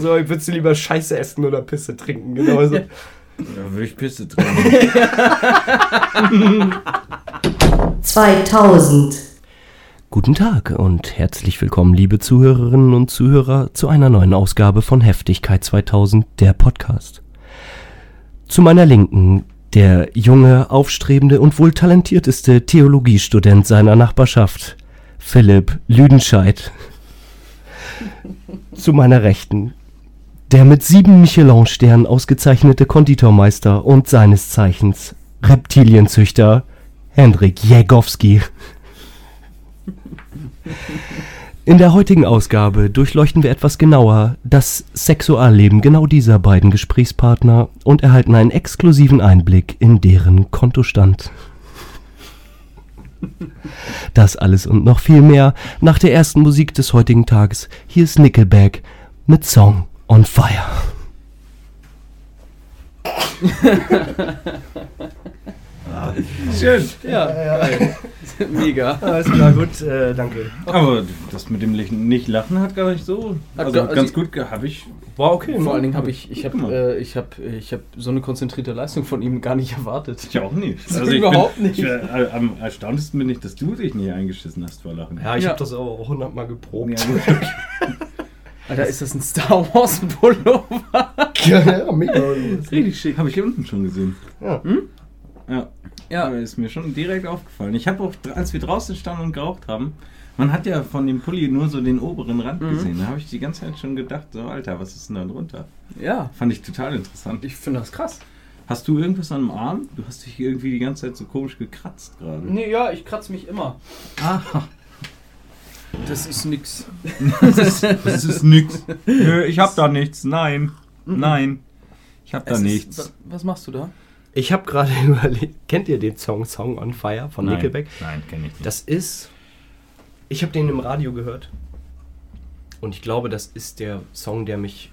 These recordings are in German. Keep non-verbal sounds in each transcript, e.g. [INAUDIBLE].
so, würdest du lieber Scheiße essen oder Pisse trinken? Genauso. Ja, würde ich Pisse trinken. [LAUGHS] 2000. Guten Tag und herzlich willkommen, liebe Zuhörerinnen und Zuhörer, zu einer neuen Ausgabe von Heftigkeit 2000, der Podcast. Zu meiner Linken der junge, aufstrebende und wohl talentierteste Theologiestudent seiner Nachbarschaft, Philipp Lüdenscheid. Zu meiner Rechten der mit sieben Michelin-Sternen ausgezeichnete Konditormeister und seines Zeichens Reptilienzüchter Hendrik Jägowski. In der heutigen Ausgabe durchleuchten wir etwas genauer das Sexualleben genau dieser beiden Gesprächspartner und erhalten einen exklusiven Einblick in deren Kontostand. Das alles und noch viel mehr nach der ersten Musik des heutigen Tages. Hier ist Nickelback mit Song on Fire. Schön. Ja, geil. Mega. Alles klar, gut, äh, danke. Aber das mit dem nicht lachen hat gar nicht so. Also also ganz gut habe ich. War okay. Vor ne? allen Dingen habe ich, ich habe, äh, ich habe, ich habe so eine konzentrierte Leistung von ihm gar nicht erwartet. Ich auch nicht. Das ich überhaupt bin, nicht. Ich, äh, am erstauntesten bin ich, dass du dich nicht eingeschissen hast vor Lachen. Ja, ich Ja. habe das auch hundertmal geprobt. Ja, gut. [LAUGHS] Alter, ist das ein Star Wars Pullover? [LAUGHS] Ja, ja, mega. Richtig schick. Habe ich hier unten schon gesehen. Ja. Ja. Ja. Aber ist mir schon direkt aufgefallen. Ich habe auch, als wir draußen standen und geraucht haben, man hat ja von dem Pulli nur so den oberen Rand Mhm. gesehen. Da habe ich die ganze Zeit schon gedacht, so Alter, was ist denn da drunter? Ja. Fand ich total interessant. Ich finde das krass. Hast du irgendwas am Arm? Du hast dich irgendwie die ganze Zeit so komisch gekratzt gerade. Nee, ja, ich kratze mich immer. Ah, Das ist nix. [LAUGHS] das ist, das ist nix. Nö, ich hab da nichts. Nein. Nein. Ich hab da Es ist- nichts. wa- Was machst du da? Ich habe gerade [LAUGHS] überlegt, kennt ihr den Song Song on Fire von Nein. Nickelback? Nein, kenn ich nicht. Das ist, ich habe den im Radio gehört und ich glaube, das ist der Song, der mich,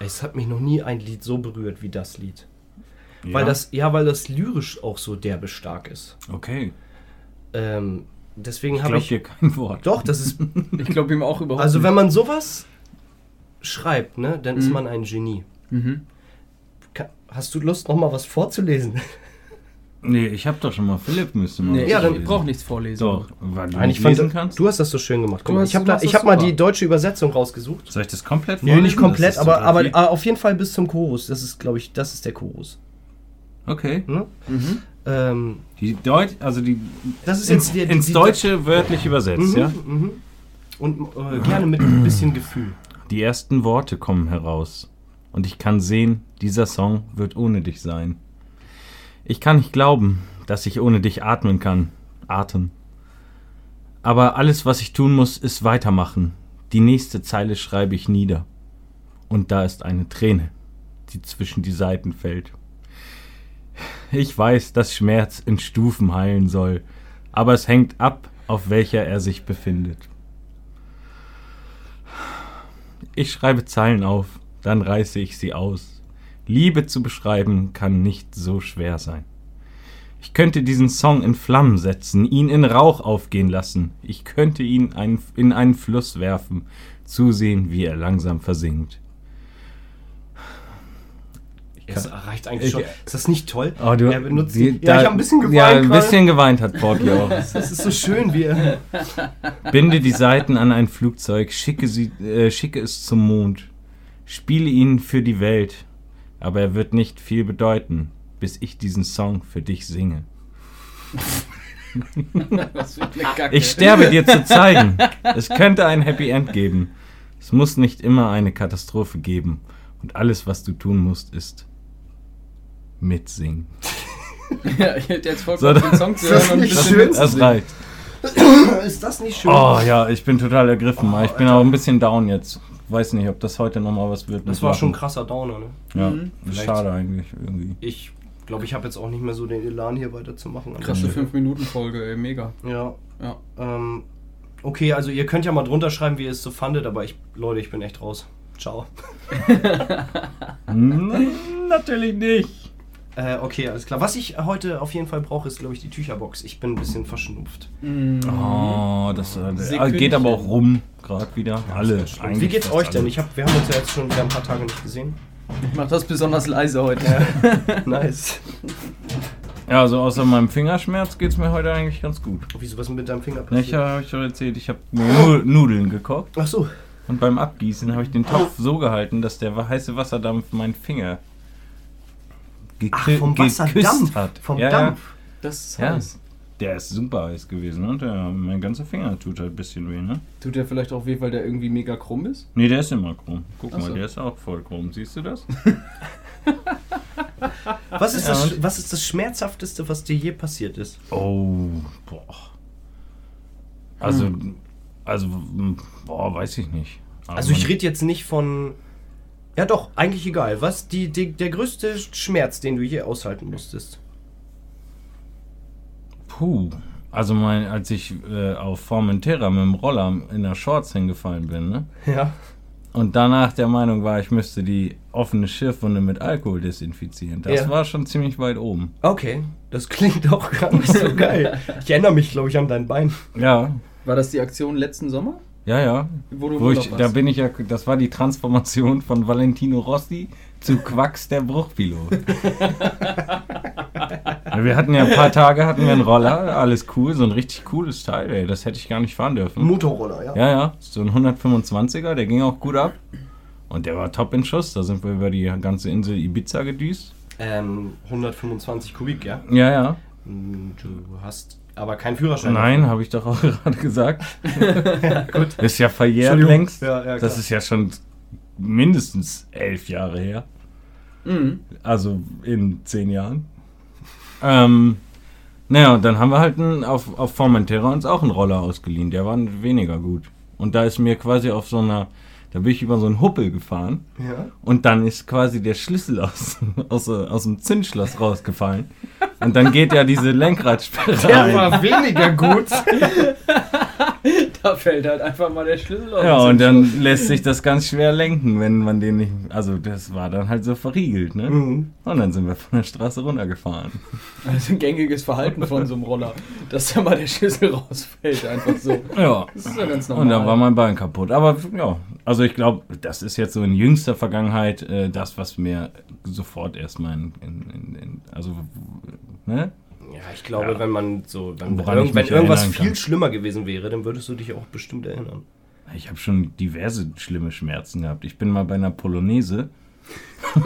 es hat mich noch nie ein Lied so berührt wie das Lied. Weil das, ja, weil das lyrisch auch so derbe stark ist. Okay. Ähm, deswegen Ich habe glaub ich, dir kein Wort. doch, das ist, Ich glaube ihm auch überhaupt also nicht. wenn man sowas schreibt, ne, dann ist Mhm. man ein Genie. Mhm. Hast du Lust, noch mal was vorzulesen? [LAUGHS] Nee, ich hab doch schon mal. Philipp müsste mal. Nee, Ja, dann- ich lesen. brauch nichts vorlesen. Doch, weil du Nein, nicht ich fand, lesen kannst. du hast das so schön gemacht. Guck mal, ich habe ich das hab mal die deutsche Übersetzung rausgesucht. Soll ich das komplett Nee, nicht vorlesen? komplett, ist aber, aber viel. äh, auf jeden Fall bis zum Chorus. Das ist, glaube ich, das ist der Chorus. Okay. Ne? Mhm. Ähm, Die Deut also die das ist ins, jetzt die, die, ins die- Deutsche wörtlich übersetzt, Mhm, ja? mhm. Und äh, gerne mit ein bisschen Gefühl. Die ersten Worte kommen heraus. Und ich kann sehen, dieser Song wird ohne dich sein. Ich kann nicht glauben, dass ich ohne dich atmen kann. Atem. Aber alles, was ich tun muss, ist weitermachen. Die nächste Zeile schreibe ich nieder. Und da ist eine Träne, die zwischen die Seiten fällt. Ich weiß, dass Schmerz in Stufen heilen soll, aber es hängt ab, auf welcher er sich befindet. Ich schreibe Zeilen auf, dann reiße ich sie aus. Liebe zu beschreiben kann nicht so schwer sein. Ich könnte diesen Song in Flammen setzen, ihn in Rauch aufgehen lassen. Ich könnte ihn ein, in einen Fluss werfen, zusehen, wie er langsam versinkt. Das reicht eigentlich Ich- schon. Ist das nicht toll? Oh, du, er benutzt die- die, Ja, ich habe ein bisschen geweint. Ja, ein gerade. bisschen geweint hat Porky [LAUGHS] auch. Das ist so schön, wie er. [LAUGHS] Binde die Seiten an ein Flugzeug, schicke, sie, äh, schicke es zum Mond. Spiele ihn für die Welt, aber er wird nicht viel bedeuten, bis ich diesen Song für dich singe. [LAUGHS] Ich sterbe dir zu zeigen. Es könnte ein Happy End geben. Es muss nicht immer eine Katastrophe geben. Und alles, was du tun musst, ist mitsingen. ja, ich hätte jetzt voll So, den Song zu hören und ein nicht bisschen schön. Das reicht. Ist das nicht schön? Oh ja, ich bin total ergriffen. ich bin auch ein bisschen down jetzt. Weiß nicht, ob das heute nochmal was wird. das war schon ein krasser Downer, ne? Ja, Mhm. schade eigentlich irgendwie. Ich glaube, ich habe jetzt auch nicht mehr so den Elan hier weiterzumachen. Krasse Stelle. 5-Minuten-Folge, ey, mega. Ja. Ja. Ähm, okay, also ihr könnt ja mal drunter schreiben, wie ihr es so fandet, aber ich, Leute, ich bin echt raus. Ciao. [LAUGHS] Hm, [LAUGHS] Natürlich nicht. Äh, okay, alles klar. Was ich heute auf jeden Fall brauche, ist, glaube ich, die Tücherbox. Ich bin ein bisschen verschnupft. Oh, das äh, geht aber auch rum, gerade wieder. Alle. Wie geht's euch denn? Ich hab, wir haben uns ja jetzt schon wieder ein paar Tage nicht gesehen. Ich mach das besonders leise heute. [LAUGHS] nice. Ja, also außer meinem Fingerschmerz geht's mir heute eigentlich ganz gut. Wieso, was mit deinem Finger Ne, ich passiert? habe ich schon erzählt, ich habe Nu- Nudeln gekocht Ach so. und beim Abgießen habe ich den Topf so gehalten, dass der heiße Wasserdampf meinen Finger Ach, vom Wasserdampf. hat. Vom ja, Dampf. Das ist Ja. heiß. Ja, der ist super heiß gewesen und der, mein ganzer Finger tut halt ein bisschen weh, ne? Tut der vielleicht auch weh, weil der irgendwie mega krumm ist? Nee, der ist immer krumm. Guck Ach mal, so. der ist auch voll krumm. Siehst du das? [LAUGHS] Was ist, Ja, das, was ist das Schmerzhafteste, was dir je passiert ist? Oh, boah. Also, also, boah, weiß ich nicht. Aber Also ich man- rede jetzt nicht von... Ja doch, eigentlich egal. Was die, die, der größte Schmerz, den du je aushalten musstest? Puh. Also mein, als ich äh, auf Formentera mit dem Roller in der Shorts hingefallen bin, ne? Ja. Und danach der Meinung war, ich müsste die offene Schürfwunde mit Alkohol desinfizieren. Das Ja. war schon ziemlich weit oben. Okay, das klingt auch gar nicht so geil. [LAUGHS] Ich erinnere mich, glaube ich, an dein Bein. Ja, War das die Aktion letzten Sommer? Ja, ja. Wo Wo ich, da bin ich ja, das war die Transformation von Valentino Rossi zu Quacks der Bruchpilot. [LAUGHS] Wir hatten ja ein paar Tage, hatten wir einen Roller, alles cool, so ein richtig cooles Teil, ey, das hätte ich gar nicht fahren dürfen. Motorroller, ja. Ja, ja, so ein 125er, der ging auch gut ab. Und der war top in Schuss, da sind wir über die ganze Insel Ibiza gedüst. Ähm, 125 Kubik, ja. Ja, ja. Hm, Du hast aber keinen Führerschein. Nein, habe ich doch auch [LAUGHS] gerade gesagt. [LAUGHS] Gut. Ist ja verjährt längst. Ja, ja, das ist ja schon mindestens elf Jahre her. Mhm. Also in zehn Jahren. Ähm, naja, und dann haben wir halt einen, auf, auf Formentera uns auch einen Roller ausgeliehen. Der war weniger gut. Und da ist mir quasi auf so einer, da bin ich über so einen Huppel gefahren. Ja. Und dann ist quasi der Schlüssel aus, [LAUGHS] aus, aus dem Zündschloss rausgefallen. Und dann geht ja diese Lenkradsperre Der ein. war weniger gut. [LAUGHS] [LAUGHS] Da fällt halt einfach mal der Schlüssel aus. Ja, und dann lässt sich das ganz schwer lenken, wenn man den nicht. Also, das war dann halt so verriegelt, ne? Mhm. Und dann sind wir von der Straße runtergefahren. Ist ein gängiges Verhalten von so einem Roller, dass da mal der Schlüssel rausfällt, einfach so. Ja. Das ist ja ganz normal. Und dann war mein Bein kaputt. Aber ja, also ich glaube, das ist jetzt so in jüngster Vergangenheit äh, das, was mir sofort erstmal in, in, in, in also, ne? Ja, ich glaube, Ja. wenn man so, wenn, wenn mich irgendwas viel kann. schlimmer gewesen wäre, dann würdest du dich auch bestimmt erinnern. Ich habe schon diverse schlimme Schmerzen gehabt. Ich bin mal bei einer Polonaise. [LAUGHS]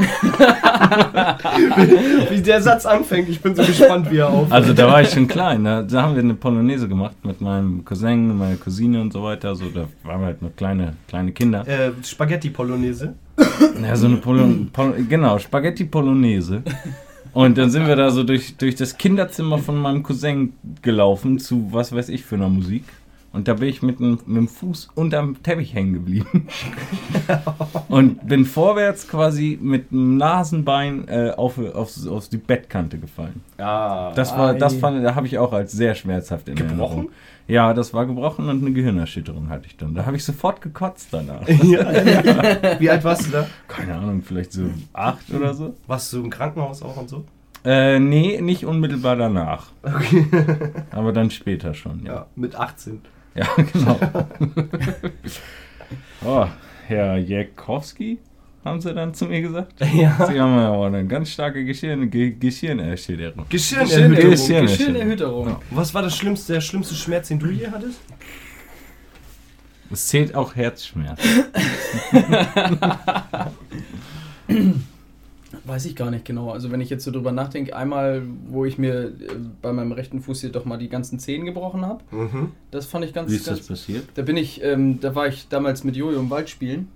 Wie der Satz anfängt, ich bin so gespannt, wie er auf. Also da war ich schon klein. Da, da haben wir eine Polonaise gemacht mit meinem Cousin, meiner Cousine und so weiter. Also da waren wir halt noch kleine, kleine Kinder. Äh, Spaghetti Polonaise. Ja, so eine Polo Pol genau, Spaghetti Polonaise. Und dann sind wir da so durch, durch das Kinderzimmer von meinem Cousin gelaufen zu was weiß ich für einer Musik. Und da bin ich mit dem Fuß unterm Teppich hängen geblieben. [LAUGHS] Und bin vorwärts quasi mit dem Nasenbein äh, auf, auf, auf die Bettkante gefallen. Ah. Das war, das fand, da habe ich auch als sehr schmerzhaft in Gebrochen? Erinnerung. Ja, das war gebrochen und eine Gehirnerschütterung hatte ich dann. Da habe ich sofort gekotzt danach. [LAUGHS] ja. Wie alt warst du da? Keine Ahnung, vielleicht so acht oder so. Warst du im Krankenhaus auch und so? Äh, nee, nicht unmittelbar danach. Okay. [LAUGHS] Aber dann später schon, ja. Ja, mit 18. Ja, [LAUGHS] genau. oh, Herr Jakowski, haben sie dann zu mir gesagt. [LAUGHS] Ja. Sie haben ja auch eine ganz starke Geschirn, Ge Geschirnerschütterung. Geschirnerhöhung. Geschirn- Geschirnerhütterung. Ja. Was war das schlimmste, der schlimmste Schmerz, den du je hattest? Es zählt auch Herzschmerz. [LAUGHS] Weiß ich gar nicht genau. Also wenn ich jetzt so drüber nachdenke, einmal, wo ich mir äh, bei meinem rechten Fuß hier doch mal die ganzen Zehen gebrochen habe, Mhm. das fand ich ganz, Wie ist das ganz passiert? Da bin ich, ähm, da war ich damals mit Jojo im Wald spielen.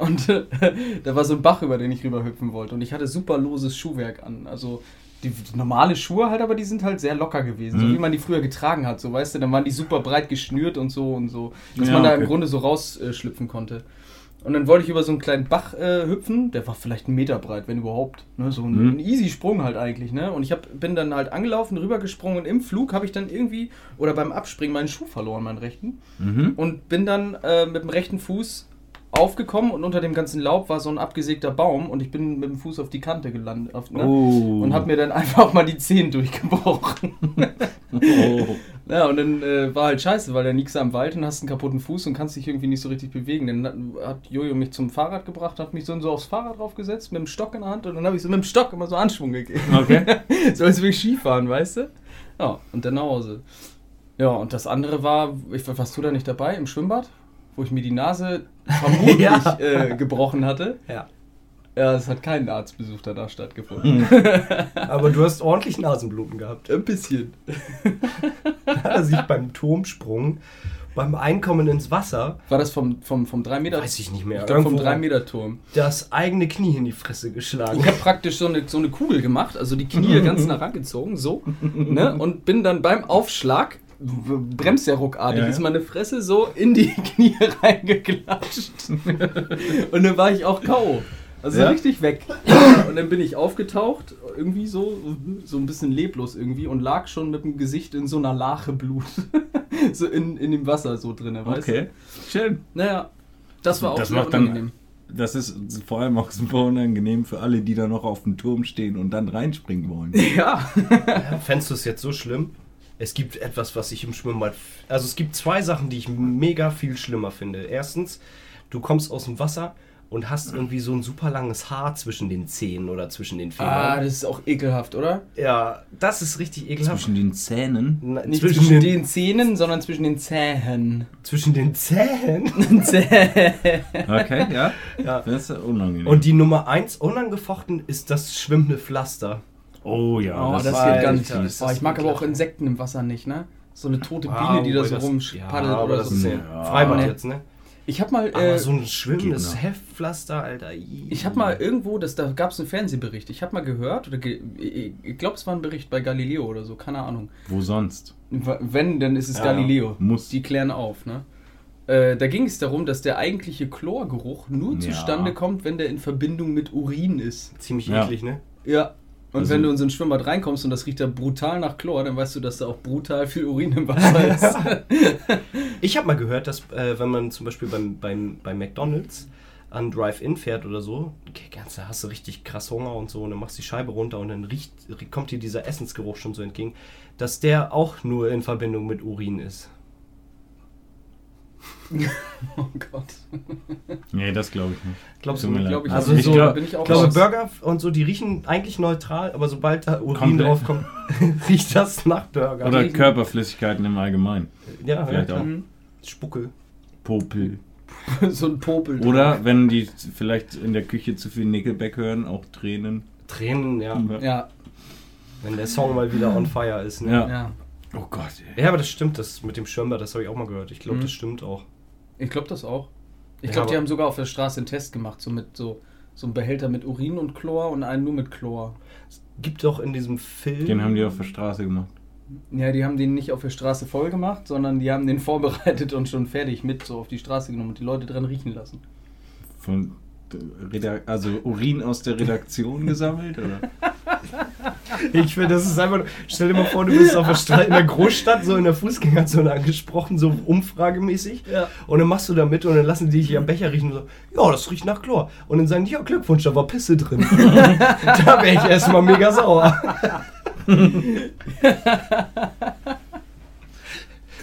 Und äh, [LAUGHS] da war so ein Bach, über den ich rüberhüpfen wollte. Und ich hatte super loses Schuhwerk an. Also die, die normale Schuhe halt, aber die sind halt sehr locker gewesen. So Mhm. wie man die früher getragen hat. So, weißt du, dann waren die super breit geschnürt und so und so. Dass Ja, man da okay. im Grunde so rausschlüpfen äh, konnte. Und dann wollte ich über so einen kleinen Bach äh, hüpfen, der war vielleicht einen Meter breit, wenn überhaupt. Ne? So ein, Mhm. ein easy Sprung halt eigentlich. Ne? Und ich hab, bin dann halt angelaufen, rübergesprungen und im Flug habe ich dann irgendwie, oder beim Abspringen, meinen Schuh verloren, meinen rechten Mhm. und bin dann äh, mit dem rechten Fuß aufgekommen und unter dem ganzen Laub war so ein abgesägter Baum und ich bin mit dem Fuß auf die Kante gelandet. Auf, ne? Oh. Und hab mir dann [LAUGHS] einfach mal die Zehen durchgebrochen. Oh. [LAUGHS] Ja, und dann äh, war halt scheiße, weil dann liegst du am Wald und hast einen kaputten Fuß und kannst dich irgendwie nicht so richtig bewegen. Dann hat, Jojo mich zum Fahrrad gebracht, hat mich so, so aufs Fahrrad draufgesetzt mit dem Stock in der Hand und dann habe ich so mit dem Stock immer so Anschwung gegeben. Okay. [LAUGHS] so als würde ich Skifahren, weißt du? Ja, und dann nach Hause. Ja, und das andere war, ich, warst du da nicht dabei im Schwimmbad? Wo ich mir die Nase vermutlich [LAUGHS] Ja. äh, gebrochen hatte. Ja. Ja, es hat kein Arztbesuch danach stattgefunden. [LAUGHS] Aber du hast ordentlich Nasenbluten gehabt. Ein bisschen. [LAUGHS] Als ich beim Turmsprung, beim Einkommen ins Wasser, War das vom, vom, vom 3 Meter? weiß ich nicht mehr, Ich vom irgendwo 3 Meter Turm. das eigene Knie in die Fresse geschlagen. Ich habe praktisch so eine, so eine Kugel gemacht, also die Knie ganz nach rangezogen, so, ne? Und bin dann beim Aufschlag, bremst ja ruckartig, Ja, ja. ist meine Fresse so in die [LAUGHS] Knie reingeklatscht. Und dann war ich auch K.O. Also Ja? richtig weg. Und dann bin ich aufgetaucht, irgendwie so, so ein bisschen leblos irgendwie und lag schon mit dem Gesicht in so einer Lache Blut. [LAUGHS] so in, in dem Wasser so drin, weißt Okay. Schön. du? Naja, das war auch Das macht dann- unangenehm. Das ist vor allem auch super unangenehm für alle, die da noch auf dem Turm stehen und dann reinspringen wollen. [LAUGHS] Ja. Ja, Fändest du es jetzt so schlimm? Es gibt etwas, was ich im Schwimmbad. Also es gibt zwei Sachen, die ich mega viel schlimmer finde. Erstens, du kommst aus dem Wasser und hast irgendwie so ein super langes Haar zwischen den Zehen oder zwischen den Ah, Fingern. das ist auch ekelhaft, oder? ja, das ist richtig ekelhaft. Zwischen den Zähnen. Na, Nicht zwischen, zwischen, den, den Zähnen, sondern zwischen den Zähnen. zwischen den Zähnen. [LAUGHS] Okay, ja. Ja. Das ist unangenehm. Und die Nummer eins unangefochten ist das schwimmende Pflaster. Oh ja, Oh, das, das, wird ganz fies. ist Oh, ich mag aber auch. Insekten im Wasser nicht, ne? So eine tote Ah, Biene, die da so das- rumspaddelt ja, oder das so. ist ja. Freibad jetzt, ne? Ich hab mal, Aber äh, so ein schwimmendes noch. Heftpflaster, Alter. ich hab mal irgendwo, das, da gab es einen Fernsehbericht. Ich hab mal gehört, oder ge ich, ich glaube, es war ein Bericht bei Galileo oder so, keine Ahnung. Wo sonst? Wenn, dann ist es Ja, Galileo. muss. Die klären auf, ne? Äh, da ging es darum, dass der eigentliche Chlorgeruch nur Ja. zustande kommt, wenn der in Verbindung mit Urin ist. Ziemlich Ja. eklig, ne? Ja. Und Also- wenn du in so ein Schwimmbad reinkommst und das riecht da brutal nach Chlor, dann weißt du, dass da auch brutal viel Urin im Wasser [LAUGHS] ist. Ich habe mal gehört, dass äh, wenn man zum Beispiel beim, beim, bei McDonalds an Drive-In fährt oder so, okay, ganz, da hast du richtig krass Hunger und so und dann machst du die Scheibe runter und dann riecht, kommt dir dieser Essensgeruch schon so entgegen, dass der auch nur in Verbindung mit Urin ist. [LAUGHS] oh Gott. Nee, das glaube ich nicht. Glaubst du mir nicht? leid. Glaub ich Also auch nicht. so- glaub- bin ich auch Ich glaube, raus. Burger und so, die riechen eigentlich neutral, aber sobald da Urin Komplett. drauf kommt, [LAUGHS] riecht das nach Burger. Oder Körperflüssigkeiten im Allgemeinen. ja, ja, vielleicht klar. auch. Mhm. Spucke. Popel. [LAUGHS] so ein Popel. Oder wenn die vielleicht in der Küche zu viel Nickelback hören, auch Tränen. Tränen, ja. Ja, Wenn der Song mal wieder on fire ist. Ne? Ja. ja. Oh Gott, ey. Ja, aber das stimmt, das mit dem Schwimmbad, das habe ich auch mal gehört. Ich glaube, Mhm. das stimmt auch. Ich glaube das auch. Ich Ja, glaube, die haben sogar auf der Straße einen Test gemacht, so mit so, so einem Behälter mit Urin und Chlor und einen nur mit Chlor. Gibt doch in diesem Film. Den haben die auf der Straße gemacht. Ja, die haben den nicht auf der Straße voll gemacht, sondern die haben den [LAUGHS] vorbereitet und schon fertig mit so auf die Straße genommen und die Leute dran riechen lassen. Von Redak also Urin aus der Redaktion gesammelt, oder? [LAUGHS] Ich finde, das ist einfach. Stell dir mal vor, du bist auf der Straße in der Großstadt, so in der Fußgängerzone angesprochen, so umfragemäßig. Ja. Und dann machst du da mit und dann lassen die dich am Becher riechen und so, ja, das riecht nach Chlor. Und dann sagen die, ja, Glückwunsch, da war Pisse drin. [LAUGHS] da wäre ich erstmal mega sauer. [LAUGHS]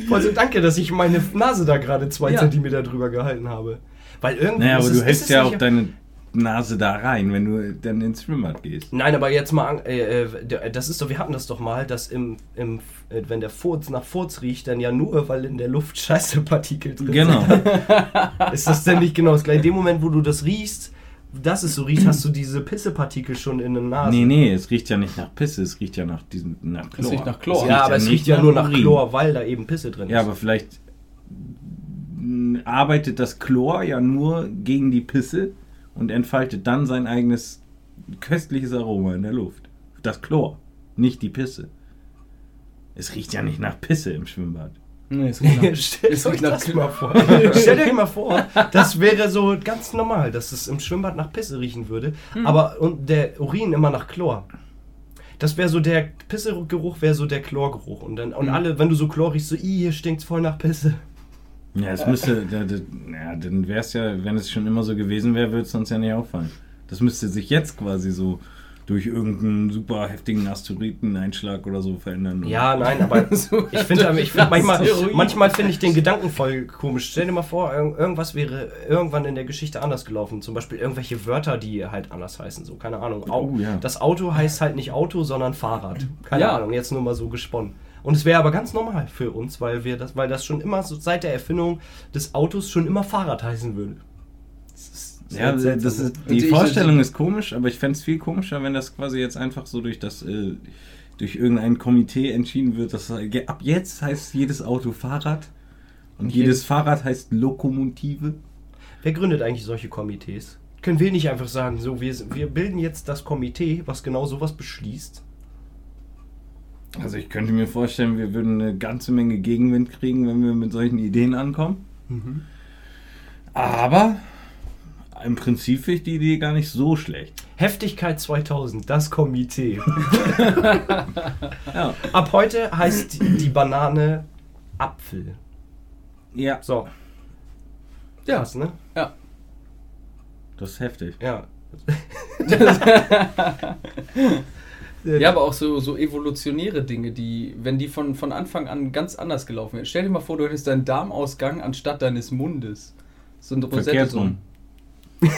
Also danke, dass ich meine Nase da gerade zwei Ja. Zentimeter drüber gehalten habe. Weil irgendwie. Naja, ist aber es- du hältst ist es ja nicht- auch deine Nase da rein, wenn du dann ins Schwimmbad gehst. Nein, aber jetzt mal, an- äh, äh, das ist doch, wir hatten das doch mal, dass im, im, äh, wenn der Furz nach Furz riecht, dann ja nur, weil in der Luft Scheißepartikel drin Genau. sind. [LAUGHS] Ist das denn nicht genau das gleiche? In dem Moment, wo du das riechst, dass es so riecht, hast du diese Pissepartikel schon in der Nase. Nee, nee, es riecht ja nicht nach Pisse, es riecht ja nach diesem nach Chlor. riecht nach Chlor. ja, aber es riecht ja nur nach. Chlor, weil da eben Pisse drin ist. Ja, aber vielleicht arbeitet das Chlor ja nur gegen die Pisse und entfaltet dann sein eigenes köstliches Aroma in der Luft. Das Chlor, nicht die Pisse. Es riecht ja nicht nach Pisse im Schwimmbad. Nee, es riecht [LAUGHS] nach, Stellt es riecht nach das mal vor. [LAUGHS] Stellt euch mal vor, das wäre so ganz normal, dass es im Schwimmbad nach Pisse riechen würde, Hm. aber und der Urin immer nach Chlor. Das wäre so der Pissegeruch, wäre so der Chlorgeruch und dann und Hm. alle, wenn du so Chlor riechst, so, "Ih, hier stinkt's voll nach Pisse. Ja, es müsste, da, da, ja, dann wäre es ja, wenn es schon immer so gewesen wäre, würde es uns ja nicht auffallen. Das müsste sich jetzt quasi so durch irgendeinen super heftigen Asteroideneinschlag oder so verändern. Ja, nein, aber [LAUGHS] ich finde ich find [LAUGHS] manchmal, manchmal finde ich den Gedanken voll komisch. Stell dir mal vor, irg- irgendwas wäre irgendwann in der Geschichte anders gelaufen. Zum Beispiel irgendwelche Wörter, die halt anders heißen. So, keine Ahnung. Oh, ja. Das Auto heißt halt nicht Auto, sondern Fahrrad. Keine Ja. Ahnung, jetzt nur mal so gesponnen. Und es wäre aber ganz normal für uns, weil wir das, weil das schon immer so seit der Erfindung des Autos schon immer Fahrrad heißen würde. Das ist Ja, sehr das ist, die ich- Vorstellung ist komisch, aber ich fände es viel komischer, wenn das quasi jetzt einfach so durch das äh, durch irgendein Komitee entschieden wird, dass ab jetzt heißt jedes Auto Fahrrad und jedes jedes- Fahrrad heißt Lokomotive. Wer gründet eigentlich solche Komitees? Können wir nicht einfach sagen, so, wir, wir bilden jetzt das Komitee, was genau sowas beschließt? Also ich könnte mir vorstellen, wir würden eine ganze Menge Gegenwind kriegen, wenn wir mit solchen Ideen ankommen. Aber im Prinzip finde ich die Idee gar nicht so schlecht. Heftigkeit 2000, das Komitee. [LAUGHS] Ja. Ab heute heißt die, die Banane Apfel. Ja, So. Ja. Krass, ne? Ja. das ist heftig. Ja. [LAUGHS] [LAUGHS] Ja, aber auch so, so evolutionäre Dinge, die, wenn die von, von Anfang an ganz anders gelaufen wären. Stell dir mal vor, du hättest deinen Darmausgang anstatt deines Mundes. So eine Rosette. So. [LAUGHS]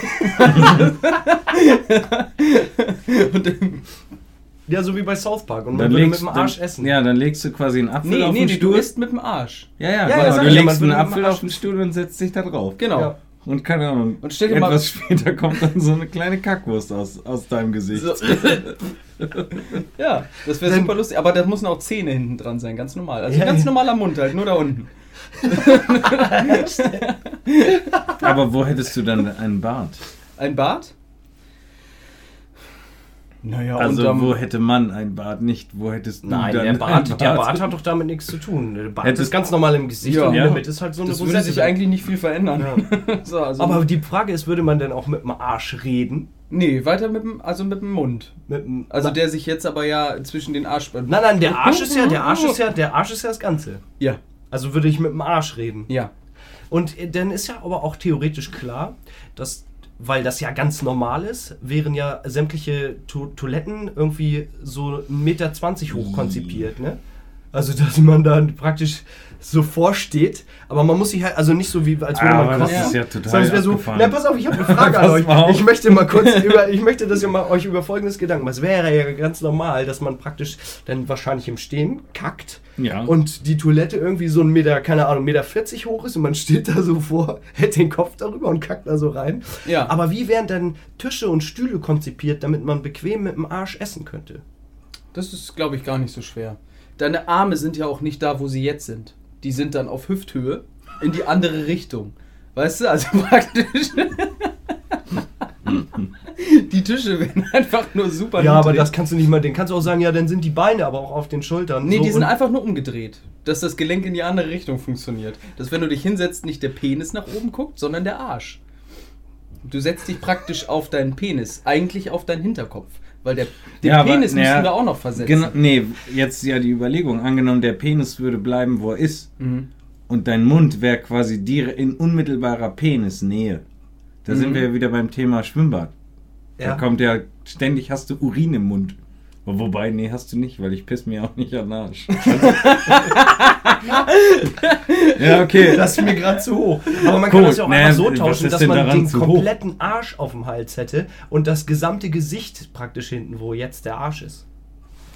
Ja, so wie bei South Park. Und Dann man würde mit legst, dem Arsch dann, essen. Ja, dann legst du quasi einen Apfel nee, auf nee, den nee, du Stuhl. isst mit dem Arsch. Ja, ja, Ja, ja, genau. du legst einen Apfel auf den Stuhl und setzt dich da drauf. Genau. Ja. Und keine Ahnung, Und stell dir mal- etwas später kommt dann so eine kleine Kackwurst aus, aus deinem Gesicht. So. [LAUGHS] [LAUGHS] ja, das wäre super lustig. Aber da müssen auch Zähne hinten dran sein, ganz normal. Also Ja, ganz ja. normaler Mund halt, nur da unten. [LAUGHS] Aber wo hättest du dann einen Bart? Ein Bart? Naja, Also unterm- wo hätte man einen Bart? Nicht, wo hättest du Nein, dann der einen Bart, der Bart hat doch damit nichts zu tun. Der Bart Hättest- ist ganz normal im Gesicht Ja. und Ja. der Mitte ist halt so eine das würde Rosette sich drin. eigentlich nicht viel verändern. [LAUGHS] so, also Aber die Frage ist, würde man denn auch mit dem Arsch reden? Nee, weiter mit dem, also mit dem Mund. Mit dem, Also der sich jetzt aber ja zwischen den Arsch. Nein, nein, der Arsch ist ja, der Arsch ist ja, der Arsch ist ja das Ganze. Ja, Also würde ich mit dem Arsch reden. ja. Und dann ist ja aber auch theoretisch klar, dass, weil das ja ganz normal ist, wären ja sämtliche to Toiletten irgendwie so 1,20 Meter hoch konzipiert, ne? Also, dass man dann praktisch so vorsteht, aber man muss sich halt, also nicht so wie, als würde Aber man das kochen. ist ja total sondern es wäre so, na pass auf, ich habe eine [LAUGHS] Frage an euch. auf. Ich möchte mal kurz [LAUGHS] über, ich möchte, dass ihr mal euch über folgendes Gedanken macht. Es wäre ja ganz normal, dass man praktisch dann wahrscheinlich im Stehen kackt Ja. und die Toilette irgendwie so ein Meter, keine Ahnung, Meter 40 hoch ist und man [LAUGHS] steht da so vor, hält den Kopf darüber und kackt da so rein. Ja. Aber wie wären dann Tische und Stühle konzipiert, damit man bequem mit dem Arsch essen könnte? Das ist, glaube ich, gar nicht so schwer. Deine Arme sind ja auch nicht da, wo sie jetzt sind. Die sind dann auf Hüfthöhe in die andere Richtung. Weißt du, also [LAUGHS] praktisch. die Tische werden einfach nur super Ja, aber das kannst du nicht mal, den kannst du auch sagen, ja, dann sind die Beine aber auch auf den Schultern. Nee, so die sind einfach nur umgedreht. Dass das Gelenk in die andere Richtung funktioniert. Dass wenn du dich hinsetzt, nicht der Penis nach oben guckt, sondern der Arsch. Du setzt dich praktisch auf deinen Penis, eigentlich auf deinen Hinterkopf. Weil der, den Ja, aber, Penis naja, müssen wir auch noch versetzen. Genau, nee, jetzt ja die Überlegung. Angenommen, der Penis würde bleiben, wo er ist. Mhm. Und dein Mund wäre quasi dire- in unmittelbarer Penisnähe. Da sind Mhm. wir ja wieder beim Thema Schwimmbad. Da Ja. kommt ja ständig hast du Urin im Mund. Wobei, nee, hast du nicht, weil ich piss mir auch nicht an den Arsch. [LAUGHS] ja, okay. Das ist mir gerade zu hoch. Aber man kann Gut, das ja auch naja, einfach so tauschen, dass man den zu hoch? kompletten Arsch auf dem Hals hätte und das gesamte Gesicht praktisch hinten, wo jetzt der Arsch ist.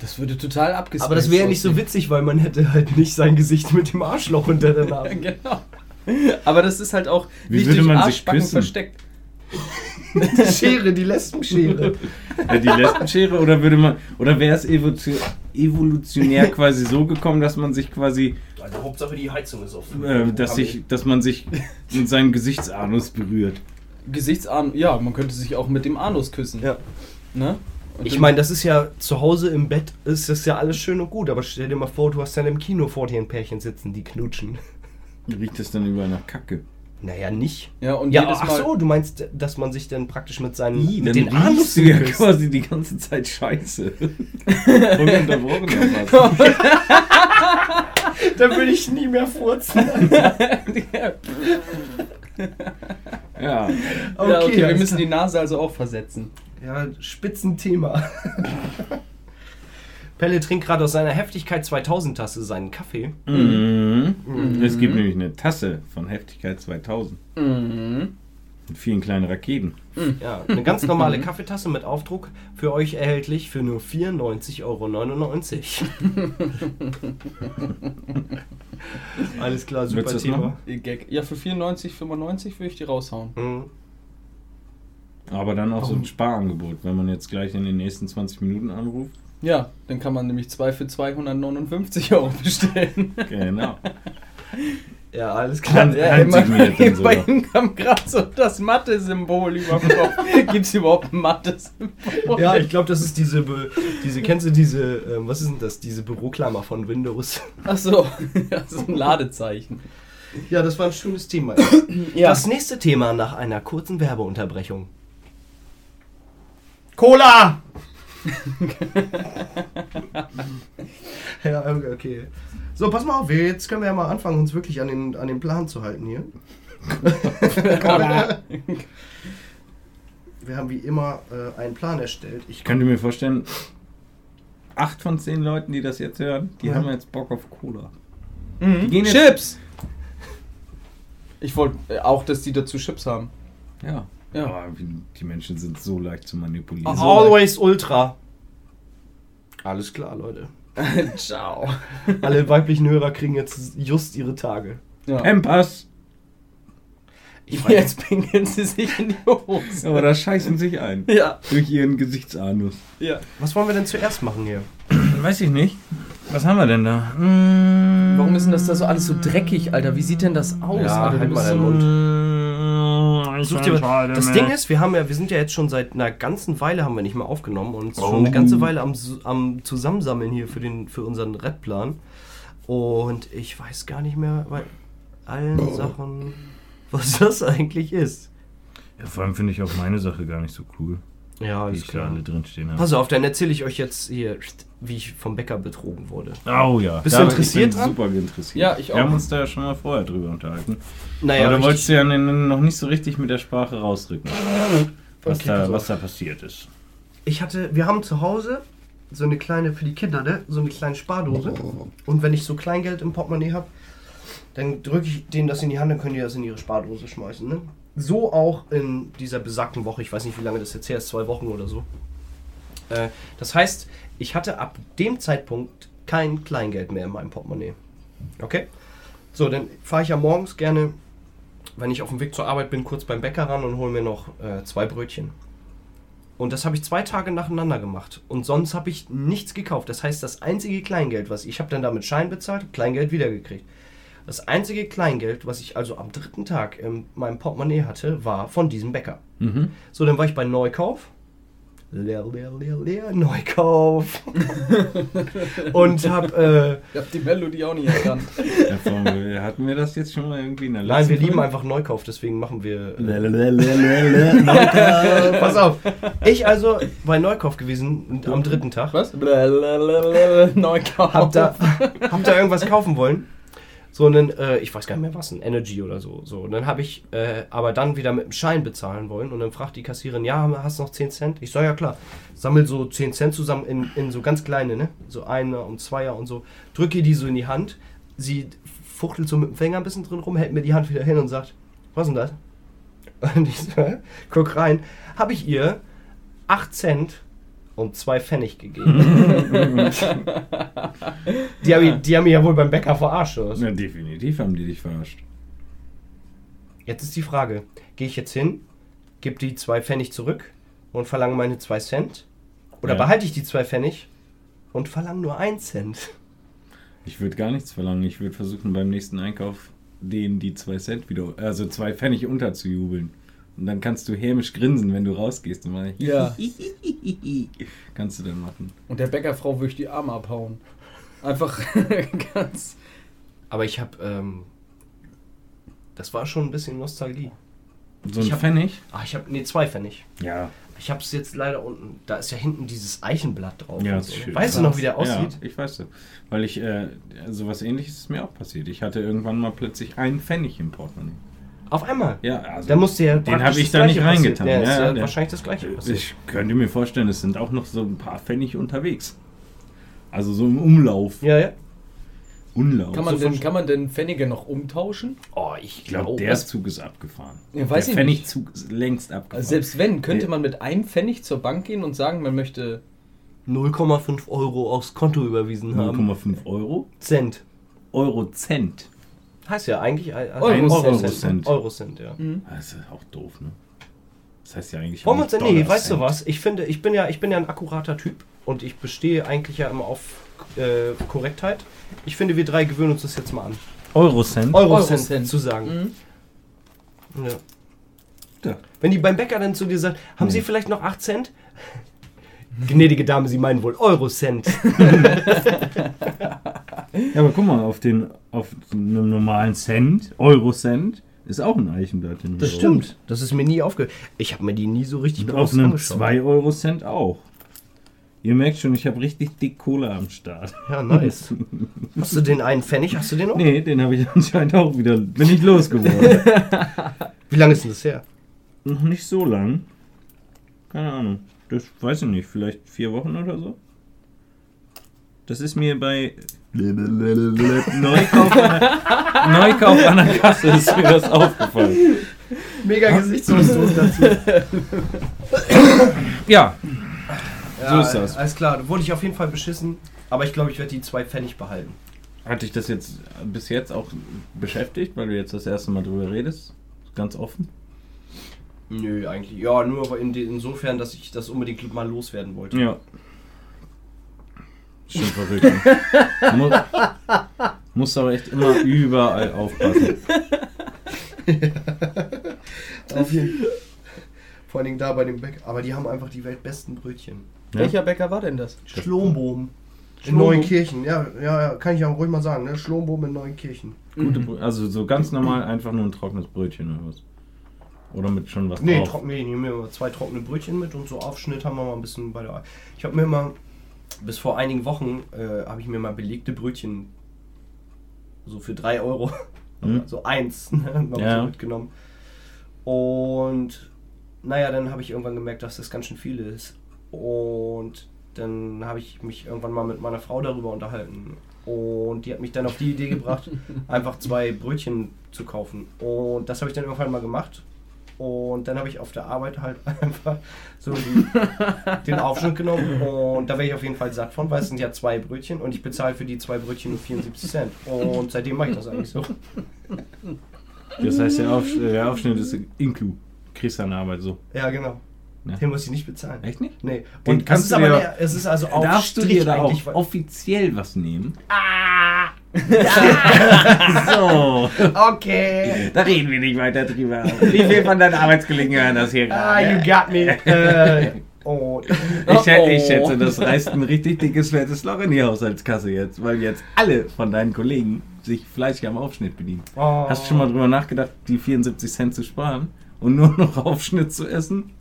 Das würde total abgespaced Aber das wäre ja nicht so witzig, weil man hätte halt nicht sein Gesicht mit dem Arschloch unter der Nase. [LAUGHS] genau. Aber das ist halt auch Wie nicht würde durch man sich Arschbacken küssen? versteckt. Die Schere, die Lesbenschere. Ja, die Lesbenschere oder würde man oder wäre es evolution- evolutionär quasi so gekommen, dass man sich quasi Also Hauptsache die Heizung ist offen. äh, dass sich dass man sich mit seinem Gesichtsanus berührt. Gesichtsarm, ja, man könnte sich auch mit dem Anus küssen. Ja. Ne? Und Ich meine, das ist ja zu Hause im Bett, ist das ja alles schön und gut, aber stell dir mal vor, du hast dann im Kino vor dir ein Pärchen sitzen, die knutschen. Riecht es dann überall nach Kacke. Naja, nicht. Ja, und Ja, jedes ach Mal. so, du meinst, dass man sich dann praktisch mit seinen Ih, mit den Anus du ja küsst. quasi die ganze Zeit Scheiße. [LAUGHS] Ununterbrochen. [LAUGHS] da würde ich nie mehr furzen. [LAUGHS] Ja. Okay, ja, okay wir müssen die Nase also auch versetzen. Ja, Spitzenthema. Pelle trinkt gerade aus seiner Heftigkeit 2000 Tasse seinen Kaffee. Mhm. Es gibt nämlich eine Tasse von Heftigkeit 2000 Mhm. mit vielen kleinen Raketen. Ja, eine ganz normale Kaffeetasse mit Aufdruck für euch erhältlich für nur 94,99 Euro. [LAUGHS] Alles klar, super Thema. Ja, für 94, 95 würde ich die raushauen. Mhm. Aber dann auch so Warum? ein Sparangebot, wenn man jetzt gleich in den nächsten 20 Minuten anruft. Ja, dann kann man nämlich zwei für 259 Euro bestellen. Genau. [LAUGHS] Ja, alles klar. Hand- dann sogar. bei ihm kam gerade so das Mathe-Symbol über dem Kopf. Gibt es überhaupt ein Mathe-Symbol? Ja, ich glaube, das ist diese, Be diese, kennst du diese, ähm, was ist denn das, diese Büroklammer von Windows? Ach so, [LAUGHS] das ist ein Ladezeichen. Ja, das war ein schönes Thema. Ja. Das nächste Thema nach einer kurzen Werbeunterbrechung. Cola! [LAUGHS] ja, okay. So, pass mal auf, jetzt können wir ja mal anfangen, uns wirklich an den, an den Plan zu halten hier. [LAUGHS] Wir haben wie immer äh, einen Plan erstellt. Ich könnte mir vorstellen, acht von zehn Leuten, die das jetzt hören, die Ja. haben jetzt Bock auf Cola. Mhm. Chips! Ich wollte äh, auch, dass die dazu Chips haben. Ja. Ja. Aber wie- die Menschen sind so leicht zu manipulieren. Always Ultra. Alles klar, Leute. [LAUGHS] Ciao. Alle weiblichen Hörer kriegen jetzt just ihre Tage. Ja. Pampers! Ich Jetzt pinkeln sie sich in die Hose. Aber da scheißen sich ein. Ja, Durch ihren Gesichtsanus. ja. was wollen wir denn zuerst machen hier? Weiß ich nicht. Was haben wir denn da? Hm. Warum ist denn das da so alles so dreckig, Alter? Wie sieht denn das aus? Ja, Alter, halt mal deinen so Mund. Such dir was. Das Ding ist, wir haben ja, wir sind ja jetzt schon seit einer ganzen Weile haben wir nicht mehr aufgenommen und schon eine Oh. ganze Weile am, am Zusammensammeln hier für den für unseren Redplan. Und ich weiß gar nicht mehr bei allen Sachen, was das eigentlich ist. Ja, vor allem finde ich auch meine Sache gar nicht so cool, Ja, da klar. alle drinstehen habe. Pass auf, dann erzähle ich euch jetzt hier, wie ich vom Bäcker betrogen wurde. Oh ja. Bist Da- du interessiert ich bin super interessiert. Ja, ich Wir auch. haben uns da ja schon mal vorher drüber unterhalten. Naja, Aber du richtig- wolltest ja n- noch nicht so richtig mit der Sprache rausdrücken, [LAUGHS] was, Okay, da, was da passiert ist. Ich hatte, wir haben zu Hause so eine kleine, für die Kinder, ne? So eine kleine Spardose. Und wenn ich so Kleingeld im Portemonnaie habe, dann drücke ich denen das in die Hand, dann können die das in ihre Spardose schmeißen, ne? So auch in dieser besagten Woche, ich weiß nicht, wie lange das jetzt her ist, zwei Wochen oder so. Äh, das heißt, ich hatte ab dem Zeitpunkt kein Kleingeld mehr in meinem Portemonnaie. Okay? So, dann fahre ich ja morgens gerne, wenn ich auf dem Weg zur Arbeit bin, kurz beim Bäcker ran und hole mir noch äh, zwei Brötchen. Und das habe ich zwei Tage nacheinander gemacht. Und sonst habe ich nichts gekauft. Das heißt, das einzige Kleingeld, was ich habe dann damit Schein bezahlt, Kleingeld wiedergekriegt. Das einzige Kleingeld, was ich also am dritten Tag in meinem Portemonnaie hatte, war von diesem Bäcker. Mhm. So, dann war ich bei Neukauf. Leer, leer, leer, leer, Neukauf. [LAUGHS] und hab, äh, Ich hab die Melodie auch nicht erkannt. Ja, vor- hatten wir das jetzt schon mal irgendwie in der nein, wir lieben einfach Neukauf, deswegen machen wir. Äh, Lelelelelele, [LAUGHS] pass auf, ich also bei Neukauf gewesen und am dritten Tag. Was? Neukauf. hab da, hab da irgendwas kaufen wollen. So einen, äh, ich weiß gar nicht mehr was, ein Energy oder so. so. Und dann habe ich äh, aber dann wieder mit dem Schein bezahlen wollen. Und dann fragt die Kassiererin, ja, hast du noch 10 Cent? Ich sag, ja klar. Sammel so 10 Cent zusammen in, in so ganz kleine, ne? So Einer und Zweier und so. Drücke die so in die Hand. Sie fuchtelt so mit dem Finger ein bisschen drin rum, hält mir die Hand wieder hin und sagt, was ist denn das? [LAUGHS] Und ich so, guck rein. Habe ich ihr 8 Cent und 2 Pfennig gegeben. [LAUGHS] die, haben, die haben mich ja wohl beim Bäcker verarscht. Oder? Ja, definitiv haben die dich verarscht. Jetzt ist die Frage, gehe ich jetzt hin, gebe die 2 Pfennig zurück und verlange meine 2 Cent? Oder Ja. behalte ich die 2 Pfennig und verlange nur 1 Cent? Ich würde gar nichts verlangen. Ich würde versuchen, beim nächsten Einkauf denen die zwei Cent wieder, also zwei Pfennig unterzujubeln. Und dann kannst du hämisch grinsen, wenn du rausgehst. Und mal [LAUGHS] Ja. kannst du dann machen. Und der Bäckerfrau würde ich die Arme abhauen. Einfach [LAUGHS] ganz. Aber ich habe, ähm, das war schon ein bisschen Nostalgie. So ein Ich hab- Pfennig? Ah, ich habe, nee, 2 Pfennig. Ja. Ich habe es jetzt leider unten. Da ist ja hinten dieses Eichenblatt drauf. Ja, ist so. schön. Weißt du noch, wie der aussieht? Ja, ich weiß das. Weil ich, äh, sowas ähnliches ist mir auch passiert. Ich hatte irgendwann mal plötzlich einen Pfennig im Portemonnaie. Auf einmal. Ja, also. Da musste ja Den habe ich da nicht reingetan. Ja, ist Ja, ja der- wahrscheinlich das gleiche passiert. Ich könnte mir vorstellen, es sind auch noch so ein paar Pfennig unterwegs. Also so im Umlauf. Ja, ja. Umlauf. Kann man, So denn, kann man denn Pfennige noch umtauschen? Oh, ich ich glaube, glaube, der Zug ist abgefahren. Ja, weiß der Pfennigzug ist längst abgefahren. Also selbst wenn, könnte man mit einem Pfennig zur Bank gehen und sagen, man möchte 0,5 Euro aufs Konto überwiesen haben. 0,5 Euro. Cent. Eurocent. Heißt ja eigentlich ein Eurocent. Eurocent. Eurocent, ja. Das ist auch doof, ne? Das heißt ja eigentlich. Wollen wir uns nee, weißt du was? Ich finde, ich bin ja, ich bin ja ein akkurater Typ und ich bestehe eigentlich ja immer auf äh, Korrektheit. Ich finde, wir drei gewöhnen uns das jetzt mal an. Eurocent? Eurocent, Eurocent. zu sagen. Mhm. Ja. Ja. Wenn die beim Bäcker dann zu dir sagt, haben Nee. Sie vielleicht noch 8 Cent? [LAUGHS] Gnädige Dame, Sie meinen wohl Eurocent. [LAUGHS] [LAUGHS] Ja, aber guck mal, auf den auf einem normalen Cent, Eurocent, ist auch ein Eichenblatt. in Das Euro. stimmt. Das ist mir nie aufge... Ich habe mir die nie so richtig Und auf einem angeschaut. 2 Euro Cent auch. Ihr merkt schon, ich habe richtig dick Kohle am Start. Ja, nice. [LAUGHS] Hast du den einen Pfennig? Hast du den noch? Nee, den habe ich [LAUGHS] anscheinend auch wieder, bin ich losgeworden. [LAUGHS] Wie lange ist denn das her? Noch nicht so lang. Keine Ahnung. Das weiß ich nicht, vielleicht vier Wochen oder so. Das ist mir bei Neukauf, Neukauf an der Kasse ist mir das aufgefallen. Mega Gesichtsausdruck dazu. Ja, Ja, So ist das. Alles klar, da wurde ich auf jeden Fall beschissen. Aber ich glaube, ich werde die zwei Pfennig behalten. hat dich das jetzt bis jetzt auch beschäftigt, weil du jetzt das erste Mal drüber redest? Ganz offen? Nö, eigentlich. Ja, nur in, insofern, dass ich das unbedingt mal loswerden wollte. Ja. Schon verrückt. Ne? Mu musst aber echt immer überall aufpassen. Auf jeden Fall. Vor allen Dingen da bei dem Bäcker. Aber die haben einfach die weltbesten Brötchen. Ja? Welcher Bäcker war denn das? Schlombohm. In? Neunkirchen. Ja, ja, ja, kann ich auch ruhig mal sagen. Ne? Schlombohm in Neunkirchen. Gute Brö also so ganz normal einfach nur ein trockenes Brötchen oder was? Oder mit schon was Nee, drauf? trocken, nee, ich nehme mir immer zwei trockene Brötchen mit und so Aufschnitt haben wir mal ein bisschen bei der. Ich habe mir mal, bis vor einigen Wochen, äh, habe ich mir mal belegte Brötchen so für drei Euro, [LAUGHS] Mhm. so eins, [LAUGHS] ne, Ja. so mitgenommen. Und naja, dann habe ich irgendwann gemerkt, dass das ganz schön viel ist. Und dann habe ich mich irgendwann mal mit meiner Frau darüber unterhalten. Und die hat mich dann auf die Idee gebracht, [LAUGHS] einfach zwei Brötchen zu kaufen. Und das habe ich dann irgendwann mal gemacht. Und dann habe ich auf der Arbeit halt [LAUGHS] einfach so die, den Aufschnitt genommen. Und da wäre ich auf jeden Fall satt von, weil es sind ja zwei Brötchen und ich bezahle für die zwei Brötchen nur 74 Cent. Und seitdem mache ich das eigentlich so. Das heißt, der, Aufsch der Aufschnitt ist Inklu. Kriegst deine Arbeit so. Ja, genau. Ja. Den muss ich nicht bezahlen. Echt nicht? Nee. Den Und kannst es ist du aber dir- mehr, es ist also auf Darfst du dir da auch offiziell was nehmen? Ah! [LAUGHS] so. Okay. Da reden wir nicht weiter drüber. Wie viel von deinen Arbeitskollegen hören das hier Ah, you gerade? got me. [LAUGHS] Äh, oh. Ich, schä- ich schätze, das reißt ein richtig dickes, fettes Loch in die Haushaltskasse jetzt, weil jetzt alle von deinen Kollegen sich fleißig am Aufschnitt bedienen. Oh. Hast du schon mal drüber nachgedacht, die 74 Cent zu sparen und nur noch Aufschnitt zu essen? [LAUGHS]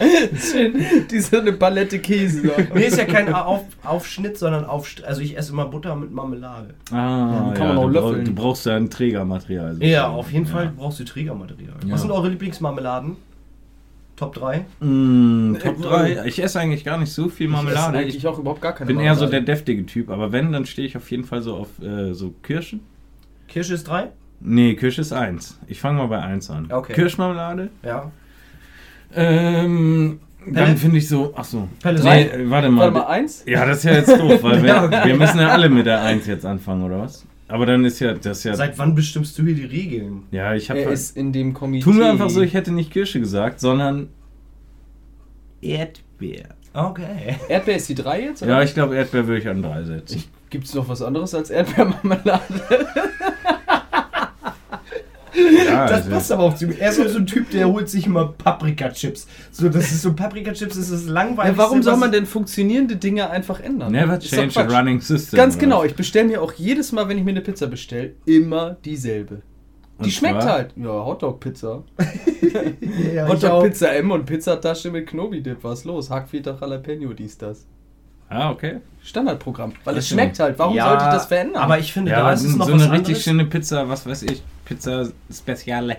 [LAUGHS] Schön. Diese eine Palette Käse. da. Nee, ist ja kein auf, Aufschnitt, sondern Aufst Also ich esse immer Butter mit Marmelade. Ah, kann man auch du, löffeln. du brauchst ja ein Trägermaterial. Ja, auf jeden Ja. Fall brauchst du Trägermaterial. Ja. Was sind eure Lieblingsmarmeladen? Top 3? Mm, Top Äh, 3. Ich esse eigentlich gar nicht so viel Marmelade. Ich esse Ich eigentlich auch überhaupt gar keine bin eher so der Marmelade. deftige Typ, aber wenn, dann stehe ich auf jeden Fall so auf äh, so Kirschen. Kirsche ist 3? Nee, Kirsche ist 1. Ich fange mal bei 1 an. Okay. Kirschmarmelade. Ja. Ähm, dann finde ich so, ach so. Pelle Nee, drei? warte mal. Warte mal, eins? Ja, das ist ja jetzt doof, weil [LAUGHS] wir, okay. wir müssen ja alle mit der 1 jetzt anfangen, oder was? Aber dann ist ja das ja. Seit wann bestimmst du hier die Regeln? ja, ich habe. Er ist in dem Komitee. Tun wir einfach so, ich hätte nicht Kirsche gesagt, sondern Erdbeer. Okay. Erdbeer ist die drei jetzt? Ja, ich glaube, Erdbeer würde ich an 3 setzen. Gibt es noch was anderes als Erdbeermarmelade? [LAUGHS] Ja, Das also- passt aber auch zu mir. Er ist auch so ein Typ, der holt sich immer Paprika-Chips. So, das ist so Paprika-Chips, das ist langweilig. Ja, warum soll man denn funktionierende Dinge einfach ändern? Never Ist change a running system. Ganz genau, ich bestelle mir auch jedes Mal, wenn ich mir eine Pizza bestelle, immer dieselbe. Und Die schmeckt zwar- halt. Ja, Hotdog-Pizza. [LAUGHS] Ja, Hotdog-Pizza M und Pizzatasche mit Knobi-Dip. Was los? Hackfeta Jalapeno, dies, das. Ah, okay. Standardprogramm. Weil es schmeckt halt. Warum Ja, sollte ich das verändern? Aber ich finde, Ja, da ist es noch so was eine richtig anderes. schöne Pizza, was weiß ich, Pizza Speziale.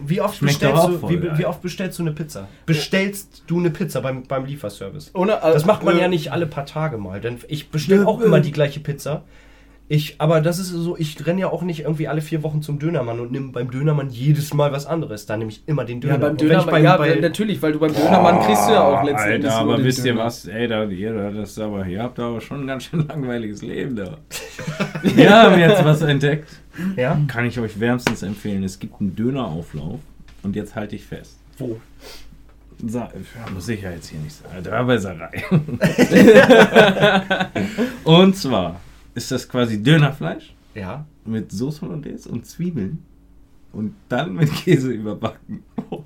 Wie oft, Schmeckt bestellst auch du, voll wie, wie oft bestellst du eine Pizza? Bestellst du eine Pizza beim, beim Lieferservice? Ohne, Das macht man äh, ja nicht alle paar Tage mal, denn ich bestelle auch immer die gleiche Pizza. Ich, aber das ist so, ich renne ja auch nicht irgendwie alle vier Wochen zum Dönermann und nehme beim Dönermann jedes Mal was anderes. Da nehme ich immer den Döner. Ja, beim Dönermann, beim- ja, bei- natürlich, weil du beim Dönermann kriegst du ja auch letzten Endes Alter, nur aber wisst ihr was? Ey, da, ihr, das ist aber, ihr habt aber schon ein ganz schön langweiliges Leben da. [LAUGHS] Wir haben jetzt was entdeckt. Ja? Kann ich euch wärmstens empfehlen. Es gibt einen Dönerauflauf und jetzt halte ich fest. Wo? Sa ja, muss ich ja jetzt hier nicht sagen. Dreiweiserei. [LAUGHS] [LAUGHS] und zwar ist das quasi Dönerfleisch Ja. mit Soße Hollandaise und Zwiebeln und dann mit Käse überbacken. [LAUGHS]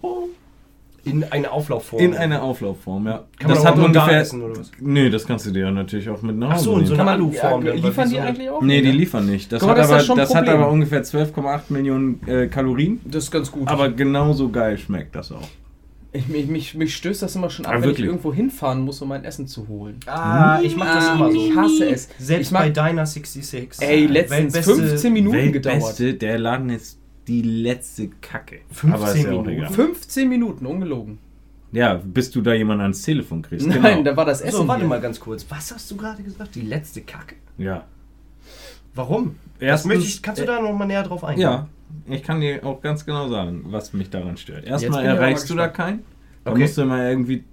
In eine Auflaufform. In einer Auflaufform, ja. Kann man aber nur da ungefähr. essen, oder was? Nee, das kannst du dir ja natürlich auch mit nach Ach Hause so, in so einer man- Aluform. ja, liefern die eigentlich auch? Nee, die Ja. liefern nicht. Das, hat, das aber, das hat aber ungefähr 12,8 Millionen äh, Kalorien. Das ist ganz gut. Aber genauso geil schmeckt das auch. Ich, mich, mich, mich stößt das immer schon ab, Ah, wenn wirklich? ich irgendwo hinfahren muss, um mein Essen zu holen. Ah, ich mach das immer so. Ich hasse es. Selbst ich mag, bei Diner 66. Ey, letztens Weltbeste- 15 Minuten gedauert. Weltbeste, der Laden ist die letzte Kacke. 15 aber ist ja auch Minuten? egal. 15 Minuten, ungelogen. Ja, bis du da jemanden ans Telefon kriegst. Nein, genau. da war das Essen. So, warte hier. mal ganz kurz. Was hast du gerade gesagt? Die letzte Kacke. Ja. Warum? Erstens, möchte ich, kannst du da noch mal näher drauf eingehen? Ja, ich kann dir auch ganz genau sagen, was mich daran stört. Erstmal erreichst du da keinen. Da Okay. musst du immer irgendwie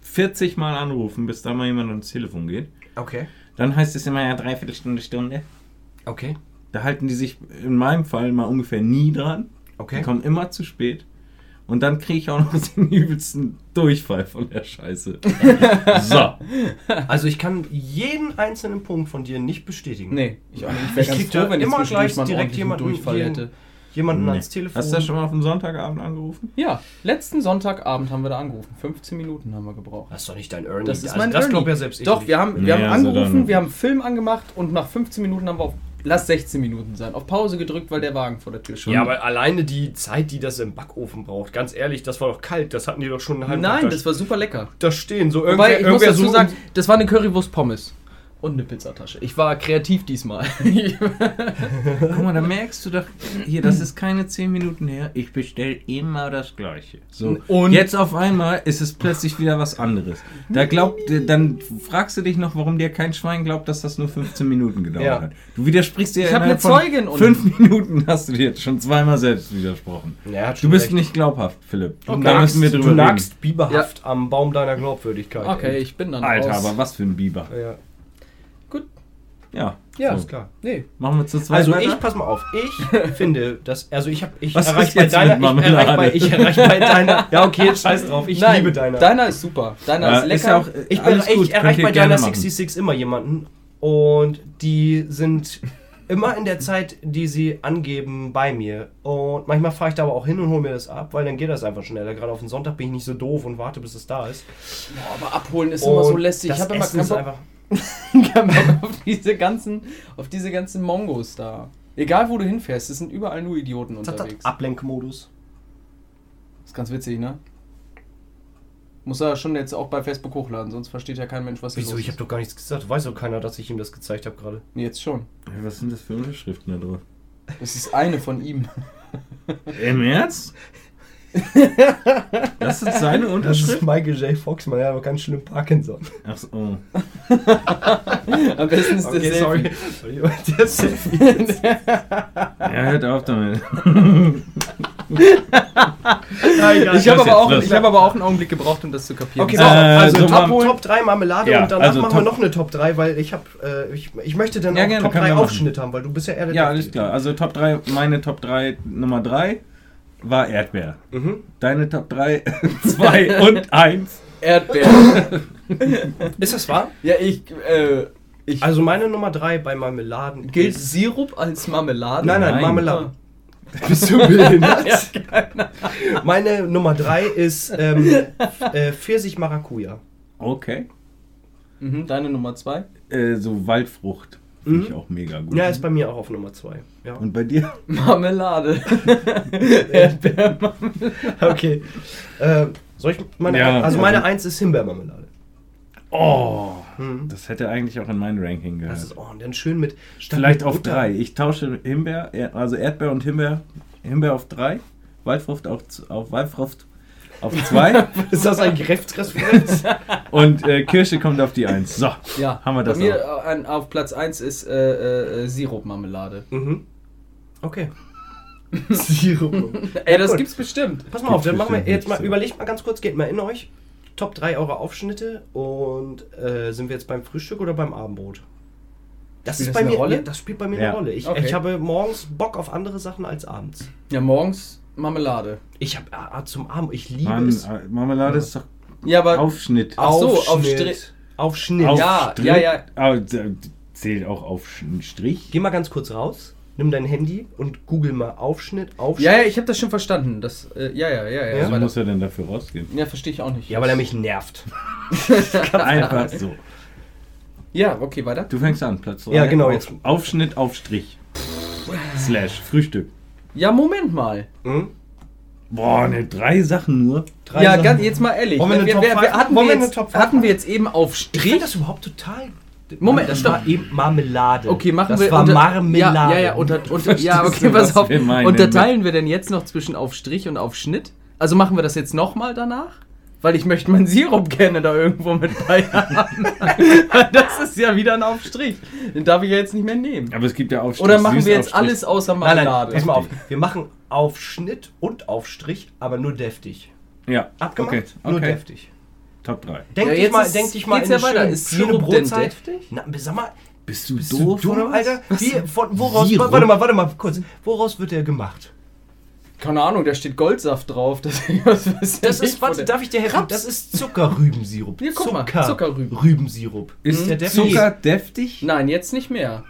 40 Mal anrufen, bis da mal jemand ans Telefon geht. Okay. Dann heißt es immer ja dreiviertel Stunde, Stunde. Okay. Da halten die sich in meinem Fall mal ungefähr nie dran. Okay. Die kommen immer zu spät. Und dann kriege ich auch noch [LAUGHS] den übelsten Durchfall von der Scheiße. [LAUGHS] so. Also ich kann jeden einzelnen Punkt von dir nicht bestätigen. Nee, ich. Ich wäre Ich ganz krieg froh, da wenn ich immer gleich mal direkt jemanden Durchfall hätte. Jemanden Nee. ans Telefon. Hast du das schon mal auf dem Sonntagabend angerufen? Ja, letzten Sonntagabend haben wir da angerufen. 15 Minuten haben wir gebraucht. Das ist doch nicht dein Ernie. Das ist also mein Das Ernie. glaubt ja selbst ich Doch, nicht. wir haben, wir Nee, haben also angerufen, dann- wir haben einen Film angemacht und nach 15 Minuten haben wir auf, lass 16 Minuten sein, auf Pause gedrückt, weil der Wagen vor der Tür stand. Ja, aber alleine die Zeit, die das im Backofen braucht, ganz ehrlich, das war doch kalt, das hatten die doch schon einen halben Nein, Tag das war super lecker. da stehen. So Wobei, ich muss irgendwer dazu so sagen, das war eine Currywurst Pommes. Und eine Pizzatasche. Ich war kreativ diesmal. [LAUGHS] Guck mal, da merkst du doch, hier, das ist keine 10 Minuten her. Ich bestelle immer das Gleiche. So, Und- jetzt auf einmal ist es plötzlich wieder was anderes. Da glaubt, dann fragst du dich noch, warum dir kein Schwein glaubt, dass das nur 15 Minuten gedauert Ja. hat. Du widersprichst dir Ich hab innerhalb eine von Zeugin und- Fünf Minuten hast du dir jetzt schon zweimal selbst widersprochen. Ja, Du bist recht. nicht glaubhaft, Philipp. Du Da müssen wir nagst, drüber du nagst biberhaft am Baum deiner Glaubwürdigkeit. okay, ich bin dann Alter, raus. aber was für ein Biber. Ja. Ja, Ja, so. ist klar. Nee. Machen wir zu zweit Also weiter? ich, pass mal auf, ich [LAUGHS] finde, dass, also ich habe, ich Was erreiche bei deiner, ich erreiche bei, Marmelade? ich erreiche bei [LAUGHS] deiner, ja okay, scheiß drauf, ich Nein, liebe deiner. Deiner ist super. Deiner Ja, ist lecker. ist ja auch, äh, Ich, bin, gut, ich erreiche bei deiner machen. 66 immer jemanden und die sind immer in der Zeit, die sie angeben, bei mir. Und manchmal fahre ich da aber auch hin und hole mir das ab, weil dann geht das einfach schneller. Gerade auf den Sonntag bin ich nicht so doof und warte, bis es da ist. Boah, aber abholen ist immer so Und lästig. Ich habe immer keinen Bock [LAUGHS] auf diese ganzen, auf diese ganzen Mongos da. Egal wo du hinfährst, es sind überall nur Idioten unterwegs. Ablenkmodus. ist ganz witzig, ne? Muss er schon jetzt auch bei Facebook hochladen, sonst versteht ja kein Mensch, was hier Wieso? los Ich habe ist. doch gar nichts gesagt. Weiß doch keiner, dass ich ihm das gezeigt habe gerade. Nee, Jetzt schon. Hey, Was sind das für Unterschriften da drauf? Das ist eine von ihm. Im Ernst? Das ist seine Unterschrift? Michael J. Fox, man, hat aber ganz schlimm Parkinson. Ach so. Oh. [LAUGHS] Am besten ist Okay, der sorry. Selfie. sorry. Der Selfie. Ja, hört auf damit. Ich habe aber, auch- ich hab aber auch einen Augenblick gebraucht, um das zu kapieren. Okay, Äh, so, also so Top, mal- Top 3 Marmelade Ja, und danach also machen wir Top- noch eine Top 3, weil ich habe, äh, ich, ich möchte dann Ja, auch gerne, Top können 3 wir machen. Aufschnitt haben, weil du bist ja eher der Ja, alles klar. Also Top 3, meine Top 3, Nummer 3 war Erdbeer. Mhm. Deine Top 3, 2 [LAUGHS] und 1. Erdbeeren. [LAUGHS] Ist das wahr? ja, ich, äh, ich. Also meine Nummer 3 bei Marmeladen gilt Sirup als Marmelade? Nein, nein, Nein. Marmelade. [LAUGHS] Bist du behindert? Ja, Meine Nummer 3 ist ähm, äh, Pfirsich Maracuja. Okay. Mhm, deine Nummer zwei? Äh, so Waldfrucht. Finde ich Mhm. auch mega gut. Ja, ist bei mir auch auf Nummer 2. Ja. Und bei dir? [LAUGHS] Marmelade. [LAUGHS] Erdbeermarmelade. Okay. Äh, soll ich meine. Ja, also meine also- 1 ist Himbeermarmelade. Oh, Mhm. das hätte eigentlich auch in mein Ranking gehört. Das ist, oh, und dann schön mit. statt Vielleicht mit auf Butter- drei. Ich tausche Himbeer, Er- also Erdbeer und Himbeer, Himbeer auf drei, Waldfrucht auf, auf Waldfrucht auf zwei [LAUGHS] Ist das ein Kräftreferenz? [LAUGHS] und äh, Kirsche kommt auf die eins. So, Ja, Haben wir das Bei mir äh, an, auf Platz 1 ist äh, äh, Sirupmarmelade. mhm. Okay. [LAUGHS] Sirup. Ey, das gut. gibt's bestimmt. Pass mal auf, dann machen wir jetzt mal, überlegt mal ganz kurz, geht mal in euch. Top 3 eure Aufschnitte und äh, sind wir jetzt beim Frühstück oder beim Abendbrot? Das Spielt ist das bei eine mir, Rolle? Das spielt bei mir Ja. eine Rolle. Ich, Okay. ich habe morgens Bock auf andere Sachen als abends. Ja, morgens Marmelade. Ich habe ah, zum Abend, ich liebe Mann, es. äh, Marmelade ist doch Ja, aber Aufschnitt. Ach so, auf Aufschnitt. Strich. Auf Ja, ja, ja. Aber d- zählt auch auf Sch- Strich. Geh mal ganz kurz raus, nimm dein Handy und google mal Aufschnitt, Aufschnitt. ja, ja, ich habe das schon verstanden. Das, äh, ja, ja, ja, ja. Ja? Wieso muss er denn dafür rausgehen? ja, verstehe ich auch nicht. Ja, weil er mich nervt. [LAUGHS] Einfach so. Ja, okay, weiter. Du fängst an, Platz drei. Ja, genau, Auf, jetzt. Aufschnitt auf Strich. Slash Frühstück. Ja, Moment mal. Hm? Boah, ne, drei Sachen nur. Drei ja, Sachen. ganz, jetzt mal ehrlich. Wollen wir wir, wir, hatten, wir jetzt, hatten wir jetzt eben auf Ich Strich. finde das überhaupt total. Moment, das das war eben Marmelade. Okay, machen das wir war unter- Marmelade. Ja, ja, ja, unter, unter, ja du, okay, pass was auf. wir meinen Unterteilen wir denn jetzt noch zwischen auf Strich und auf Schnitt? Also machen wir das jetzt nochmal danach? Weil ich möchte meinen Sirup gerne da irgendwo mit bei haben. [LAUGHS] Das ist ja wieder ein Aufstrich. Den darf ich ja jetzt nicht mehr nehmen. Aber es gibt ja Aufstrich. Oder machen wir jetzt Süßaufstrich. alles außer Nein, nein, Marmelade? pass mal auf. Wir machen auf Schnitt und auf Strich, aber nur deftig. Ja, Abgemacht? okay. Nur okay. deftig. Top 3. Denk Ja, dich mal, ist- denk dich mal geht's in ja schöne, Ist schöne Sirup denn Brotzeit. deftig? Na, sag mal, Bist du bist du dumm, Alter? Wie, von, woraus, Sirup? warte mal, warte mal, kurz. Woraus wird der gemacht? Keine Ahnung, da steht Goldsaft drauf. Das, [LAUGHS] Das ich, ist, warte, darf ich dir helfen? Das ist Zuckerrübensirup. Hier, guck mal, Zucker- Zuckerrüben. Rübensirup. Ist der deftig? Zucker deftig? Nein, jetzt nicht mehr.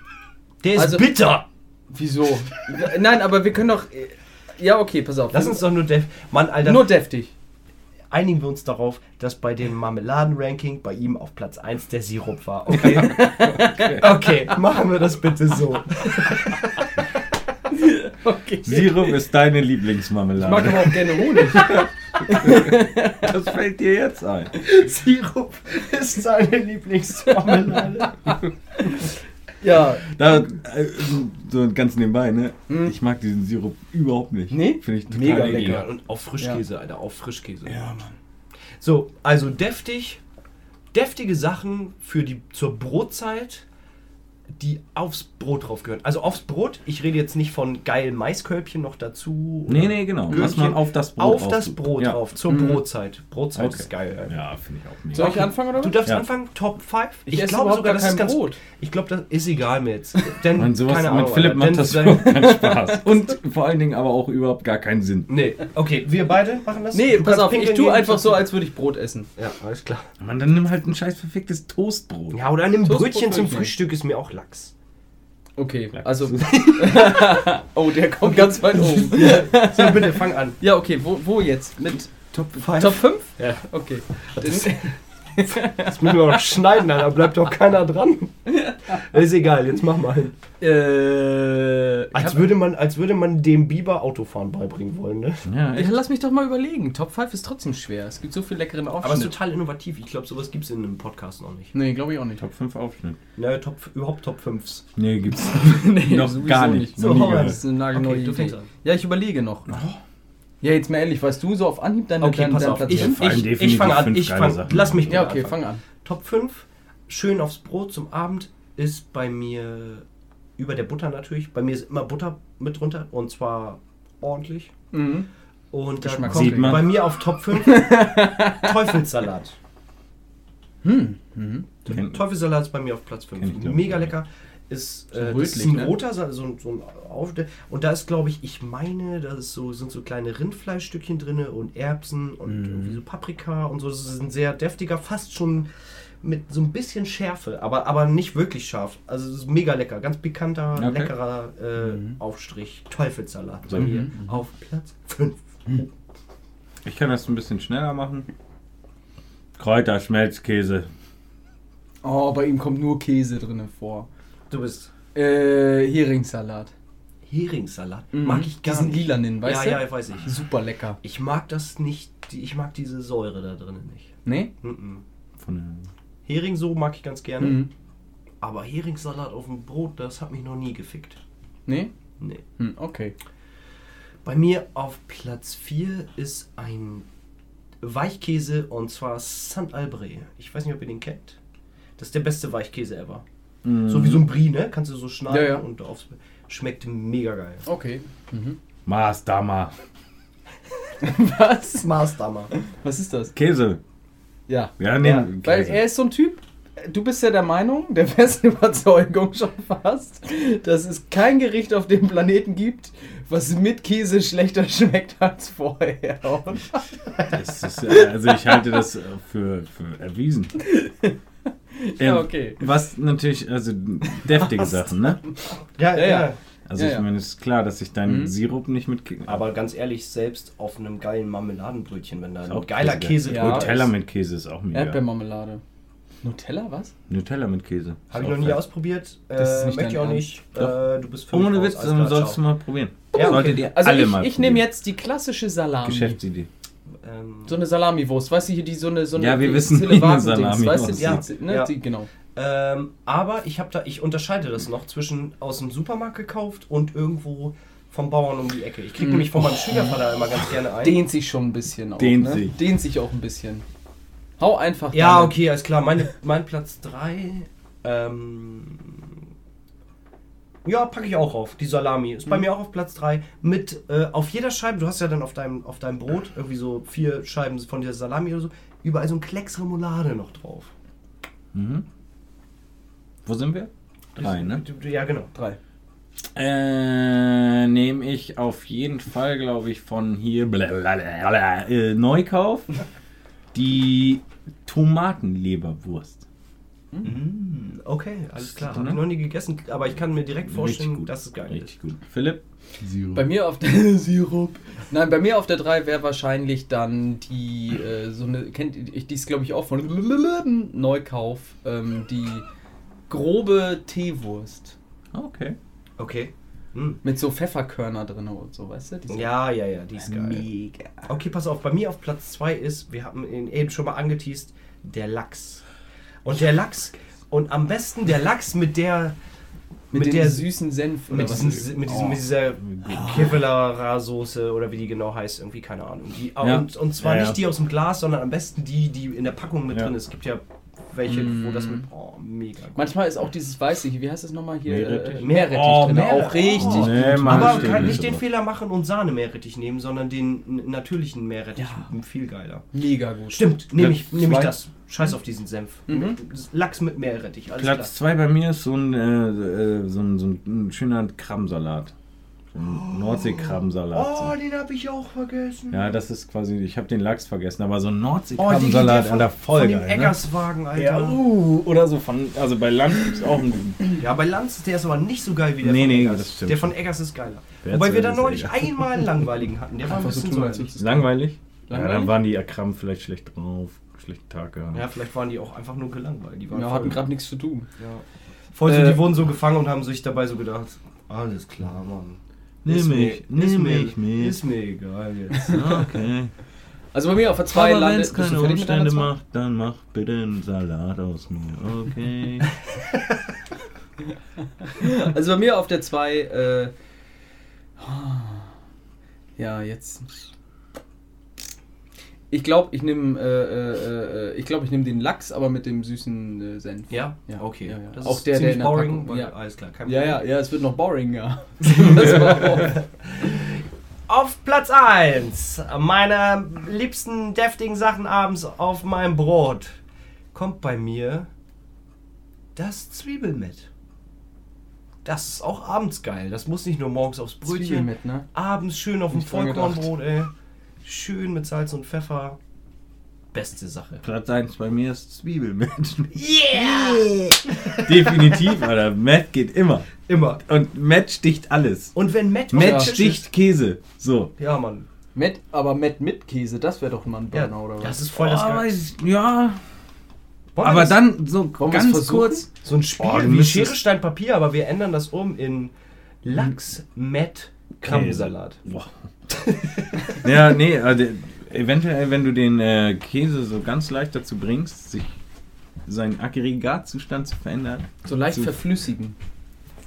Der ist Also- bitter. Wieso? Nein, aber wir können doch. Ja, okay, pass auf. Lass uns doch nur def... Mann, Alter, Nur deftig. einigen wir uns darauf, dass bei dem Marmeladen-Ranking bei ihm auf Platz 1 der Sirup war. Okay? [LAUGHS] okay, machen wir das bitte so. [LAUGHS] Okay. Sirup ist deine Ich mag Lieblingsmarmelade. aber auch gerne Honig. [LAUGHS] Das fällt dir jetzt ein. Sirup ist seine Lieblingsmarmelade. ja. Da, äh, so ganz nebenbei, ne? Hm. Ich mag diesen Sirup überhaupt nicht. Nee? Finde ich total Mega eklig. lecker. Und auf Frischkäse, Alter, auf Frischkäse. Ja, Mann. So, also deftig, deftige Sachen für die zur Brotzeit, die aufs Brot drauf gehören. Also aufs Brot, ich rede jetzt nicht von geilen Maiskölbchen noch dazu. Nee, nee, genau. Was man auf das Brot Auf drauf das. Brot ja. drauf, zur Mhm. Brotzeit. Brotzeit Okay. ist geil. Alter. Ja, finde ich auch mega. Soll ich anfangen oder Du was? darfst Ja. anfangen, Top 5. Ich esse überhaupt gar kein Brot. Ich glaube, das ist egal mir jetzt. [LAUGHS] Denn, Mann, sowas keine mit Ahnung, Philipp macht das überhaupt [LAUGHS] keinen Spaß. [LAUGHS] Und vor allen Dingen aber auch überhaupt gar keinen Sinn. Nee, okay, wir beide machen das. Nee, Du pass auf, ich tue einfach ich- so, als würde ich Brot essen. Ja, alles klar. Mann, dann nimm halt ein scheiß verficktes Toastbrot. Ja, oder Toastbrot Brötchen zum ich. Frühstück ist mir auch Lachs. Okay, Ja. also. [LAUGHS] oh, der kommt ganz weit oben. [LAUGHS] So, bitte, fang an. Ja, okay, wo, wo jetzt? Mit Top 5? Top 5? Ja. Okay. Das müssen wir noch schneiden, da bleibt doch keiner dran. Ist egal, jetzt mach mal hin. äh, Als würde man, als würde man dem Biber Autofahren beibringen wollen, ne? Ja, lass mich doch mal überlegen. Top 5 ist trotzdem schwer. Es gibt so viel leckeren Aber es ist Aufschnitt. total innovativ. Ich glaube, sowas gibt es in einem Podcast noch nicht. Nee, glaube ich auch nicht. Top 5 Aufschnitt. Ne, Top, überhaupt Top 5s. Nee, gibt's [LAUGHS] nee, noch sowieso gar nicht. So, rein. gehört. Das ist eine nagelneue Okay, du Idee. fängst an. Ja, ich überlege noch. Ja, jetzt mal ehrlich, weißt du so auf Anhieb deine, Okay, deinen, pass deinen auf. Platz Ich, ich, ich fange an. Ich fang, Sachen. lass mich Ja, okay, fang an. Top 5, schön aufs Brot zum Abend, ist bei mir über der Butter natürlich. Bei mir ist immer Butter mit drunter und zwar ordentlich. Mhm. Und da kommt bei mir auf Top 5 [LAUGHS] Teufelssalat. Hm. Mhm. Teufelssalat ist bei mir auf Platz Kenn ich, 5. glaub ich, Mega nicht. lecker. Ist, So äh, das ist ein ne? roter so, ein- so ein Auf und da ist, glaube ich, ich meine, da so, sind so kleine Rindfleischstückchen drin und Erbsen und Mhm. irgendwie so Paprika und so. Das ist ein sehr deftiger, fast schon mit so ein bisschen Schärfe, aber, aber nicht wirklich scharf. Also es ist mega lecker, ganz pikanter, Okay. leckerer äh, Mhm. Aufstrich. Teufelssalat bei Mhm. mir Mhm. auf Platz 5. Ich kann das ein bisschen schneller machen. Kräuter, Schmelzkäse. Oh, bei ihm kommt nur Käse drinnen vor. Du bist Äh, Heringssalat. Heringssalat. Mhm. Mag ich gar Diesen nicht. lilanen, weißt ja, du? ja, weiß ich. Super lecker. Ich mag das nicht. Ich mag diese Säure da drinnen nicht. Nee? Mhm. Von der Hering so mag ich ganz gerne. Mhm. Aber Heringssalat auf dem Brot, das hat mich noch nie gefickt. Nee? Nee. Hm, okay. Bei mir auf Platz 4 ist ein Weichkäse und zwar Saint-Albret. Ich weiß nicht, ob ihr den kennt. Das ist der beste Weichkäse ever. So wie so ein Brie, ne? Kannst du so schneiden Ja, ja. und aufs. Schmeckt mega geil. Okay. Mhm. Maßdammer. [LAUGHS] Was? Maßdammer. Was ist das? Käse. Ja. Ja, nee, Ja. Weil er ist so ein Typ, du bist ja der Meinung, der festen [LAUGHS] Überzeugung schon fast, dass es kein Gericht auf dem Planeten gibt, was mit Käse schlechter schmeckt als vorher. Ist, also ich halte das äh, für, für erwiesen. [LAUGHS] Ja, Ähm, okay. Was natürlich, also deftige [LAUGHS] Sachen, ne? Ja, Ja, ja. Also Ja, ich ja. meine, es ist klar, dass ich deinen Mhm. Sirup nicht mit Kä- Aber ganz ehrlich, selbst auf einem geilen Marmeladenbrötchen, wenn da Ist ein auch geiler Käse. Käse Ja, Nutella mit Käse ist auch mega. Erdbeermarmelade. Nutella, was? Nutella mit Käse. Habe ich noch nie fett. ausprobiert. Das ist Äh, möchte ich auch Ernst. nicht. Äh, du bist Ohne Witz, dann sollst du mal probieren. Ja, okay. Solltet ihr Also alle ich, mal ich nehme jetzt die klassische Salami. Geschäftsidee. Ähm, So eine Salamiwurst, weißt du, hier die so eine so eine Ja, wir die wissen, [LAUGHS] wie eine Salami weißt du, die, ne, Ja. die, genau. Ähm, aber ich habe da, ich unterscheide das noch zwischen aus dem Supermarkt gekauft und irgendwo vom Bauern um die Ecke. Ich krieg Mhm. nämlich von meinem Schwiegervater immer ganz gerne ein. Dehnt sich schon ein bisschen auch, Dehnt ne? sich. Dehnt sich auch ein bisschen. Hau einfach ja, deine- okay, alles klar. Meine, mein Platz 3, ähm, ja, packe ich auch auf. Die Salami ist bei Mhm. mir auch auf Platz 3. Mit äh, auf jeder Scheibe, du hast ja dann auf deinem, auf deinem Brot irgendwie so vier Scheiben von dieser Salami oder so, überall so ein Klecks Remoulade noch drauf. Mhm. Wo sind wir? Drei, ne? Ja, genau. Drei. Äh, nehme ich auf jeden Fall, glaube ich, von hier äh, Neukauf [LAUGHS] die Tomatenleberwurst. Mm, Okay, alles klar. Habe ich noch nie gegessen, aber ich kann mir direkt vorstellen, Richtig gut. dass es geil Richtig gut. Philipp? Bei mir auf der [LAUGHS] Sirup. Nein, bei mir auf der 3 wäre wahrscheinlich dann die äh, so eine kennt ihr- die ist glaube ich auch von Neukauf ähm, die grobe Teewurst Okay. ist. Okay. Hm. mit so Pfefferkörner drin und so, weißt du? Die sind Ja, ja, ja, die ist geil. mega. Okay, pass auf, bei mir auf Platz 2 ist, wir haben ihn eben schon mal angeteased, der Lachs. Und der Lachs, und am besten der Lachs mit der, Mit, mit der, süßen Senf mit, diesem, mit, diesem, Oh. mit dieser Kevlar-Soße oder wie die genau heißt, irgendwie, keine Ahnung. Die, Ja. und, und zwar Ja, ja. nicht die aus dem Glas, sondern am besten die, die in der Packung mit Ja. drin ist. Es gibt ja welche, wo das Mm. mit, oh, mega gut. Manchmal ist auch dieses weiße, wie heißt das nochmal hier? Meerrettich. Äh, Meerrettich Oh, drin. Meerrettich. Auch richtig Oh. Nee, gut. Mann, Aber kann nicht den. Fehler machen und Sahne-Meerrettich nehmen, sondern den natürlichen Meerrettich. Ja. Viel geiler. Mega gut. Stimmt, nehme ich, nehm ich das. Scheiß auf diesen Senf. Mhm. Lachs mit Meerrettich, alles Platz 2 bei mir ist so ein, äh, äh, so ein, so ein schöner Krabbensalat. So ein Nordseekrabbensalat. Oh, den habe ich auch vergessen. Ja, das ist quasi, ich habe den Lachs vergessen, aber so ein Oh, Nordseekrabbensalat von, an der von voll dem geil, ne? Eggerswagen, Alter. Ja, Ja, uh, oder so von, also bei Land gibt es auch einen guten. bei Lanz, der ist aber nicht so geil wie der Nee, von nee, Eggers. das stimmt Der von Eggers ist geiler. Wer Wobei wir da neulich Egger? einmal einen langweiligen hatten. Der war ein bisschen tun, so. Ist langweilig? Ja, Langweilig? dann waren die Akram vielleicht schlecht drauf, schlechten Tag gehabt. Ja, vielleicht waren die auch einfach nur gelangweilt. Die waren voll- hatten gerade nichts zu tun. Ja. Voll so, Äh, die wurden so gefangen und haben sich dabei so gedacht, alles klar, Mann. Nimm mich, nimm mir- mich mit. Ist mir egal jetzt. [LAUGHS] Okay. Also bei mir auf der 2 Aber wenn landet. es keine Umstände zwei? macht, dann mach bitte einen Salat aus mir. Okay. [LAUGHS] Also bei mir auf der 2, äh, ja, jetzt. Ich glaube, ich nehme äh, äh, äh, ich ich nehme den Lachs, aber mit dem süßen äh, Senf. Ja? Ja, okay. ja, ja. Auch der, der in der boring. Packung- ja. Alles klar, kein Ja, Problem. ja, ja, es wird noch boring, ja. [LAUGHS] Auf Platz 1 meiner liebsten deftigen Sachen abends auf meinem Brot kommt bei mir das Zwiebel mit. Das ist auch abends geil. Das muss nicht nur morgens aufs Zwiebel Brötchen. mit, ne? Abends schön auf dem. Vollkornbrot, ey. Schön mit Salz und Pfeffer. Beste Sache. Platz 1 bei mir ist Zwiebelmatch. [LAUGHS] Yeah! Definitiv, Alter. Matt geht immer. Immer. Und Matt sticht alles. Und wenn Matt, Matt Tisch sticht Käse. So. Ja, Mann. Met, aber Met mit Käse, das wäre doch mal ein Ja, Burner, oder was? das ist voll das Oh, Geil. ja. Wollen wir Aber dann so ganz kurz. So ein Spiel Oh, wie Schere, Stein, Papier, aber wir ändern das um in Lachs, Met, Krabbensalat. Boah. [LAUGHS] ja, nee, also, eventuell, wenn du den äh, Käse so ganz leicht dazu bringst, sich seinen Aggregatzustand zu verändern, So leicht So. verflüssigen.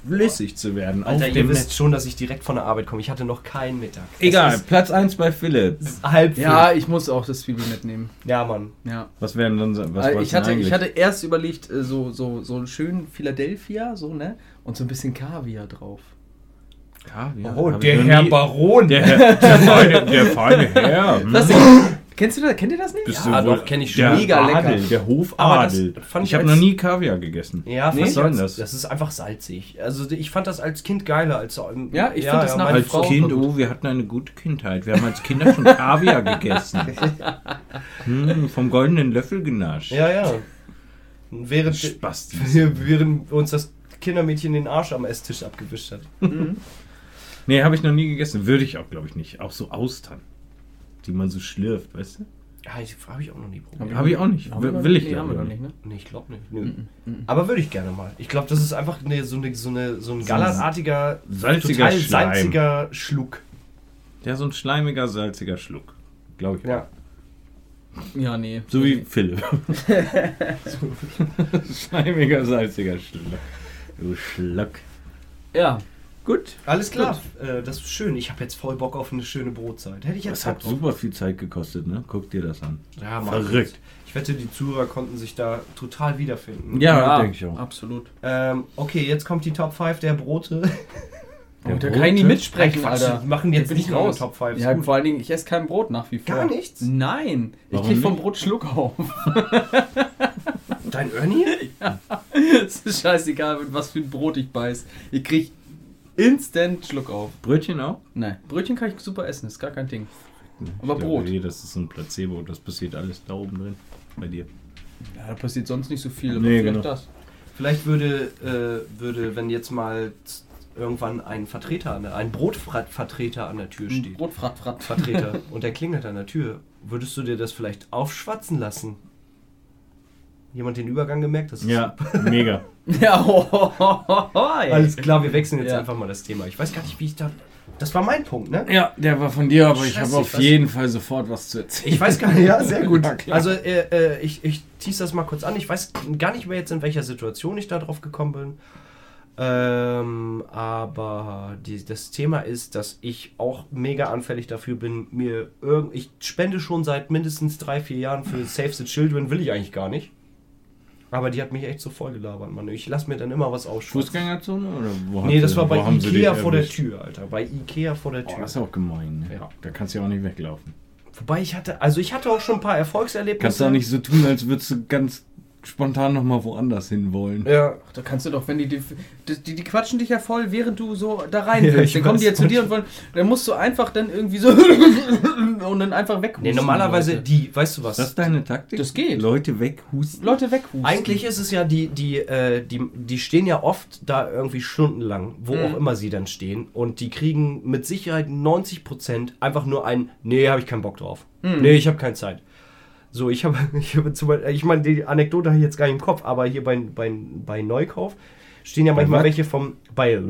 flüssig zu werden. Alter, auf ihr dem wisst Netz. schon, dass ich direkt von der Arbeit komme. Ich hatte noch keinen Mittag. Egal, Platz 1 bei Philipp. halb Ja, ich muss auch das Zwiebel mitnehmen. Ja, Mann. Ja. Was werden dann so- was wolltest ich, hatte, eigentlich? ich hatte erst überlegt, äh, so, so, so einen schönen Philadelphia, so, ne? Und so ein bisschen Kaviar drauf. Kaviar, Oh, hab ich der Herr nie- Baron. Der, der, feine, der feine Herr. [LAUGHS] hm? Das, kennst du das? Kennt ihr das nicht? Bist Ja, doch, kenn ich der schon. Mega lecker. Adel, Der Aber Hofadel. ich ich habe noch nie Kaviar gegessen. Ja, Nee, was ich soll das? das ist einfach salzig. Also ich fand das als Kind geiler als ähm, Ja, ich find das nach Als Frau- Kind, oh, wir hatten eine gute Kindheit. Wir haben als Kinder schon Kaviar gegessen. [LAUGHS] Hm, vom goldenen Löffel genascht. Ja, ja. Während, Spaß. [LAUGHS] während uns das Kindermädchen den Arsch am Esstisch abgewischt hat. Nee, habe ich noch nie gegessen. Würde ich auch, glaube ich, nicht. Auch so Austern, die man so schlürft, weißt du? Ja, habe ich auch noch nie probiert. Hab ich auch nicht. Haben Will- will ich, nee, haben wir noch nicht. ne? Nee, ich glaube nicht. Nö. Aber würde ich gerne mal. Ich glaube, das ist einfach eine, so, eine, so, eine, so ein So gallertartiger, salziger total Schleim. salziger Schluck. Ja, so ein schleimiger, salziger Schluck. Glaube ich. auch. Ja. Ja, nee. So wie Philipp. [LAUGHS] schleimiger, salziger Schluck. Du Schluck. Ja. Gut. Alles klar. Äh, das ist schön. Ich habe jetzt voll Bock auf eine schöne Brotzeit. Hätte ich jetzt Das hat drauf. super viel Zeit gekostet, ne? Guck dir das an. Ja, Mann. Verrückt. Ich wette, die Zuhörer konnten sich da total wiederfinden. Ja, denke ich auch. Absolut. Ähm, okay, jetzt kommt die Top 5 der Brote. [LAUGHS] Da Der kann ich nie Brote? mitsprechen, Quatsch, Alter. Wir machen jetzt bin nicht ich raus. Top 5. Ja, gut. vor allen Dingen, ich esse kein Brot nach wie vor. Gar nichts? Nein. Ich Warum krieg vom nicht? Brot Schluck auf. [LAUGHS] Dein Ernie? [LAUGHS] es ist scheißegal, mit was für ein Brot ich beiß. Ich krieg instant Schluck auf. Brötchen auch? Nein. Brötchen kann ich super essen, ist gar kein Ding. Aber glaube, Brot. Nee, das ist ein Placebo. Das passiert alles da oben drin. Bei dir. Ja, da passiert sonst nicht so viel, aber Nee, vielleicht genau. das. Vielleicht würde, äh, würde, wenn jetzt mal irgendwann ein Vertreter, an der- ein Brotvertreter an der Tür steht. Brot, frat, frat. Vertreter [LAUGHS] und der klingelt an der Tür, würdest du dir das vielleicht aufschwatzen lassen? Jemand den Übergang gemerkt? Das ist Ja, mega. [LAUGHS] [LAUGHS] Ja, oh, oh, oh, oh, oh, ey. Alles klar, wir wechseln jetzt Ja. einfach mal das Thema. Ich weiß gar nicht, wie ich da. Das war mein Punkt, ne? Ja, der war von dir, aber ich Scheiße, habe auf ich jeden Fall sofort was zu erzählen. Ich weiß gar nicht, ja, sehr gut. [LAUGHS] Also, äh, äh, ich, ich tease das mal kurz an. Ich weiß gar nicht mehr jetzt, in welcher Situation ich da drauf gekommen bin. Ähm, aber die, das Thema ist, dass ich auch mega anfällig dafür bin, mir irgend. Ich spende schon seit mindestens drei, vier Jahren für Save the Children, will ich eigentlich gar nicht. Aber die hat mich echt so voll gelabert, Mann. Ich lasse mir dann immer was ausschwatzen. Fußgängerzone oder wo Nee, das sie- war bei Ikea vor der? Tür, Alter. Bei Ikea vor der Oh, Tür. das ist auch gemein. Ne? Ja. Da kannst du ja auch nicht weglaufen. Wobei ich hatte, also ich hatte auch schon ein paar Erfolgserlebnisse. Kannst du auch nicht so tun, als würdest du ganz spontan nochmal woanders hin wollen. Ja, Ach, da kannst du doch, wenn die, die, die, die quatschen dich ja voll, während du so da rein [LAUGHS] Ja, willst. ich dann kommen weiß. die ja zu dir und wollen, dann musst du einfach dann irgendwie so [LAUGHS] und dann einfach weg. Nee, normalerweise die, weißt du was? Ist das deine Taktik? Das geht. Leute weghusten? Leute weghusten. Eigentlich ist es ja die, die, äh, die, die stehen ja oft da irgendwie stundenlang, wo Mhm. auch immer sie dann stehen. Und die kriegen mit Sicherheit 90% einfach nur ein, nee, habe ich keinen Bock drauf. Mhm. Nee, ich habe keine Zeit. So, ich habe, [LAUGHS] ich habe zum Beispiel, ich meine, die Anekdote habe ich jetzt gar nicht im Kopf, aber hier bei, bei, bei Neukauf stehen ja manchmal welche vom, bei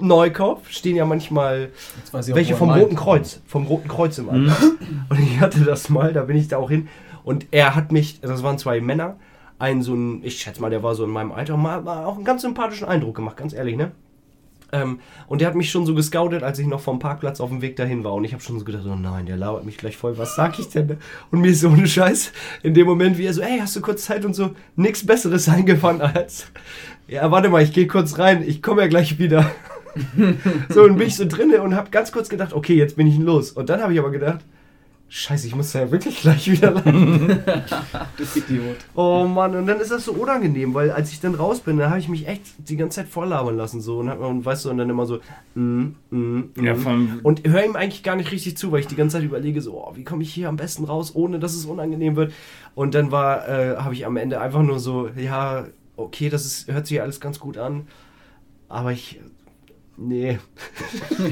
Neukauf stehen ja manchmal welche vom. Roten Kreuz, vom Roten Kreuz im Alter. Und ich hatte das mal, da bin ich da auch hin. Und er hat mich, das waren zwei Männer, einen so ein, ich schätze mal, der war so in meinem Alter, mal, mal auch einen ganz sympathischen Eindruck gemacht, ganz ehrlich, ne? Ähm, und der hat mich schon so gescoutet, als ich noch vom Parkplatz auf dem Weg dahin war. Und ich habe schon so gedacht, oh nein, der labert mich gleich voll. Was sag ich denn? Und mir ist so ohne Scheiß in dem Moment, wie er so, ey, hast du kurz Zeit und so, nichts Besseres [LAUGHS] eingefallen als, ja, warte mal, ich gehe kurz rein, ich komme ja gleich wieder. [LAUGHS] so, und bin ich so drinne und habe ganz kurz gedacht, okay, jetzt bin ich los. Und dann habe ich aber gedacht, scheiße, ich muss da ja wirklich [LAUGHS] gleich wieder lang. [LAUGHS] Du Idiot. Oh Mann, und dann ist das so unangenehm, weil als ich dann raus bin, dann habe ich mich echt die ganze Zeit volllabern lassen so und, hab, und weißt du, und dann immer so mm, mm, mm. Ja, und höre ihm eigentlich gar nicht richtig zu, weil ich die ganze Zeit überlege so, oh, wie komme ich hier am besten raus, ohne dass es unangenehm wird. Und dann war, äh, habe ich am Ende einfach nur so, ja, okay, das ist, hört sich alles ganz gut an, aber ich, nee.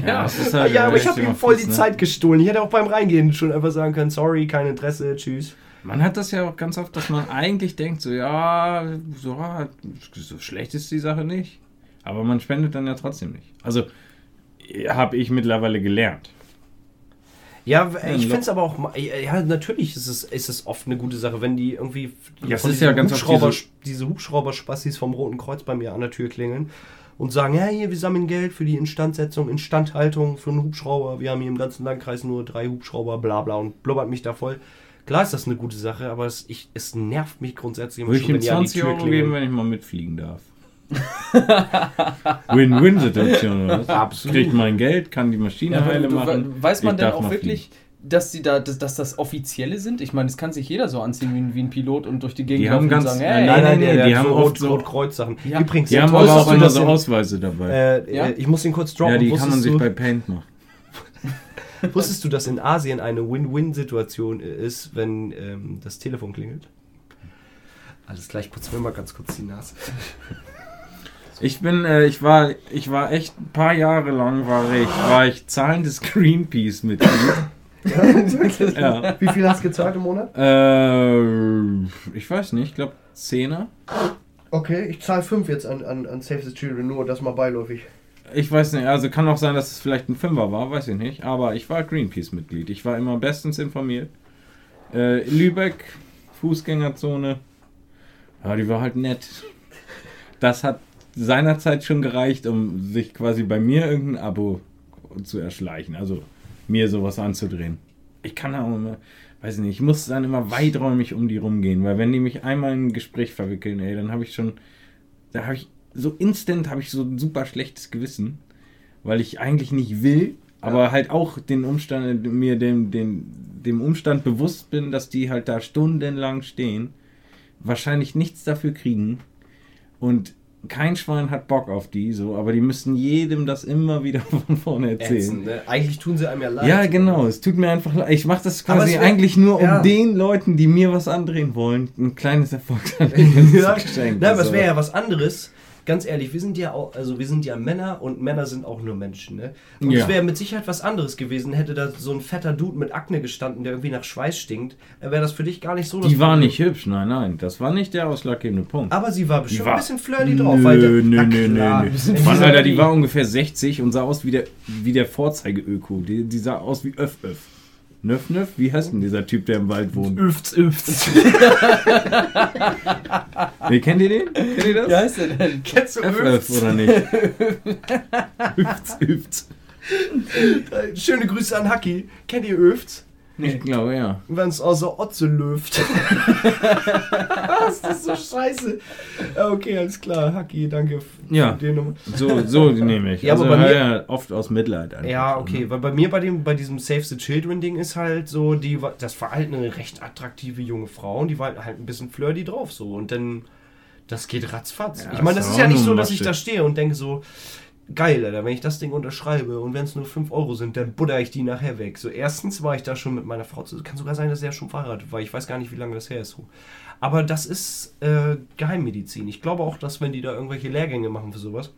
Ja, es ist Ja, halt aber ich habe ihm voll Fuß, die ne? Zeit gestohlen. Ich hätte auch beim Reingehen schon einfach sagen können, sorry, kein Interesse, tschüss. Man hat das ja auch ganz oft, dass man eigentlich denkt, so ja, so, so schlecht ist die Sache nicht. Aber man spendet dann ja trotzdem nicht. Also habe ich mittlerweile gelernt. Ja, ich finde es aber auch, ja, natürlich ist es, ist es oft eine gute Sache, wenn die irgendwie Ja, von ist ja ganz oft Hubschrauber, diese- diese Hubschrauber-Spassis vom Roten Kreuz bei mir an der Tür klingeln und sagen, ja, hier, wir sammeln Geld für die Instandsetzung, Instandhaltung für einen Hubschrauber, wir haben hier im ganzen Landkreis nur drei Hubschrauber, bla bla und blubbert mich da voll. Klar ist das eine gute Sache, aber es, ich, es nervt mich grundsätzlich immer Würde ich ihm wenn die an die 20 Tür Euro klingeln. geben, wenn ich mal mitfliegen darf. [LAUGHS] Win-Win-Situation, oder was? Absolut. Kriegt mein Geld, kann die Maschine Ja, heile du, machen. weiß man ich denn darf auch mal wirklich, dass, die da, dass, dass das offizielle sind? Ich meine, das kann sich jeder so anziehen wie ein, wie ein Pilot und durch die Gegend Die haben laufen und ganz- sagen, nein, hey, Nein, nein, der die haben so oft Rot, so- Rot-Kreuz-Sachen. Ja. Übrigens, Die ja, haben aber auch immer so Ausweise dabei. Äh, Ja? äh, ich muss den kurz droppen. ja, die kann man Wusstest sich du, bei Paint machen. [LAUGHS] Wusstest du, dass in Asien eine Win-Win-Situation ist, wenn ähm, das Telefon klingelt? Alles gleich, putz mir mal ganz kurz die Nase. [LAUGHS] Ich bin, äh, ich war, ich war echt ein paar Jahre lang war ich, war ich zahlendes Greenpeace-Mitglied. Ja. [LAUGHS] Wie viel hast du gezahlt im Monat? Äh, ich weiß nicht, ich glaube Zehner. Okay, ich zahle 5 jetzt an, an, an Save the Children, nur das mal beiläufig. Ich weiß nicht, also kann auch sein, dass es vielleicht ein Fünfer war, weiß ich nicht. Aber ich war Greenpeace-Mitglied. Ich war immer bestens informiert. Äh, Lübeck, Fußgängerzone. Ja, die war halt nett. Das hat seinerzeit schon gereicht, um sich quasi bei mir irgendein Abo zu erschleichen. Also mir sowas anzudrehen. Ich kann auch immer, weiß ich nicht, ich muss dann immer weiträumig um die rumgehen, weil wenn die mich einmal in ein Gespräch verwickeln, ey, dann habe ich schon, da habe ich so instant habe ich so ein super schlechtes Gewissen, weil ich eigentlich nicht will, aber halt auch den Umstand, mir dem, dem, dem Umstand bewusst bin, dass die halt da stundenlang stehen, wahrscheinlich nichts dafür kriegen und kein Schwein hat Bock auf die, so, aber die müssen jedem das immer wieder [LAUGHS] von vorne erzählen. Ätzend, ne? Eigentlich tun sie einem ja leid. Ja, genau. Es tut mir einfach leid. Ich mache das quasi wär- eigentlich nur, um ja. den Leuten, die mir was andrehen wollen, ein kleines Erfolgserlebnis [LAUGHS] ja, zu schenken. Nein, aber es wäre ja was anderes. Ganz ehrlich, wir sind ja auch, also wir sind ja Männer und Männer sind auch nur Menschen, ne? Und Ja. es wäre mit Sicherheit was anderes gewesen, hätte da so ein fetter Dude mit Akne gestanden, der irgendwie nach Schweiß stinkt, dann wäre das für dich gar nicht so Die war nicht hübsch, nein, nein. Das war nicht der ausschlaggebende Punkt. Aber sie war bestimmt war- ein bisschen flirty drauf. weil der- Nö, nö, nö, nö, nö. Mann. Alter, die war ungefähr 60 und sah aus wie der, wie der Vorzeige-Öko. Die, die sah aus wie Öff Öff. Nöff Nöff? Wie heißt denn dieser Typ, der im Wald wohnt? Üfts, üfts. [LAUGHS] Nee, kennt ihr den? Kennt ihr das? Wie heißt der denn? Kennst du Öff, Üfts? oder nicht? [LAUGHS] Üfts, Üfts. Schöne Grüße an Haki. Kennt ihr Ich glaube, ja. Wenn es außer Otze löft. [LAUGHS] Was? Das ist so scheiße. Okay, alles klar. Haki, danke Ja. So, so [LAUGHS] nehme ich. Ja, aber also, bei mir- ja, oft aus Mitleid. einfach. Ja, okay, weil bei mir bei dem bei diesem Save the Children Ding ist halt so, die das war halt eine recht attraktive junge Frau und die war halt ein bisschen flirty drauf so und dann das geht ratzfatz. Ja, ich meine, das ist ja nicht so, dass ich da stehe und denke so geil, Alter, wenn ich das Ding unterschreibe und wenn es nur 5 Euro sind, dann butter ich die nachher weg. So erstens war ich da schon mit meiner Frau zu, kann sogar sein, dass er schon verheiratet war. Ich weiß gar nicht, wie lange das her ist. Aber das ist äh, Geheimmedizin. Ich glaube auch, dass wenn die da irgendwelche Lehrgänge machen für sowas,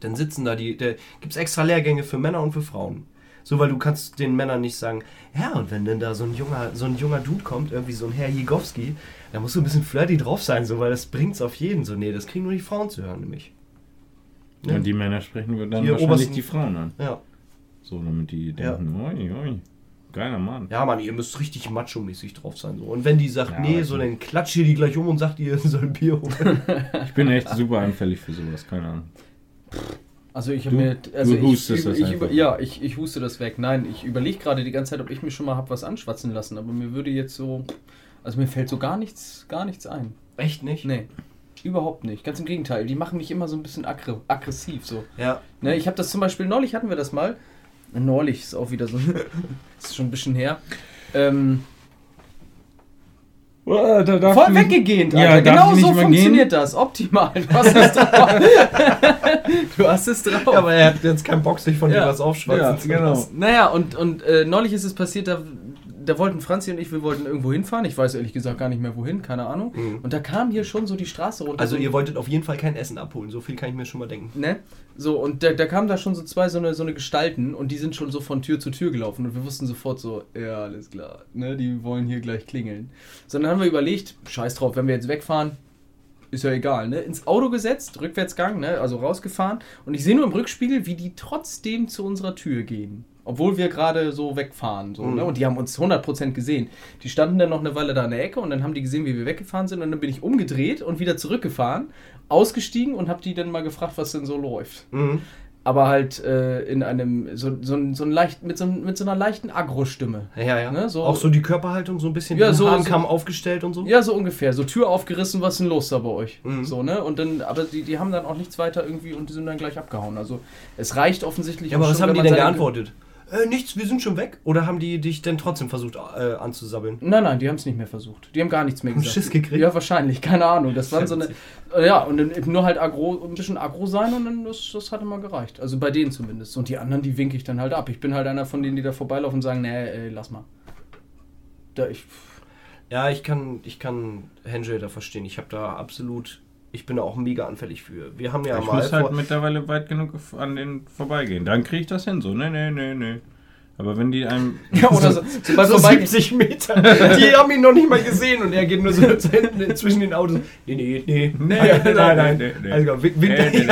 dann sitzen da die, da gibt es extra Lehrgänge für Männer und für Frauen. So, weil du kannst den Männern nicht sagen, ja, und wenn denn da so ein junger, so ein junger Dude kommt, irgendwie so ein Herr Jigowski, da musst du ein bisschen flirty drauf sein, so, weil das bringt's auf jeden. So, nee, das kriegen nur die Frauen zu hören, nämlich. Ne? Und die Männer sprechen wir dann Die wahrscheinlich obersten- die Frauen an. Ja. So, damit die Ja. denken, oi, oi, geiler Mann. Ja, Mann, ihr müsst richtig macho-mäßig drauf sein. So. Und wenn die sagt, Ja, nee, so, dann klatscht ihr die gleich um und sagt, ihr [LAUGHS] soll ein Bier holen. Ich bin echt super anfällig für sowas, keine Ahnung. Also ich habe mir, also du hustest ich, das ich, einfach. ja, ich, ich huste das weg. Nein, ich überlege gerade die ganze Zeit, ob ich mir schon mal hab was anschwatzen lassen, aber mir würde jetzt so, also mir fällt so gar nichts, gar nichts ein. Echt nicht? Nee, überhaupt nicht. Ganz im Gegenteil, die machen mich immer so ein bisschen aggr aggressiv so. Ja. Ne, ich habe das zum Beispiel, neulich hatten wir das mal, neulich ist auch wieder so, [LAUGHS] ist schon ein bisschen her, ähm, voll weggegähnt, Ja, Alter. darf genau nicht so funktioniert das, optimal. Du hast es drauf. [LAUGHS] du hast es drauf. Ja, aber er hat jetzt keinen Bock, sich von Ja. dir was aufschwatzen Ja, zu genau. lassen. Naja, und, und äh, neulich ist es passiert, da, da wollten Franzi und ich, wir wollten irgendwo hinfahren. Ich weiß ehrlich gesagt gar nicht mehr wohin, keine Ahnung. Mhm. Und da kam hier schon so die Straße runter. Also so, ihr wolltet auf jeden Fall kein Essen abholen, so viel kann ich mir schon mal denken. Ne? So, und da, da kamen da schon so zwei so eine, so eine Gestalten und die sind schon so von Tür zu Tür gelaufen und wir wussten sofort so, ja, alles klar, ne, die wollen hier gleich klingeln. So, dann haben wir überlegt, scheiß drauf, wenn wir jetzt wegfahren, ist ja egal, ne? Ins Auto gesetzt, Rückwärtsgang, ne? Also rausgefahren und ich sehe nur im Rückspiegel, wie die trotzdem zu unserer Tür gehen. Obwohl wir gerade so wegfahren. So, Mhm. ne? Und die haben uns 100% gesehen. Die standen dann noch eine Weile da in der Ecke und dann haben die gesehen, wie wir weggefahren sind. Und dann bin ich umgedreht und wieder zurückgefahren, ausgestiegen und habe die dann mal gefragt, was denn so läuft. Mhm. Aber halt äh, in einem, so, so, so ein leicht, mit, so, mit so einer leichten Agro-Stimme. Ja, ja. Ne, so- auch so die Körperhaltung so ein bisschen Ja, so- Hahnkamm so- aufgestellt und so. Ja, so ungefähr. So Tür aufgerissen, was ist denn los da bei euch? Mhm. So, ne? Und dann, aber die, die haben dann auch nichts weiter irgendwie und die sind dann gleich abgehauen. Also es reicht offensichtlich. Ja, aber was schon, haben die denn geantwortet? Äh, nichts, wir sind schon weg. Oder haben die dich denn trotzdem versucht äh, anzusabbeln? Nein, nein, die haben es nicht mehr versucht. Die haben gar nichts mehr Haben gesagt. Schiss gekriegt? Ja, wahrscheinlich, keine Ahnung. Das waren so eine. äh, Ja, und dann eben nur halt agro, ein bisschen agro sein und dann das, das hat immer gereicht. Also bei denen zumindest. Und die anderen, die winke ich dann halt ab. Ich bin halt einer von denen, die da vorbeilaufen und sagen, nee, ey, lass mal. Da ich. Ja, ich kann, ich kann Henry da verstehen. Ich habe da absolut, ich bin da auch mega anfällig für. Wir haben ja ich mal muss halt mittlerweile weit genug an den vorbeigehen. Dann kriege ich das hin. So, nee, nee, nee, nee. Aber wenn die einem. [LAUGHS] Ja, oder so, [LAUGHS] so so Vorbeigehen- 70 Meter. [LAUGHS] Die haben ihn noch nicht mal gesehen und er geht nur so zwischen den Autos. Nee, nee, nee. Nee, nein, nein, nein. nee. Also, nee, nee.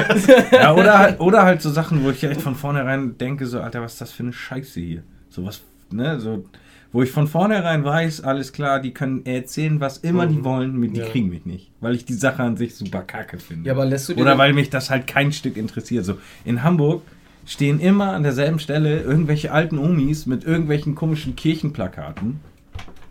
Ja, oder, halt, oder halt so Sachen, wo ich echt von vornherein denke, so, Alter, was ist das für eine Scheiße hier? So was, ne, so, wo ich von vornherein weiß, alles klar, die können erzählen, was immer die Mhm. wollen, mit- die Ja. kriegen mich nicht. Weil ich die Sache an sich super kacke finde. Ja, aber lässt du Oder weil mich das halt kein Stück interessiert. So, in Hamburg stehen immer an derselben Stelle irgendwelche alten Omis mit irgendwelchen komischen Kirchenplakaten.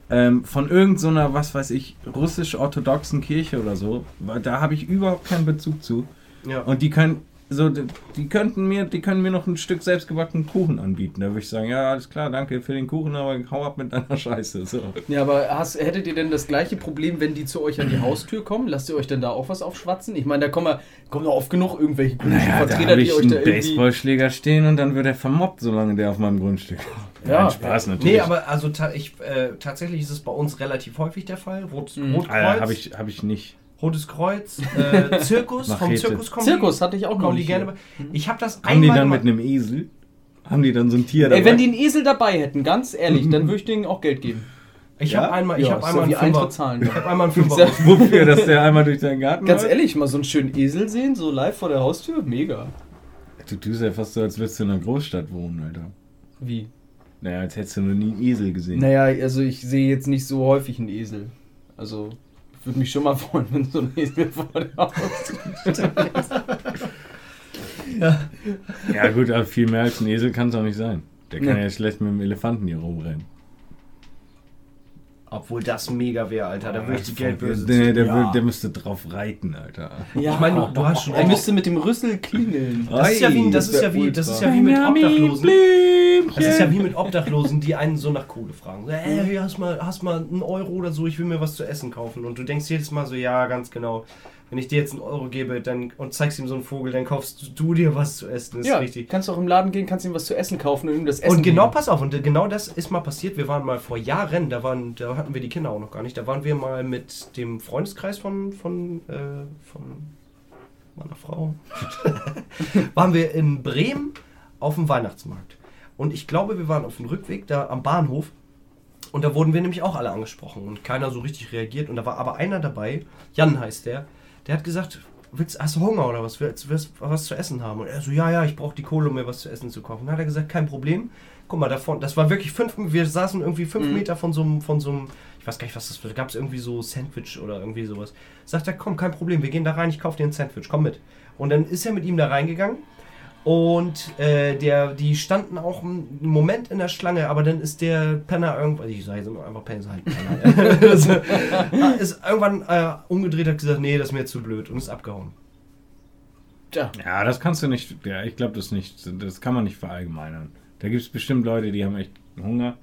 Ähm, von irgendeiner, so was weiß ich, russisch-orthodoxen Kirche oder so. Da habe ich überhaupt keinen Bezug zu. Ja. Und die können, so, die, die könnten mir, die können mir noch ein Stück selbstgebackenen Kuchen anbieten. Da würde ich sagen, ja, alles klar, danke für den Kuchen, aber hau ab mit deiner [LAUGHS] Scheiße. So. Ja, aber hast, hättet ihr denn das gleiche Problem, wenn die zu euch an die Haustür kommen? Lasst ihr euch denn da auch was aufschwatzen? Ich meine, da kommen, ja, kommen doch oft genug irgendwelche komischen Naja, da Vertreter, die ich euch einen da irgendwie... Baseballschläger stehen und dann wird er vermobbt, solange der auf meinem Grundstück ist. Ja. Nein, Spaß natürlich. Nee, aber also ta ich, äh, tatsächlich ist es bei uns relativ häufig der Fall. Rot, Mhm. Rotkreuz, Ah, habe ich, hab ich nicht. Rotes Kreuz, äh, [LAUGHS] Zirkus, vom. Zirkus kommen Zirkus hatte ich auch noch die nicht gerne. hier. bei- Ich habe das Haben die einmal dann mit einem Esel? Haben die dann so ein Tier dabei? Ey, wenn die einen Esel dabei hätten, ganz ehrlich, dann [LAUGHS] würde ich denen auch Geld geben. Ich Ja? habe einmal, ich Ja, habe einmal so einen Fünfer. Eintritt zahlen. Ich habe einmal einen [LAUGHS] Fünfer. Wofür, dass der einmal durch deinen Garten Ganz läuft? ehrlich, mal so einen schönen Esel sehen, so live vor der Haustür, mega. Du tust ja fast so, als würdest du in einer Großstadt wohnen, Alter. Wie? Naja, als hättest du noch nie einen Esel gesehen. Naja, also ich sehe jetzt nicht so häufig einen Esel. Also, würde mich schon mal freuen, wenn so ein Esel vor der Haustür steht. Ja gut, aber viel mehr als ein Esel kann es auch nicht sein. Der kann Nee. ja schlecht mit dem Elefanten hier rumrennen. Obwohl das mega wäre, Alter. Da würde ich die Geldbörse Nee, der, ziehen. will- der müsste drauf reiten, Alter. Ja, Ich meine, du, du hast schon Er müsste mit dem Rüssel klingeln. Das ist ja wie, das ist ja wie, das ist ja wie mit Obdachlosen. Das ist ja wie mit Obdachlosen, die einen so nach Kohle fragen. So, Ey, hier hast mal, hast mal einen Euro oder so, ich will mir was zu essen kaufen. Und du denkst jedes Mal so, ja, ganz genau. Wenn ich dir jetzt einen Euro gebe dann, und zeigst ihm so einen Vogel, dann kaufst du dir was zu essen. Das ja, ist richtig. kannst du auch im Laden gehen, kannst ihm was zu essen kaufen und ihm das Essen Und genau, geben. pass auf, und genau das ist mal passiert. Wir waren mal vor Jahren, da, waren, da hatten wir die Kinder auch noch gar nicht, da waren wir mal mit dem Freundeskreis von, von, äh, von meiner Frau, [LAUGHS] waren wir in Bremen auf dem Weihnachtsmarkt. Und ich glaube, wir waren auf dem Rückweg da am Bahnhof und da wurden wir nämlich auch alle angesprochen und keiner so richtig reagiert. Und da war aber einer dabei, Jan heißt der, der hat gesagt, willst, hast du Hunger oder was? Willst, willst du was zu essen haben? Und er so, ja, ja, ich brauche die Kohle, um mir was zu essen zu kaufen. Dann hat er gesagt, kein Problem. Guck mal, davon, das war wirklich fünf, wir saßen irgendwie fünf Mhm. Meter von so einem, von so einem, ich weiß gar nicht, was das war, da gab es irgendwie so Sandwich oder irgendwie sowas. Sagt er, komm, kein Problem, wir gehen da rein, ich kaufe dir ein Sandwich, komm mit. Und dann ist er mit ihm da reingegangen und äh, der, die standen auch einen Moment in der Schlange, aber dann ist der Penner irgendwann, ich sage jetzt immer einfach Penner, ist halt Penner. [LAUGHS] [LAUGHS] Ist irgendwann äh, umgedreht, hat gesagt, nee, das ist mir zu blöd und ist abgehauen. Tja, Ja, das kannst du nicht. Ja, ich glaube das nicht. Das kann man nicht verallgemeinern. Da gibt es bestimmt Leute, die haben echt Hunger.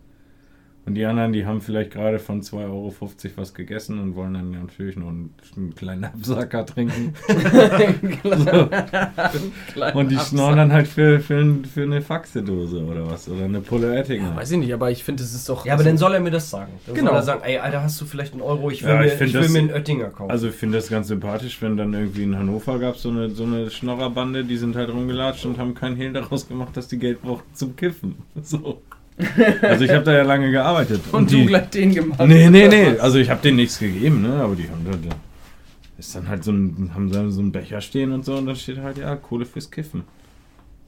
Und die anderen, die haben vielleicht gerade von 2,50 Euro was gegessen und wollen dann natürlich noch einen, einen kleinen Absacker trinken. [LAUGHS] Und die schnorren dann halt für, für, für eine Faxedose oder was. Oder eine Pulle Oettinger. Weiß ich nicht, aber ich finde, es ist doch. Ja, aber also- dann soll er mir das sagen. Dann Genau. soll er sagen, ey, Alter, hast du vielleicht einen Euro? Ich will, Ja, mir, ich ich find will das- mir einen Oettinger kaufen. Also ich finde das ganz sympathisch, wenn dann irgendwie in Hannover gab so eine so eine Schnorrerbande, die sind halt rumgelatscht und haben keinen Hehl daraus gemacht, dass die Geld brauchten zum Kiffen. [LAUGHS] So. Also ich habe da ja lange gearbeitet. Und, die, du gleich den gemacht. Nee, nee, nee. Also ich habe denen nichts gegeben, ne? Aber die haben da, da ist dann halt so ein, haben dann so einen Becher stehen und so und dann steht halt, ja, Kohle fürs Kiffen.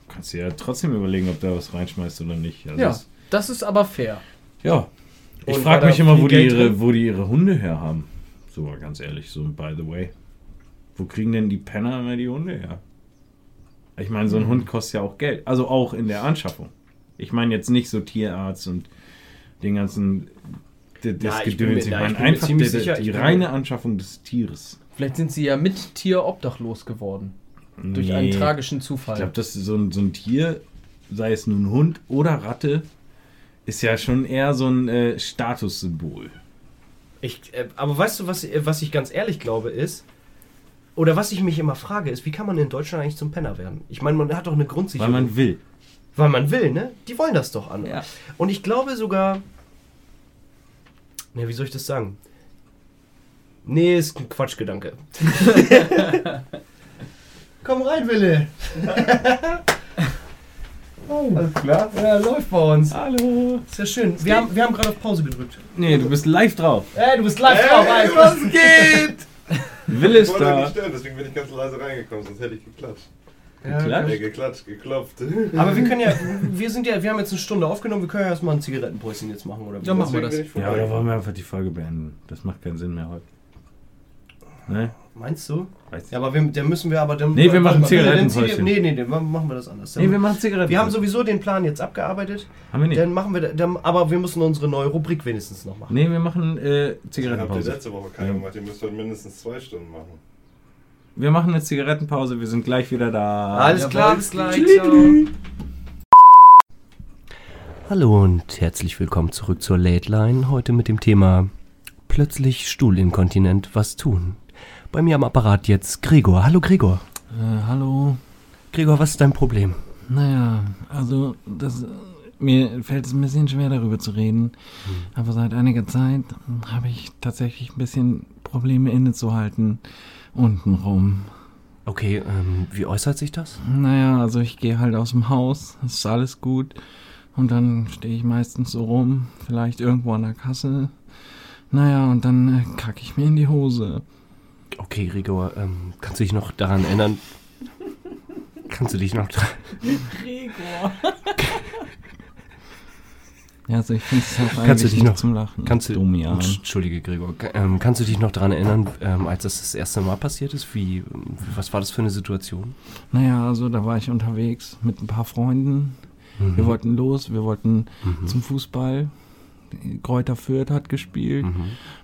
Kannst dir ja trotzdem überlegen, ob da was reinschmeißt oder nicht. Also Ja, das- das ist aber fair. ja. Ich Und frage mich da immer, wo die, Geld ihre, drin? wo die ihre Hunde her haben. So mal ganz ehrlich, so by the way. Wo kriegen denn die Penner immer die Hunde her? Ich meine, so ein Hund kostet ja auch Geld. Also auch in der Anschaffung. Ich meine jetzt nicht so Tierarzt und den ganzen das Ja, ich bin mir- Gedöns. Ich meine einfach die, sicher, die reine Anschaffung des Tieres. Vielleicht sind sie ja mit Tier obdachlos geworden. Durch einen Nee. tragischen Zufall. Ich glaube, dass so ein, so ein Tier, sei es nun Hund oder Ratte, ist ja schon eher so ein äh, Statussymbol. Ich, äh, aber weißt du, was, äh, was ich ganz ehrlich glaube, ist, oder was ich mich immer frage, ist, wie kann man in Deutschland eigentlich zum Penner werden? Ich meine, man hat doch eine Weil Grundsicherung. man will. Weil man will, ne? Die wollen das doch an. Ja. Und ich glaube sogar. Ne, wie soll ich das sagen? Nee, ist ein Quatschgedanke. [LAUGHS] Komm rein, Wille. [LAUGHS] oh, alles klar? Ja, läuft bei uns. Hallo. Ist ja schön. Wir haben, wir haben gerade auf Pause gedrückt. Nee, du bist live drauf. Ey, du bist live drauf, Alter. was geht? [LAUGHS] Will Ich ist wollte euch nicht da. stören, deswegen bin ich ganz leise reingekommen, sonst hätte ich geklatscht. Geklatscht? Äh, geklatscht, geklopft. Aber wir können ja, wir sind ja, wir haben jetzt eine Stunde aufgenommen, wir können ja erstmal ein Zigarettenpäuschen jetzt machen, oder? wie? Ja, machen wir das. ich Ja, vorbei. wollen wir einfach die Folge beenden. Das macht keinen Sinn mehr heute. Ne? Meinst du? Weiß Ja, aber wir, dann müssen wir aber dann. Nee, wir machen Zigarettenpäuschen. Ziga- Nee, nee, dann machen wir das anders. Dann, Nee, wir machen Zigaretten. wir haben sowieso den Plan jetzt abgearbeitet. Haben wir nicht. Dann machen wir, da- dann, aber wir müssen unsere neue Rubrik wenigstens noch machen. Nee, wir machen äh, Dann habt ihr Zigarettenpause. letzte Woche keine gemacht, ihr müsst heute mindestens zwei Stunden machen. Wir machen eine Zigarettenpause. Wir sind gleich wieder da. Alles Jawohl, klar, bis gleich. Tschüss. Hallo und herzlich willkommen zurück zur Late Line. Heute mit dem Thema Plötzlich Stuhlinkontinent, was tun? Bei mir am Apparat jetzt Gregor. Hallo Gregor. Äh, hallo. Gregor, was ist dein Problem? Naja, also das, mir fällt es ein bisschen schwer darüber zu reden. Aber seit einiger Zeit habe ich tatsächlich ein bisschen Probleme innezuhalten. Untenrum. Okay, ähm, wie äußert sich das? Naja, also ich gehe halt aus dem Haus, es ist alles gut. Und dann stehe ich meistens so rum, vielleicht irgendwo an der Kasse. Naja, und dann äh, kacke ich mir in die Hose. Okay, Gregor, ähm, kannst du dich noch daran erinnern? [LAUGHS] Kannst du dich noch dran... [LAUGHS] Ja, also ich finde es auch Kannst du dich noch- zum Lachen. Kannst du, Dumm, ja. Entschuldige, Gregor. Ähm, kannst du dich noch daran erinnern, ähm, als das das erste Mal passiert ist? Wie, was war das für eine Situation? Naja, also da war ich unterwegs mit ein paar Freunden. Mhm. Wir wollten los, wir wollten Mhm. zum Fußball. Kräuter Fürth hat gespielt. Mhm.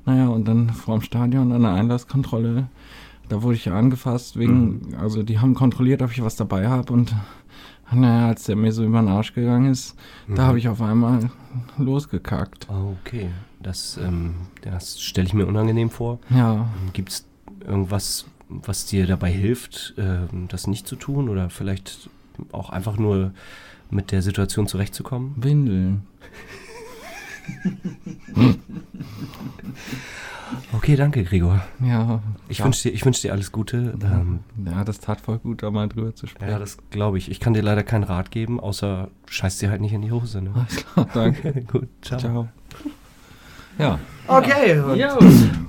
Naja, und dann vorm Stadion an der Einlasskontrolle, da wurde ich ja angefasst, wegen, also die haben kontrolliert, ob ich was dabei habe und naja, als der mir so über den Arsch gegangen ist, da Mhm. habe ich auf einmal losgekackt. Okay, das, ähm, das stelle ich mir unangenehm vor. Ja, Gibt es irgendwas, was dir dabei hilft, ähm, das nicht zu tun oder vielleicht auch einfach nur mit der Situation zurechtzukommen? Windeln. [LAUGHS] Okay, danke, Gregor. Ja, Ich ja. wünsche dir, ich wünsch dir alles Gute. Ähm, ja, das tat voll gut, da mal drüber zu sprechen. ja, das glaube ich. Ich kann dir leider keinen Rat geben, außer scheiß dir halt nicht in die Hose. Ne? Alles klar, danke. [LAUGHS] Gut, ciao. Ciao. Ja, Okay. Ja,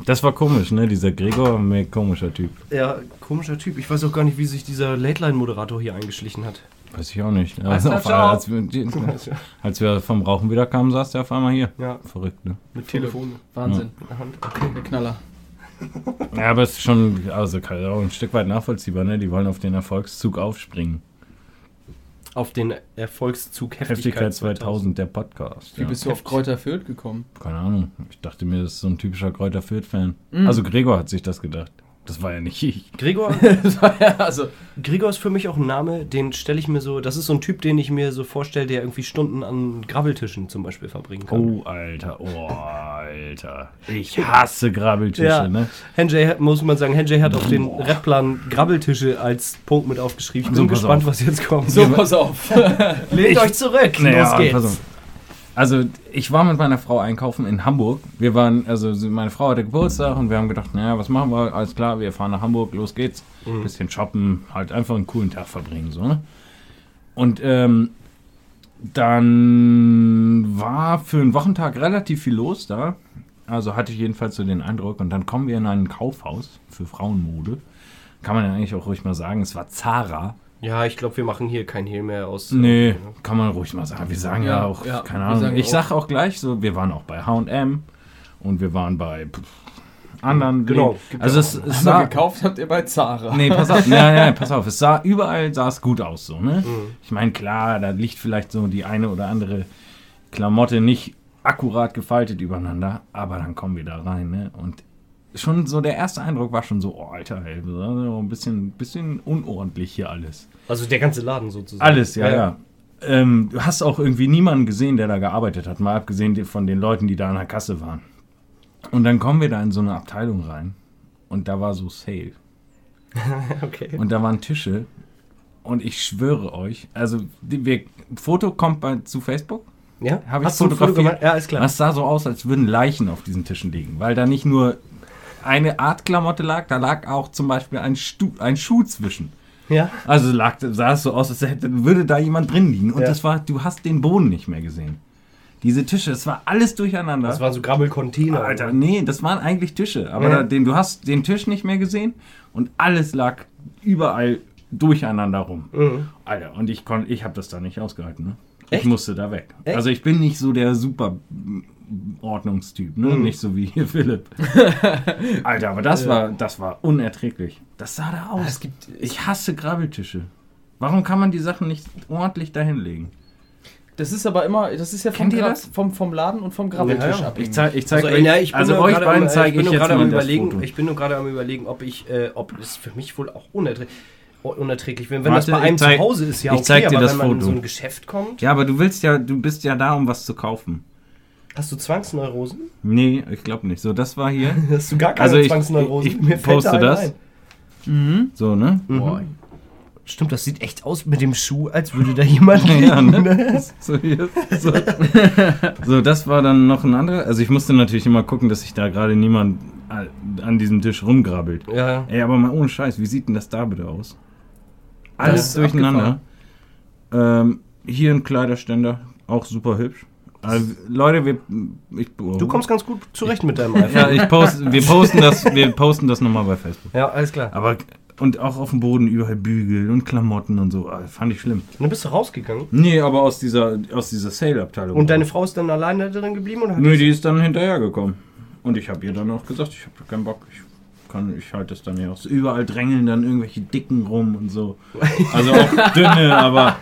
das war komisch, ne? Dieser Gregor, ein komischer Typ. Ja, komischer Typ. Ich weiß auch gar nicht, wie sich dieser Late-Line-Moderator hier eingeschlichen hat. Weiß ich auch nicht. Alles Also auf als, wir, [LAUGHS] als wir vom Rauchen wieder kamen, saß der auf einmal hier. Ja, Verrückt, ne? mit Telefon Wahnsinn. in der Hand. Der Knaller. Ja, aber es ist schon, also auch ein Stück weit nachvollziehbar, ne? Die wollen auf den Erfolgszug aufspringen. Auf den Erfolgszug Heftigkeit, Heftigkeit 2000, der Podcast. Wie Ja. bist du auf Kräuter Fürth gekommen? Keine Ahnung. Ich dachte mir, das ist so ein typischer Kräuter Fürth-Fan. Mhm. Also Gregor hat sich das gedacht. Das war ja nicht ich. Gregor, [LAUGHS] ja, also, Gregor ist für mich auch ein Name, den stelle ich mir so, das ist so ein Typ, den ich mir so vorstelle, der irgendwie Stunden an Grabbeltischen zum Beispiel verbringen kann. Oh, Alter, oh, Alter. Ich hasse Grabbeltische, Ja. ne? Henjay muss man sagen, Henjay hat auf den Redplan Grabbeltische als Punkt mit aufgeschrieben. Ich bin So, gespannt, auf. was jetzt kommt. so, [LAUGHS] pass auf. lehnt euch zurück, Naja, los geht's. Also, ich war mit meiner Frau einkaufen in Hamburg. Wir waren, also meine Frau hatte Geburtstag und wir haben gedacht, naja, was machen wir? Alles klar, wir fahren nach Hamburg, los geht's. Bisschen shoppen, halt einfach einen coolen Tag verbringen, so, ne? Und ähm, dann war für einen Wochentag relativ viel los da. Also hatte ich jedenfalls so den Eindruck. Und dann kommen wir in ein Kaufhaus für Frauenmode. Kann man ja eigentlich auch ruhig mal sagen, es war Zara. Ja, ich glaube, wir machen hier kein Hehl mehr aus. Nee, kann man ruhig mal sagen. Wir sagen ja, Ja, auch, ja, keine Ahnung. sagen Ich auch- sag auch gleich so, wir waren auch bei H&M und wir waren bei anderen. Genau, Läden. Also ja es, auch. es sah, gekauft habt ihr bei Zara. nee, pass auf, [LAUGHS] nein, nein, pass auf. Es sah überall sah es gut aus so, ne? Mhm. Ich meine, klar, da liegt vielleicht so die eine oder andere Klamotte nicht akkurat gefaltet übereinander, aber dann kommen wir da rein, ne? Und schon so der erste Eindruck war schon so, oh Alter, ey, ein bisschen, bisschen unordentlich hier alles. Also der ganze Laden sozusagen. Alles, ja, ja. Ähm, du hast auch irgendwie niemanden gesehen, der da gearbeitet hat, mal abgesehen von den Leuten, die da an der Kasse waren. Und dann kommen wir da in so eine Abteilung rein und da war so Sale. [LAUGHS] Okay. Und da waren Tische und ich schwöre euch, also die, wir, Foto kommt bei, zu Facebook. Ja? Hab ich Hast du ein Foto fotografiert? gemacht? Ja, ist klar. Das sah so aus, als würden Leichen auf diesen Tischen liegen, weil da nicht nur eine Art Klamotte lag, da lag auch zum Beispiel ein, Stu ein Schuh zwischen. Ja? Also lag, sah es so aus, als hätte, würde da jemand drin liegen. Und Ja. das war, du hast den Boden nicht mehr gesehen. Diese Tische, es war alles durcheinander. Das waren so Grabbelcontainer. Alter, nee, das waren eigentlich Tische. Aber Ja. da, den, du hast den Tisch nicht mehr gesehen und alles lag überall durcheinander rum. Mhm. Alter, und ich konnte, ich habe das da nicht ausgehalten. Ne? Ich musste da weg. Echt? Also ich bin nicht so der super Ordnungstyp, ne? Mhm. Nicht so wie hier [LAUGHS] Philipp. [LAUGHS] Alter, aber das war, das war unerträglich. Das sah da aus. Es gibt, Ich hasse Grabbeltische. Warum kann man die Sachen nicht ordentlich dahinlegen? das ist aber immer, das ist ja vom, Kennt ihr Gra- das? vom, vom Laden und vom Grabbeltisch Ja, ja. abhängig. Ich zeig, ich zeig Also, euch, ja, ich bin also nur euch gerade beiden am, zeige ich bin ich nur jetzt gerade mal am das überlegen, Foto. Ich bin nur gerade am überlegen, ob ich, äh, ob es für mich wohl auch unerträglich, unerträglich wäre. Wenn Warte, das bei einem ich zeig- zu Hause ist, ja ich okay, zeig dir aber das wenn man in Foto. so ein Geschäft kommt, Ja, aber du willst ja, du bist ja da, um was zu kaufen. Hast du Zwangsneurosen? Nee, ich glaube nicht. So, das war hier. [LAUGHS] Hast du gar keine Also ich- Zwangsneurosen? ich- ich Mir fällt poste das. ein. Mhm. So, ne? Boah. Stimmt, das sieht echt aus mit dem Schuh, als würde da [LAUGHS] jemand Ja, liegen. ne? [LAUGHS] So, hier, so. so, das war dann noch ein anderer. Also ich musste natürlich immer gucken, dass sich da gerade niemand an diesem Tisch rumgrabbelt. Ja, Ey, aber mal ohne Scheiß, wie sieht denn das da bitte aus? Alles durcheinander. Ähm, hier ein Kleiderständer, auch super hübsch. Also, Leute, wir, ich, du kommst ganz gut zurecht mit deinem iPhone. Ja, ich post, wir posten das, wir posten das nochmal bei Facebook. Ja, alles klar. Aber und auch auf dem Boden überall Bügel und Klamotten und so, ah, fand ich schlimm. Und dann bist du rausgegangen. Nee, aber aus dieser aus dieser Sale-Abteilung. Und deine Frau ist dann alleine drin geblieben? Oder hat Nö, die- die ist dann hinterhergekommen. Und ich habe ihr dann auch gesagt, ich habe keinen Bock, ich kann, ich halte das dann nicht aus. Überall drängeln dann irgendwelche Dicken rum und so. Also auch dünne, aber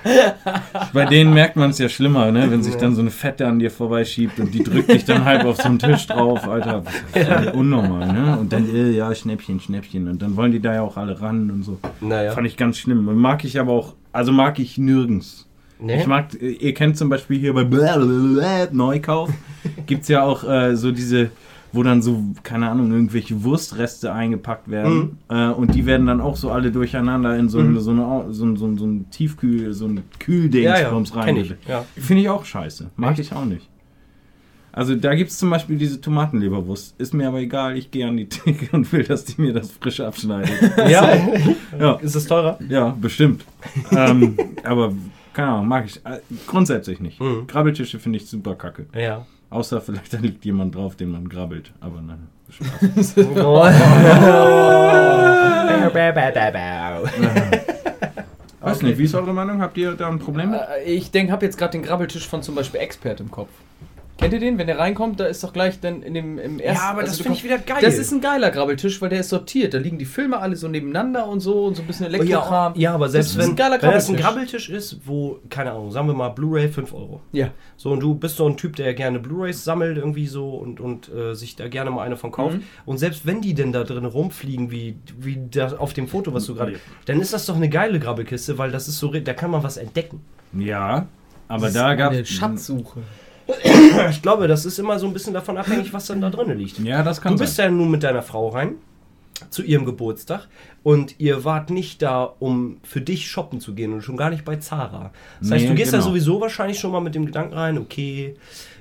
bei denen merkt man es ja schlimmer, ne? Wenn sich dann so eine Fette an dir vorbeischiebt und die drückt dich dann halb auf so einen Tisch drauf, Alter. Das ist ja unnormal, ne? Und dann, äh, ja, Schnäppchen, Schnäppchen. Und dann wollen die da ja auch alle ran und so. Naja. Fand ich ganz schlimm. Mag ich aber auch, also mag ich nirgends. Nee? Ich mag, ihr kennt zum Beispiel hier bei Neukauf, gibt es ja auch äh, so diese, wo dann so, keine Ahnung, irgendwelche Wurstreste eingepackt werden. Äh, und die werden dann auch so alle durcheinander in so, Mhm. so, eine, so, ein- so, ein- so ein Tiefkühl, so ein Kühldings ja, ja, rein. ich. Ja. Finde ich auch scheiße. Mag ich auch nicht. Also da gibt es zum Beispiel diese Tomatenleberwurst. Ist mir aber egal, ich gehe an die Theke [LAUGHS] und will, dass die mir das frisch abschneiden. [LAUGHS] ja. [LAUGHS] Ja. Ist es teurer? Ja, bestimmt. ähm, aber keine Ahnung, mag ich äh, grundsätzlich nicht. Mhm. Grabbeltische finde ich super kacke. Ja. Außer vielleicht da liegt jemand drauf, den man grabbelt. Aber nein, Spaß. [LAUGHS] [LAUGHS] Weiß nicht, wie ist eure Meinung? Habt ihr da ein Problem mit? Äh, Ich denke, habe jetzt gerade den Grabbeltisch von zum Beispiel Expert im Kopf. Kennt ihr den? Wenn der reinkommt, da ist doch gleich dann in dem im ersten. Ja, aber das du finde ich wieder geil. Das ist ein geiler Grabbeltisch, weil der ist sortiert. Da liegen die Filme alle so nebeneinander und so und so ein bisschen Elektrokram. ja, ja, aber selbst Das ist wenn, ein geiler wenn das ein Grabbeltisch. Ist, wo, keine Ahnung, sagen wir mal Blu-ray 5 Euro. Ja. So, und du bist so ein Typ, der gerne Blu-rays sammelt irgendwie so und, und äh, sich da gerne mal eine von kauft. Mhm. Und selbst wenn die denn da drin rumfliegen, wie, wie da auf dem Foto, was du gerade. Dann ist das doch eine geile Grabbelkiste, weil das ist so, da kann man was entdecken. Ja, aber Das da gab eine Schatzsuche. [COUGHS] Ich glaube, das ist immer so ein bisschen davon abhängig, was dann da drin liegt. Ja, das kann Du bist sein. ja nun mit deiner Frau rein zu ihrem Geburtstag und ihr wart nicht da, um für dich shoppen zu gehen und schon gar nicht bei Zara. Das heißt, Nee, du gehst da genau. sowieso wahrscheinlich schon mal mit dem Gedanken rein, okay,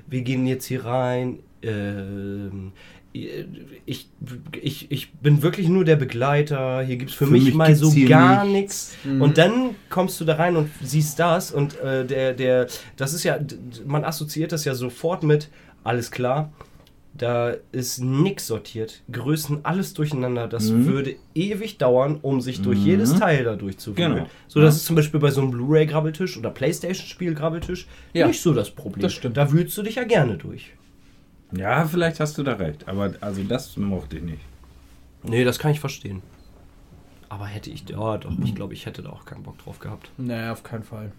wir gehen jetzt hier rein. Ähm, ich, ich, ich bin wirklich nur der Begleiter. Hier gibt es für, Für mich, mich mal so gar nichts. nichts. Mhm. Und dann kommst du da rein und siehst das und äh, der, der, das ist ja, man assoziiert das ja sofort mit, alles klar, da ist nix sortiert, Größen alles durcheinander. Das Mhm. würde ewig dauern, um sich durch Mhm. jedes Teil da durchzuwühlen. Genau. So, das Ja. ist zum Beispiel bei so einem Blu-ray-Grabbeltisch oder Playstation-Spiel-Grabbeltisch Ja. nicht so das Problem. Das stimmt. Da wühlst du dich ja gerne durch. Ja, vielleicht hast du da recht, aber also das mochte ich nicht. Nee, das kann ich verstehen. Aber hätte ich, ja doch, ich glaube, ich hätte da auch keinen Bock drauf gehabt. Nee, auf keinen Fall.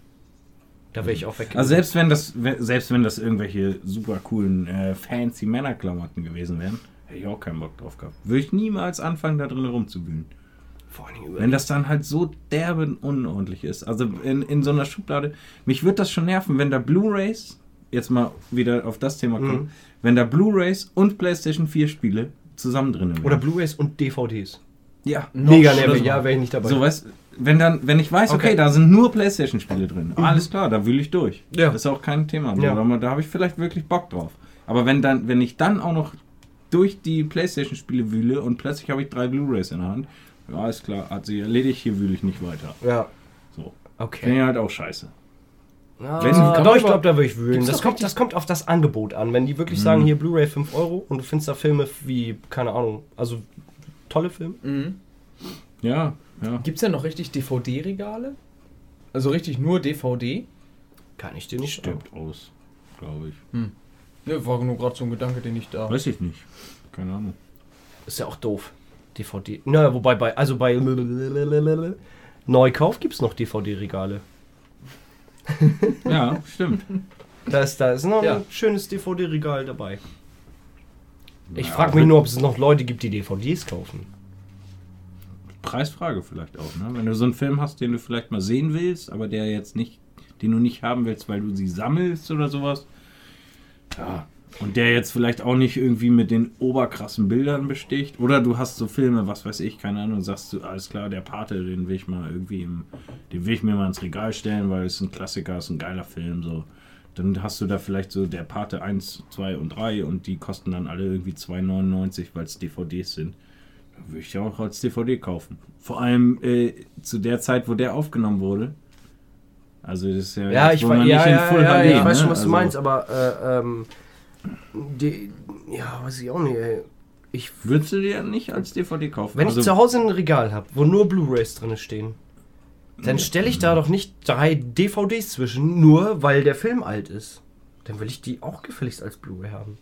Da wäre ich auch weg. Also selbst wenn das, selbst wenn das irgendwelche super coolen, äh, fancy Männerklamotten gewesen wären, hätte ich auch keinen Bock drauf gehabt. Würde ich niemals anfangen, da drin rumzuwühlen. Vor allen Dingen über Wenn das dann halt so derbe unordentlich ist. Also in, in so einer Schublade. Mich würde das schon nerven, wenn da Blu-Rays, jetzt mal wieder auf das Thema kommen, Mhm. wenn da Blu-Rays und PlayStation 4 Spiele zusammen drin wären. Oder Blu-rays und DVDs. ja. Mega nervig, schlimmer. ja, wäre ich nicht dabei. So, weißt wenn dann, wenn ich weiß, okay, Okay. da sind nur Playstation-Spiele drin, alles klar, da wühle ich durch. Ja. Das ist auch kein Thema. Ja. Da, da habe ich vielleicht wirklich Bock drauf. Aber wenn dann, wenn ich dann auch noch durch die Playstation-Spiele wühle und plötzlich habe ich drei Blu-Rays in der Hand, ja, ist klar, hat sie erledigt, hier wühle ich nicht weiter. Ja. So. Finde Okay. ich halt auch scheiße. Ja, Wenn- doch, kann ich man glaube, da würde ich wühlen. Das doch kommt, das kommt auf das Angebot an. Wenn die wirklich Mhm. sagen, hier Blu-ray 5 Euro und du findest da Filme wie, keine Ahnung, also tolle Filme. Mhm. Ja, ja. Gibt es denn noch richtig DVD-Regale? Also richtig nur DVD? Kann ich dir nicht Stirbt aus, glaube ich. Ne, war nur gerade so ein Gedanke, den ich da. Weiß ich nicht. Keine Ahnung. Ist ja auch doof. DVD. Naja, wobei bei, also bei Neukauf gibt es noch DVD-Regale. [LAUGHS] Ja, stimmt. Da ist, da ist noch Ja. ein schönes DVD-Regal dabei. Ich frage mich nur, ob es noch Leute gibt, die DVDs kaufen. Preisfrage vielleicht auch, ne? Wenn du so einen Film hast, den du vielleicht mal sehen willst, aber der jetzt nicht, den du nicht haben willst, weil du sie sammelst oder sowas. Ja. Und der jetzt vielleicht auch nicht irgendwie mit den oberkrassen Bildern besticht. Oder du hast so Filme, was weiß ich, keine Ahnung, sagst du, alles klar, der Pate, den will ich mal irgendwie im, den will ich mir mal ins Regal stellen, weil es ein Klassiker, ist ein geiler Film, so. Dann hast du da vielleicht so der Pate 1, 2 und 3 und die kosten dann alle irgendwie 2,99, weil es DVDs sind. Würde ich ja auch als DVD kaufen. Vor allem äh, zu der Zeit, wo der aufgenommen wurde. Also das ist ja, Ja, jetzt, ich, man ja, ja, ja, HD, ja, ich weiß ne? schon, was du Also, meinst, aber äh, ähm, die, ja, weiß ich auch nicht, ey. Ich, Würdest du dir nicht als DVD kaufen? wenn also, ich zu Hause ein Regal habe, wo nur Blu-rays drin stehen, dann stelle ich da doch nicht drei DVDs zwischen, nur weil der Film alt ist. Dann will ich die auch gefälligst als Blu-ray haben.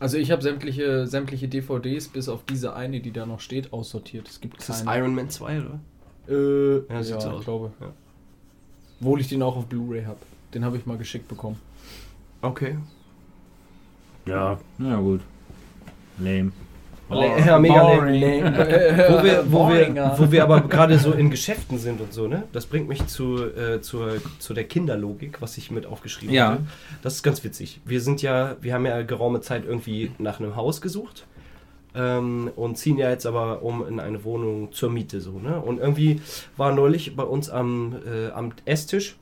Also ich habe sämtliche, sämtliche DVDs bis auf diese eine, die da noch steht, aussortiert. Es gibt Ist das keine. Iron Man 2, oder? Äh, Ja, ja, so ich glaube. Ja. Obwohl ich den auch auf Blu-ray habe. Den habe ich mal geschickt bekommen. Okay. Ja, na gut. Lame. Ja, mega Boring. lame. [LAUGHS] wo, wir, wo, Boring, wir, wo wir aber gerade so in Geschäften sind und so, ne? Das bringt mich zu, äh, zur, zu der Kinderlogik, was ich mit aufgeschrieben Ja. hatte. Das ist ganz witzig. Wir sind ja, wir haben ja geraume Zeit irgendwie nach einem Haus gesucht ähm, und ziehen ja jetzt aber um in eine Wohnung zur Miete so, ne? Und irgendwie war neulich bei uns am, äh, am Esstisch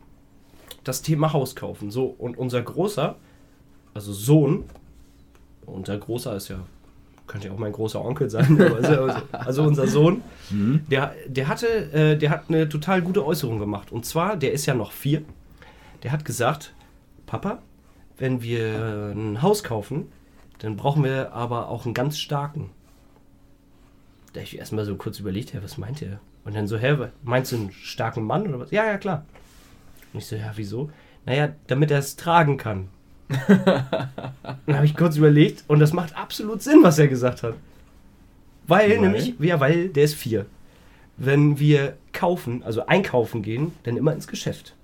das Thema Haus kaufen. So, und unser Großer, also Sohn, unser Großer ist ja könnte ja auch mein großer Onkel sein, [LAUGHS] also, also unser Sohn, Mhm. der, der hatte, äh, der hat eine total gute Äußerung gemacht. Und zwar, der ist ja noch vier. Der hat gesagt, Papa, wenn wir ein Haus kaufen, dann brauchen wir aber auch einen ganz starken. Da ich erstmal so kurz überlegt, ja, was meint er? Und dann so, hä, meinst du einen starken Mann oder was? Ja, ja, klar. Und ich so, ja, wieso? Naja, damit er es tragen kann. [LAUGHS] Dann habe ich kurz überlegt und das macht absolut Sinn, was er gesagt hat. Weil, Weil? nämlich, ja, weil der ist vier. Wenn wir kaufen, also einkaufen gehen, dann immer ins Geschäft.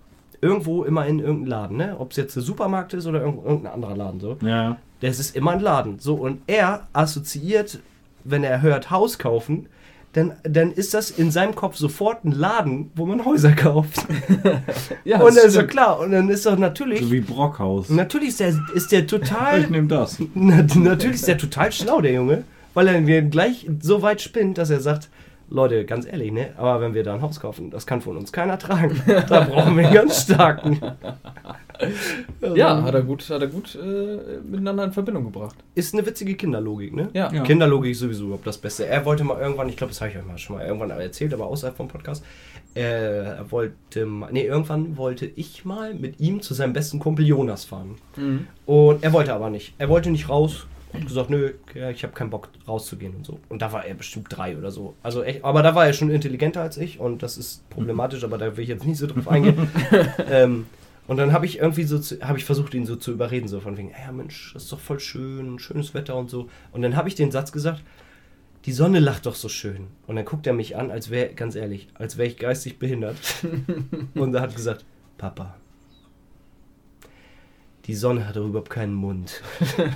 Irgendwo immer in irgendeinen Laden, ne? Ob es jetzt der Supermarkt ist oder irgend- irgendein anderer Laden so. Ja. Das ist immer ein Laden. So, und er assoziiert, wenn er hört Haus kaufen, dann, dann ist das in seinem Kopf sofort ein Laden, wo man Häuser kauft. [LAUGHS] Ja, und das dann ist doch stimmt. klar. Und dann ist doch natürlich. So wie Brockhaus. Natürlich ist der, ist der [LAUGHS] Ich total. nehme das. [LAUGHS] Na, natürlich ist der total schlau, der Junge. Weil er gleich so weit spinnt, dass er sagt: Leute, ganz ehrlich, ne? Aber wenn wir da ein Haus kaufen, das kann von uns keiner tragen. Da brauchen wir einen ganz starken. [LAUGHS] Ja, hat er gut, hat er gut äh, miteinander in Verbindung gebracht. Ist eine witzige Kinderlogik, ne? Ja. Ja. Kinderlogik ist sowieso überhaupt das Beste. Er wollte mal irgendwann, ich glaube, das habe ich euch mal schon mal irgendwann erzählt, aber außerhalb vom Podcast. äh, Er wollte mal, nee, irgendwann wollte ich mal mit ihm zu seinem besten Kumpel Jonas fahren. Mhm. Und er wollte aber nicht. Er wollte nicht raus. Hat gesagt, nö, ja, ich habe keinen Bock rauszugehen und so. Und da war er bestimmt drei oder so. Also echt, aber da war er schon intelligenter als ich und das ist problematisch, aber da will ich jetzt nicht so drauf [LAUGHS] eingehen. ähm, und dann habe ich irgendwie so, habe ich versucht, ihn so zu überreden, so von wegen, ja Mensch, das ist doch voll schön, schönes Wetter und so. Und dann habe ich den Satz gesagt, die Sonne lacht doch so schön. Und dann guckt er mich an, als wäre, ganz ehrlich, als wäre ich geistig behindert. [LAUGHS] und er hat gesagt, Papa, die Sonne hat doch überhaupt keinen Mund.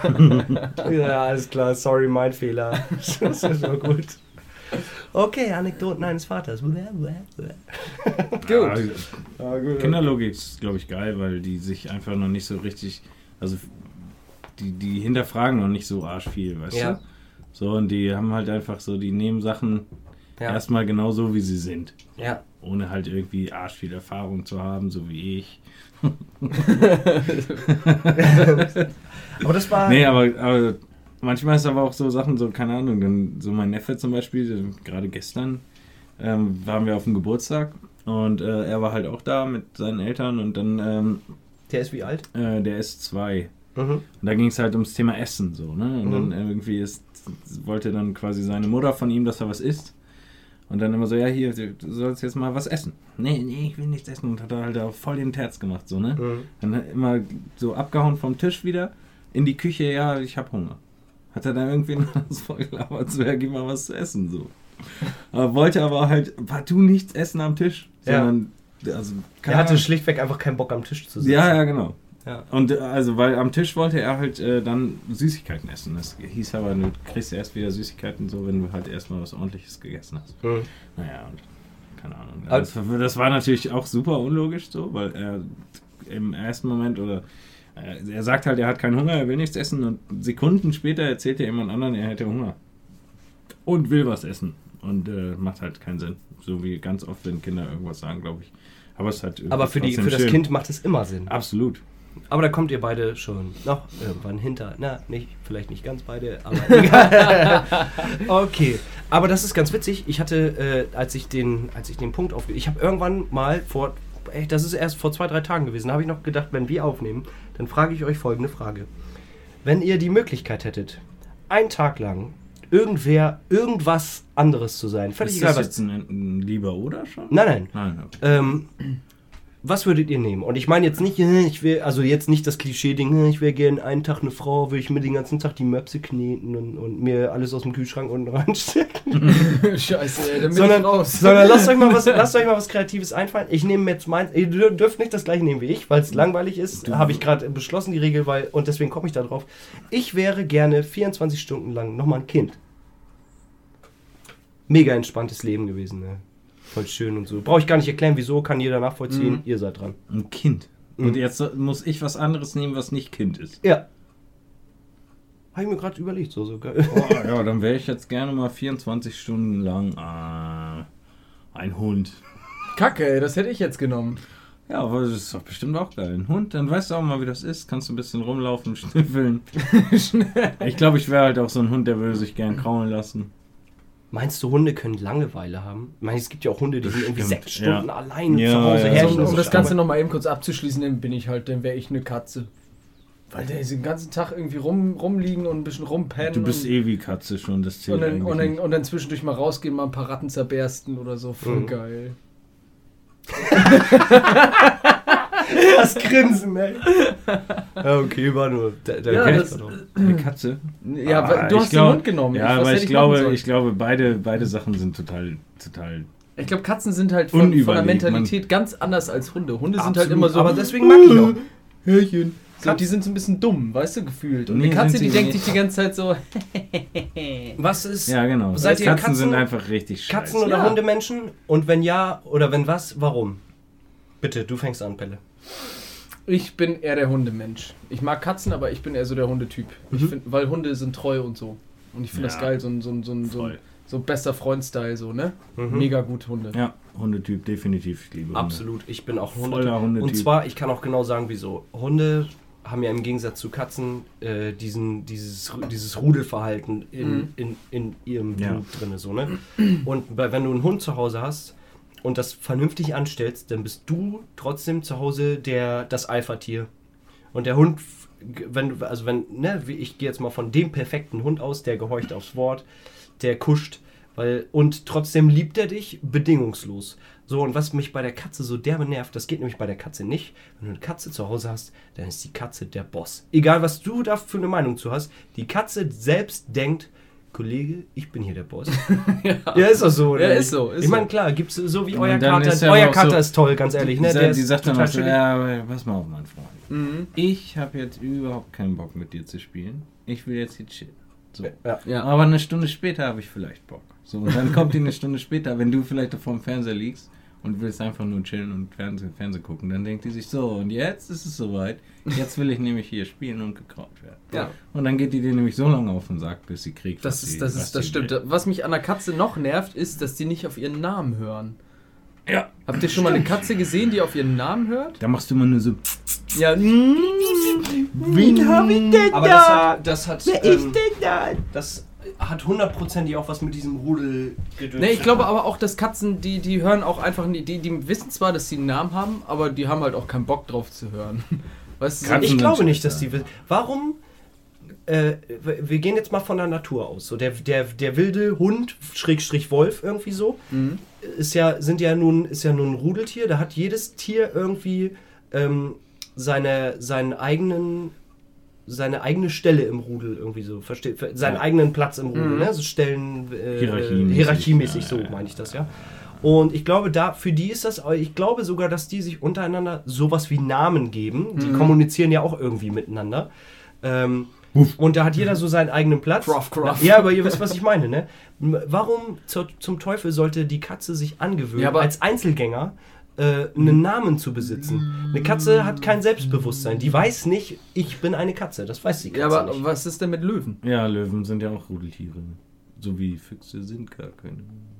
[LAUGHS] ja, alles klar, sorry, mein Fehler. [LAUGHS] das ist so gut. Okay, Anekdoten eines Vaters. Gut. Ja, Kinderlogik ist, glaube ich, geil, weil die sich einfach noch nicht so richtig, also die, die hinterfragen noch nicht so arsch viel, weißt Ja. du? So, und die haben halt einfach so, die nehmen Sachen Ja. erstmal genau so, wie sie sind. ja. Ohne halt irgendwie arsch viel Erfahrung zu haben, so wie ich. [LAUGHS] Aber das war. Nee, aber, aber manchmal ist aber auch so Sachen, so, keine Ahnung, dann so mein Neffe zum Beispiel, gerade gestern ähm, waren wir auf dem Geburtstag und äh, er war halt auch da mit seinen Eltern und dann, ähm, Der ist wie alt? äh, der ist zwei. Mhm. Und da ging es halt ums Thema Essen so, ne? Und Mhm. dann irgendwie ist, wollte dann quasi seine Mutter von ihm, dass er was isst. Und dann immer so, ja, hier, du sollst jetzt mal was essen. Nee, nee, ich will nichts essen. Und hat er halt auch voll den Terz gemacht, so, ne? Mhm. Dann immer so abgehauen vom Tisch wieder in die Küche, ja, ich hab Hunger. Hat er dann irgendwie [LAUGHS] das voll gelabert, so, ja, gib mal was zu essen, so. Aber wollte aber halt partout nichts essen am Tisch, Ja. sondern, also, Er hatte schlichtweg einfach keinen Bock am Tisch zu sitzen. Ja, ja, genau. Ja. Und äh, also, weil am Tisch wollte er halt äh, dann Süßigkeiten essen. Das hieß aber, du kriegst erst wieder Süßigkeiten, so wenn du halt erstmal was ordentliches gegessen hast. Mhm. Naja, und keine Ahnung. Aber- Das, war- das war natürlich auch super unlogisch so, weil er im ersten Moment oder äh, er sagt halt, er hat keinen Hunger, er will nichts essen und Sekunden später erzählt er jemand anderen, er hätte Hunger. Und will was essen. Und äh, macht halt keinen Sinn. So wie ganz oft, wenn Kinder irgendwas sagen, glaube ich. Aber es hat Aber für, die, für das schön. Kind macht es immer Sinn. Absolut. Aber da kommt ihr beide schon noch irgendwann hinter. Na, nicht, vielleicht nicht ganz beide, aber [LAUGHS] egal. okay. Aber das ist ganz witzig. Ich hatte, äh, als ich den, als ich den Punkt aufge... Ich habe irgendwann mal vor... Ey, das ist erst vor zwei, drei Tagen gewesen. Da habe ich noch gedacht, wenn wir aufnehmen, dann frage ich euch folgende Frage. Wenn ihr die Möglichkeit hättet, einen Tag lang irgendwer, irgendwas anderes zu sein, völlig ist egal das jetzt ein, ein Lieber oder schon? Nein, nein. Nein, okay. Ähm, was würdet ihr nehmen? Und ich meine jetzt nicht, äh, ich will, also jetzt nicht das Klischee-Ding, äh, ich wäre gerne einen Tag eine Frau, will ich mir den ganzen Tag die Möpse kneten und, und mir alles aus dem Kühlschrank unten [LAUGHS] reinstecken. [LAUGHS] Scheiße, ey, dann bin sondern, ich raus. sondern lasst euch mal was, lasst euch mal was Kreatives einfallen. Ich nehme jetzt meins, ihr dür- dürft nicht das gleiche nehmen wie ich, weil es langweilig ist. Habe ich gerade beschlossen, die Regel, weil, und deswegen komme ich da drauf. Ich wäre gerne 24 Stunden lang nochmal ein Kind. Mega entspanntes Leben gewesen, ne? Voll schön und so. Brauche ich gar nicht erklären, wieso, kann jeder nachvollziehen. Mhm. Ihr seid dran. Ein Kind. Mhm. Und jetzt muss ich was anderes nehmen, was nicht Kind ist. Ja. Habe ich mir gerade überlegt, so sogar. Oh, ja, dann wäre ich jetzt gerne mal 24 Stunden lang äh, ein Hund. Kacke, ey, das hätte ich jetzt genommen. Ja, aber das ist doch bestimmt auch geil. Ein Hund, dann weißt du auch mal, wie das ist. Kannst du ein bisschen rumlaufen, schnüffeln. [LAUGHS] ich glaube, ich wäre halt auch so ein Hund, der würde sich gern kraulen lassen. Meinst du, Hunde können Langeweile haben? Ich meine, es gibt ja auch Hunde, die sind irgendwie sechs ja. Stunden allein Ja, zu Hause ja, herrschen. so- um und das. Ganze nochmal eben kurz abzuschließen, dann bin ich halt, dann wäre ich eine Katze. Weil der den ganzen Tag irgendwie rum, rumliegen und ein bisschen rumpennen. Du bist eh wie Katze schon, das zählt und, dann, und, dann, und dann zwischendurch mal rausgehen, mal ein paar Ratten zerbersten oder so. Voll Mhm. geil. [LAUGHS] [LAUGHS] Das [LAUGHS] Grinsen, ey. Ja, okay, war nur. Der, der Ja, das- doch- Eine Katze. Ja, Ah, du ich hast glaub- den Hund genommen. Ja, Was aber ich glaube, ich glaube, beide, beide Sachen sind total, total. Ich glaube, Katzen sind halt von, von der Mentalität ganz anders als Hunde. Hunde sind halt Absolut, immer so. aber deswegen mag ich auch. [LAUGHS] Hörchen. So, die sind so ein bisschen dumm, weißt du, gefühlt. Und Nee, die Katze, die denkt nicht. sich die ganze Zeit so. Was ist Ja, genau. Seid ihr Katzen, Katzen- sind einfach richtig scheiße. Katzen- oder Ja. Hundemenschen? Und wenn ja, oder wenn was, warum? Bitte, du fängst an, Pelle. Ich bin eher der Hundemensch. Ich mag Katzen, aber ich bin eher so der Hundetyp. Ich Mhm. find, weil Hunde sind treu und so. Und ich finde das Ja. geil, so ein, so ein, so ein, so ein, so bester Freund-Style, so, ne? Mhm. Mega gut Hunde. Ja, Hundetyp, definitiv. Ich liebe Hunde. Absolut, ich bin auch Hunde. Voller Hundetyp. Und zwar, ich kann auch genau sagen, wieso. Hunde haben ja im Gegensatz zu Katzen äh, diesen, dieses, dieses Rudelverhalten in, Mhm. in, in ihrem Ja. Blut drin. So, ne? Und bei, wenn du einen Hund zu Hause hast und das vernünftig anstellst, dann bist du trotzdem zu Hause der, das Alpha-Tier. Und der Hund, wenn also wenn, ne, ich gehe jetzt mal von dem perfekten Hund aus, der gehorcht aufs Wort, der kuscht, weil, und trotzdem liebt er dich bedingungslos. So, und was mich bei der Katze so derbe nervt, das geht nämlich bei der Katze nicht. Wenn du eine Katze zu Hause hast, dann ist die Katze der Boss. Egal, was du da für eine Meinung zu hast, die Katze selbst denkt, Kollege, ich bin hier der Boss. [LAUGHS] ja. ist doch so, oder? Ja, ist so, ist ich meine, klar, gibt's so wie Und euer Kater. ja Euer Kater so- ist toll, ganz ehrlich. Ne? Die, Der die ist sagt dann auch so, ja, pass mal auf, mein Freund. Mhm. Ich habe jetzt überhaupt keinen Bock mit dir zu spielen. Ich will jetzt hier chillen. So. Ja. Ja. Aber eine Stunde später habe ich vielleicht Bock. So, und dann kommt die eine Stunde später, wenn du vielleicht vor dem Fernseher liegst und willst einfach nur chillen und Fernsehen, Fernsehen gucken, dann denkt die sich so, und jetzt ist es soweit. Jetzt will ich nämlich hier spielen und gekraut werden. Ja. Und dann geht die dir nämlich so lange auf den Sack, bis sie kriegt. Das was ist, sie, das was ist, das stimmt. will. Was mich an der Katze noch nervt, ist, dass die nicht auf ihren Namen hören. Ja. Habt ihr schon mal eine Katze gesehen, die auf ihren Namen hört? Da machst du immer nur so. Ja. Wen hab ich denn Aber das hat, das hat, ähm, denn da? das hat hundertprozentig auch was mit diesem Rudel Nee, ich glaube aber auch, dass Katzen, die, die hören auch einfach, die, die wissen zwar, dass sie einen Namen haben, aber die haben halt auch keinen Bock drauf zu hören. [LAUGHS] Weißt du? Katzen- Ich glaube nicht, dass die will. Warum? Äh, wir gehen jetzt mal von der Natur aus. So der, der, der wilde Hund, Schrägstrich Wolf, irgendwie so, Mhm. ist ja, sind ja nun, ist ja nun ein Rudeltier. Da hat jedes Tier irgendwie ähm, seine, seinen eigenen, seine eigene Stelle im Rudel irgendwie so, versteht, seinen Ja. eigenen Platz im Rudel, Mhm. ne? So Stellen, äh, Hierarchiemäßig. hierarchiemäßig, Ja, so meine ich das, ja. Und ich glaube, da für die ist das, ich glaube sogar, dass die sich untereinander sowas wie Namen geben. Die Mhm. kommunizieren ja auch irgendwie miteinander. Ähm, und da hat jeder so seinen eigenen Platz. Gruff, gruff. Ja, aber ihr wisst, was ich meine, ne? Warum zur, zum Teufel sollte die Katze sich angewöhnen, Ja, aber- als Einzelgänger äh, einen Namen zu besitzen? Eine Katze hat kein Selbstbewusstsein. Die weiß nicht, ich bin eine Katze. Das weiß die Katze Ja, aber nicht. was ist denn mit Löwen? Ja, Löwen sind ja auch Rudeltiere. So wie Füchse sind gar keine Rudeltiere.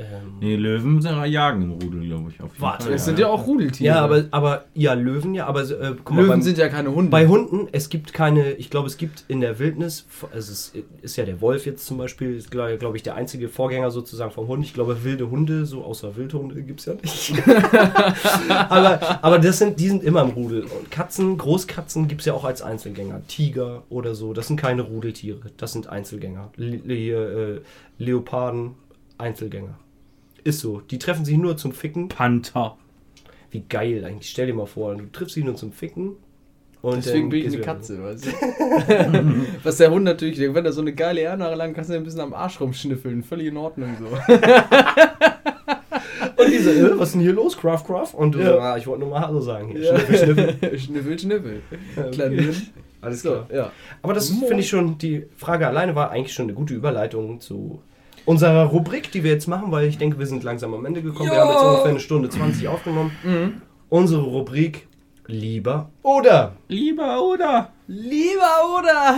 Ähm, Nee, Löwen sind ja jagen im Rudel, glaube ich. Auf jeden Warte, Fall. Das sind ja auch Rudeltiere. ja, aber, aber, ja, Löwen, ja, aber äh, guck mal, Löwen beim- sind ja keine Hunde. Bei Hunden, es gibt keine, ich glaube, es gibt in der Wildnis, also es ist ja der Wolf jetzt zum Beispiel, ist glaube glaub ich der einzige Vorgänger sozusagen vom Hund. Ich glaube, wilde Hunde, so außer Wildhunde, gibt es ja nicht. [LAUGHS] aber, aber das sind, die sind immer im Rudel. Und Katzen, Großkatzen gibt es ja auch als Einzelgänger. Tiger oder so, das sind keine Rudeltiere, das sind Einzelgänger. Le Le äh, Leoparden, Einzelgänger. Ist so. Die treffen sich nur zum Ficken. Panther. Wie geil eigentlich. Stell dir mal vor, du triffst dich nur zum Ficken. Und Deswegen bin ich eine. Katze, weißt du? [LAUGHS] Was der Hund natürlich, wenn er so eine geile Ernare lang, kannst du ein bisschen am Arsch rumschnüffeln. Völlig in Ordnung so. [LAUGHS] Und diese, äh, was ist denn hier los, Craft Craft? Und du Ja. so, ah, ich wollte nur mal Hallo sagen. Hier. Ja. Schniffel, schniffel. [LAUGHS] schniffel, schniffel. okay. Kleinen Hund. Alles So, klar. ja. Aber das finde ich schon, die Frage alleine war eigentlich schon eine gute Überleitung zu unserer Rubrik, die wir jetzt machen, weil ich denke, wir sind langsam am Ende gekommen. Wir Ja. haben jetzt ungefähr eine Stunde 20 aufgenommen. Mhm. Unsere Rubrik Lieber oder. Lieber oder? Lieber oder?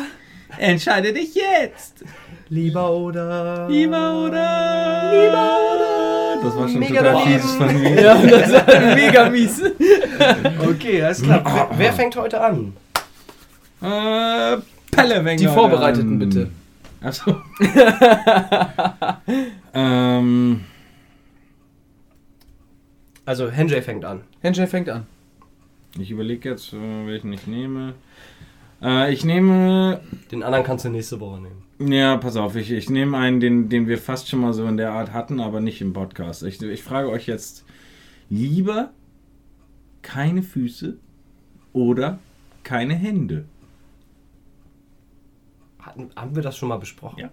Entscheide dich jetzt. Lieber oder. Lieber oder? Lieber oder? Das war schon Mega total fies von mir. Ja, das war mega mies. Okay, alles klar. wer, wer fängt heute an? Äh, Pelle Wenger. Die Vorbereiteten bitte. Achso. [LAUGHS] ähm, Also, Henjay fängt an. Henschel fängt an. ich überlege jetzt, äh, welchen ich nehme. Äh, ich nehme Den anderen kannst du nächste Woche nehmen. Ja, pass auf, ich, ich nehme einen, den, den wir fast schon mal so in der Art hatten, aber nicht im Podcast. Ich, ich frage euch jetzt lieber keine Füße oder keine Hände. Hatten, haben wir das schon mal besprochen? Ja.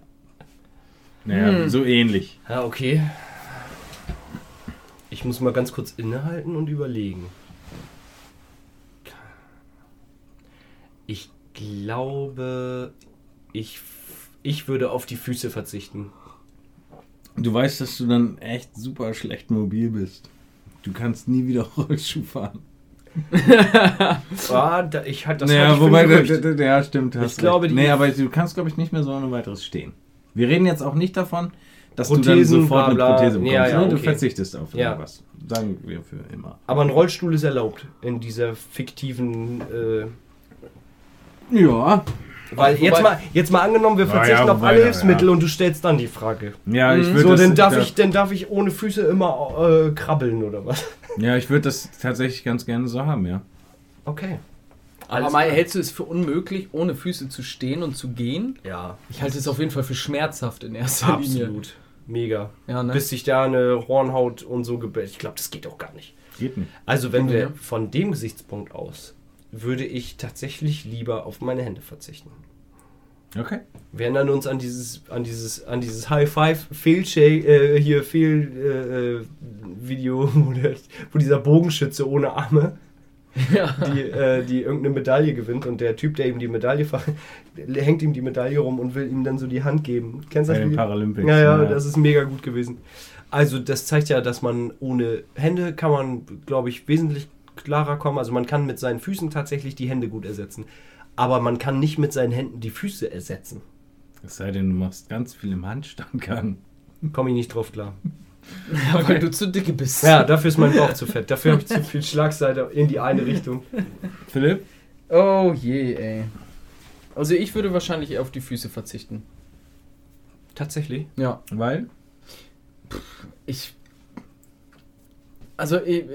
Naja, Hm. so ähnlich. Ja, okay. Ich muss mal ganz kurz innehalten und überlegen. Ich glaube, ich, ich würde auf die Füße verzichten. Du weißt, dass du dann echt super schlecht mobil bist. Du kannst nie wieder [LAUGHS] Rollschuh fahren. [LAUGHS] Ah, da, ich halt das naja, wobei, Gerücht. d- d- ja, stimmt. Ich glaube, recht. die- nee, aber du kannst, glaube ich, nicht mehr so ohne weiteres stehen. Wir reden jetzt auch nicht davon, dass du Prothesen, dann sofort bla, bla. eine Prothese bekommst. Ja, ja, ne? Du okay. verzichtest auf Ja. irgendwas. Sagen wir für immer. Aber ein Rollstuhl ist erlaubt in dieser fiktiven. Äh, Ja. Weil Wobei- jetzt mal, jetzt mal angenommen, wir verzichten ja, auf alle Hilfsmittel ja. und du stellst dann die Frage. Ja, ich Mhm. würde So, das, dann darf, da- ich, dann darf ich ohne Füße immer äh, krabbeln oder was? [LAUGHS] Ja, ich würde das tatsächlich ganz gerne so haben, ja. Okay. Aber Alles mal, klar. hältst du es für unmöglich, ohne Füße zu stehen und zu gehen? Ja, Ich halte es auf jeden Fall für schmerzhaft in erster Linie. absolut. Mega. Ja, ne? Bis sich da eine Hornhaut und so gebildet. Ich glaube, das geht auch gar nicht. Geht nicht. Also, wenn Ja. wir von dem Gesichtspunkt aus, würde ich tatsächlich lieber auf meine Hände verzichten. Okay. Wir erinnern uns an dieses, an dieses, an dieses High Five Fehl äh, hier Fehl äh, äh, Video, [LAUGHS] wo, der, wo dieser Bogenschütze ohne Arme [LAUGHS] Ja. die, äh, die irgendeine Medaille gewinnt und der Typ, der ihm die Medaille hängt ihm die Medaille rum und will ihm dann so die Hand geben. Kennst du Bei das den Video? Paralympics. Ja, ja, das ist mega gut gewesen. Also das zeigt ja, dass man ohne Hände kann man, glaube ich, wesentlich klarer kommen. Also man kann mit seinen Füßen tatsächlich die Hände gut ersetzen. Aber man kann nicht mit seinen Händen die Füße ersetzen. Es sei denn, du machst ganz viel im Handstandgang. [LAUGHS] Komme ich nicht drauf klar. Ja, weil du zu dicke bist. Ja, dafür ist mein Bauch zu fett. Dafür habe ich zu viel Schlagseite in die eine Richtung. Philipp? Oh je, ey. Also ich würde wahrscheinlich eher auf die Füße verzichten. Tatsächlich. Ja. Weil? Ich. Also, eh,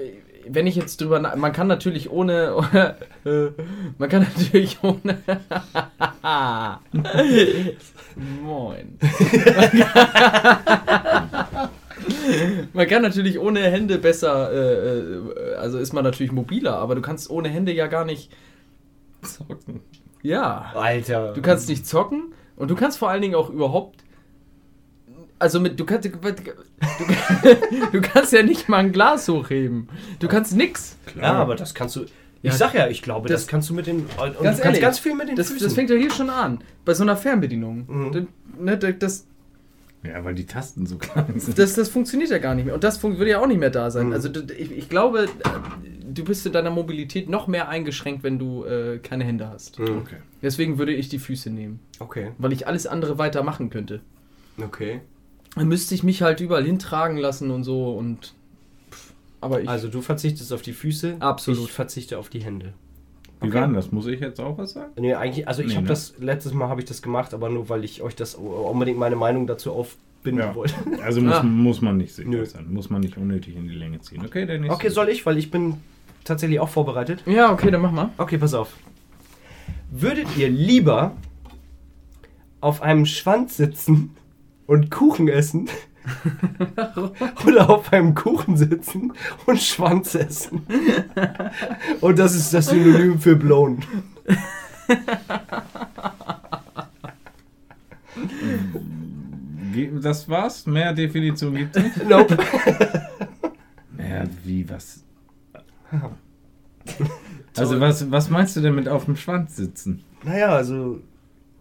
wenn ich jetzt drüber. Man kann natürlich ohne. [LAUGHS] man kann natürlich ohne. [LAUGHS] Moin. man kann natürlich ohne Hände besser. Äh, äh, also ist man natürlich mobiler, aber du kannst ohne Hände ja gar nicht. Zocken. Ja. Alter. Du kannst nicht zocken und du kannst vor allen Dingen auch überhaupt. Also mit, du kannst, du, du kannst ja nicht mal ein Glas hochheben. Du kannst nix. Ja, aber das kannst du. Ich Ja, sag ja, ich glaube, das, das- kannst du mit den. Und du Ganz kannst ehrlich, ganz viel mit den Das, Füßen. das fängt ja hier schon an. Bei so einer Fernbedienung. Mhm. Das, ne, das, Ja, weil die Tasten so klein sind. das, das funktioniert ja gar nicht mehr. Und das würde ja auch nicht mehr da sein. Mhm. Also du- ich, ich glaube, du bist in deiner Mobilität noch mehr eingeschränkt, wenn du äh, keine Hände hast. Mhm. Okay. Deswegen würde ich die Füße nehmen. Okay, Weil ich alles andere weiter machen könnte. okay. Dann müsste ich mich halt überall hintragen lassen und so und. pff, Aber ich. Also du verzichtest auf die Füße. Absolut. Ich verzichte auf die Hände. Wie Okay. war denn das? Muss ich jetzt auch was sagen? Nee, eigentlich, also ich Nee, habe ne? das, letztes Mal habe ich das gemacht, aber nur weil ich euch das unbedingt meine Meinung dazu aufbinden Ja. wollte. [LAUGHS] Also muss, Ah. muss man nicht sein. Muss man nicht unnötig in die Länge ziehen. Okay, der nächste. Okay, soll ich, weil ich bin tatsächlich auch vorbereitet. ja, okay, dann mach mal. Okay, pass auf. Würdet ihr lieber auf einem Schwanz sitzen und Kuchen essen? [LAUGHS] Oder auf einem Kuchen sitzen und Schwanz essen? Und das ist das Synonym für blown. Das war's? Mehr Definition gibt es nicht? Nope. [LAUGHS] Naja, wie, was? [LAUGHS] Also was, was meinst du denn mit auf dem Schwanz sitzen? Naja, also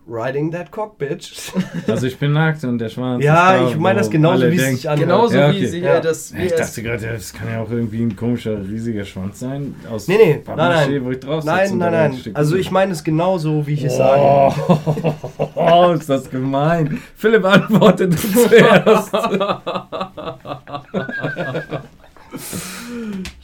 riding that cock, bitch. [LAUGHS] Also ich bin nackt und der Schwanz Ja, ist da, ich meine das genauso, wie es denken- sich anhört. Genauso Ja, wie okay. sie Ja. das. Ja, Wie ich dachte gerade, das kann ja auch irgendwie ein komischer, riesiger Schwanz sein. Aus Nee, nee, nein, nein. wo ich drauf Nein, nein, nein. Also ich meine es genauso, wie ich es sage. Oh, [LAUGHS] ist das gemein. Philipp antwortet [LAUGHS] zuerst.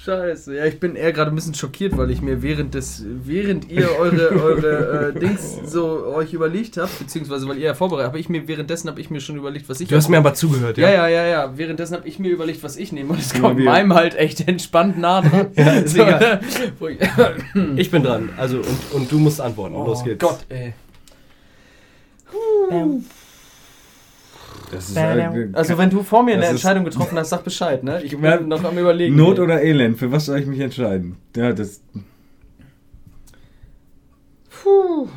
Scheiße, ja, ich bin eher gerade ein bisschen schockiert, weil ich mir während des, während ihr eure, [LAUGHS] eure äh, Dings so euch überlegt habt, beziehungsweise weil ihr ja vorbereitet, habe ich mir währenddessen habe ich mir schon überlegt, was ich. Du hast mir aber zugehört, ja, ja? ja, ja, ja. Währenddessen habe ich mir überlegt, was ich nehme und es Ja, kommt wir- meinem halt echt entspannt nah dran. [LAUGHS] Ja, ist So, egal. wo ich- bin dran. Also und, und du musst antworten. Oh Los geht's. Gott, ey. Das ist äh, Also wenn du vor mir eine Entscheidung getroffen hast, sag Bescheid, ne? Ich bin noch am überlegen. Not oder Elend, für was soll ich mich entscheiden? Ja, das. Puh.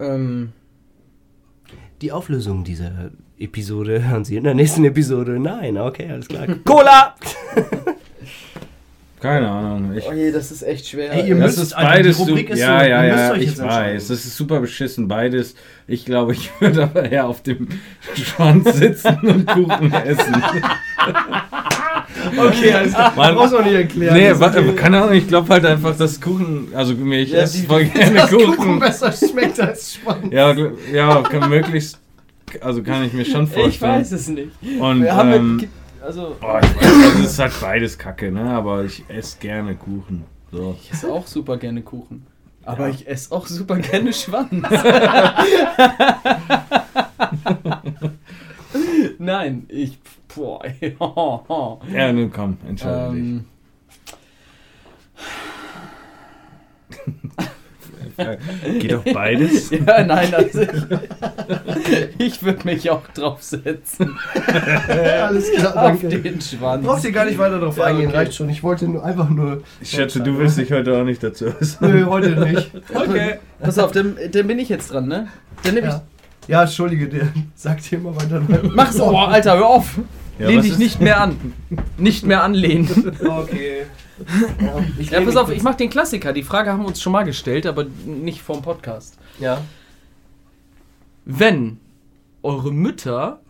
Ähm, Die Auflösung dieser Episode hören Sie in der nächsten Episode. Nein, okay, alles klar. Cola! [LAUGHS] Keine Ahnung. Ich, oh je, das ist echt schwer. Ey, ihr das müsst- ist beides. die Rubrik ist ja, so, ja, ihr müsst ja, euch ich weiß. Das ist super beschissen, beides. Ich glaube, ich [LAUGHS] würde aber eher auf dem Schwanz sitzen und Kuchen essen. [LAUGHS] Okay, klar. Mann. Brauchst auch nicht erklären. Nee, okay. keine Ahnung, ich glaube halt einfach, dass Kuchen. Also, mir, ich Ja, esse die- voll gerne dass Kuchen Kuchen. besser schmeckt als Schwanz. Ja, ja, kann möglichst. Also, kann ich mir schon vorstellen. ich weiß es nicht. Und, Wir haben ähm, also, Boah, ich weiß, also es ist halt beides Kacke, ne? Aber ich esse gerne Kuchen. So. ich esse auch super gerne Kuchen. Aber ich esse auch super gerne Schwanz. [LAUGHS] Nein, ich. Boah, [LAUGHS] ey. Ja, nun komm, entscheide dich. [LAUGHS] Geht doch beides? [LAUGHS] ja, nein, also ich, ich würde mich auch draufsetzen. [LAUGHS] Alles klar, Auf danke. den Schwanz. Brauchst du gar nicht weiter drauf Ja, eingehen, okay. reicht schon. Ich wollte nur einfach nur. Ich schätze, du willst dich heute auch nicht dazu äußern. Nö, heute nicht. [LAUGHS] Okay. Pass auf, dann, dann bin ich jetzt dran, ne? Dann nehme ich. Ja. ja, entschuldige, der sagt hier immer weiter. Mach's! Oh, Alter, hör auf! Ja, Lehn dich nicht mehr an. Nicht mehr anlehnen. Okay. Ja, ich Ja, pass auf, ich mach den Klassiker. Die Frage haben wir uns schon mal gestellt, aber nicht vorm Podcast. Ja. Wenn eure Mütter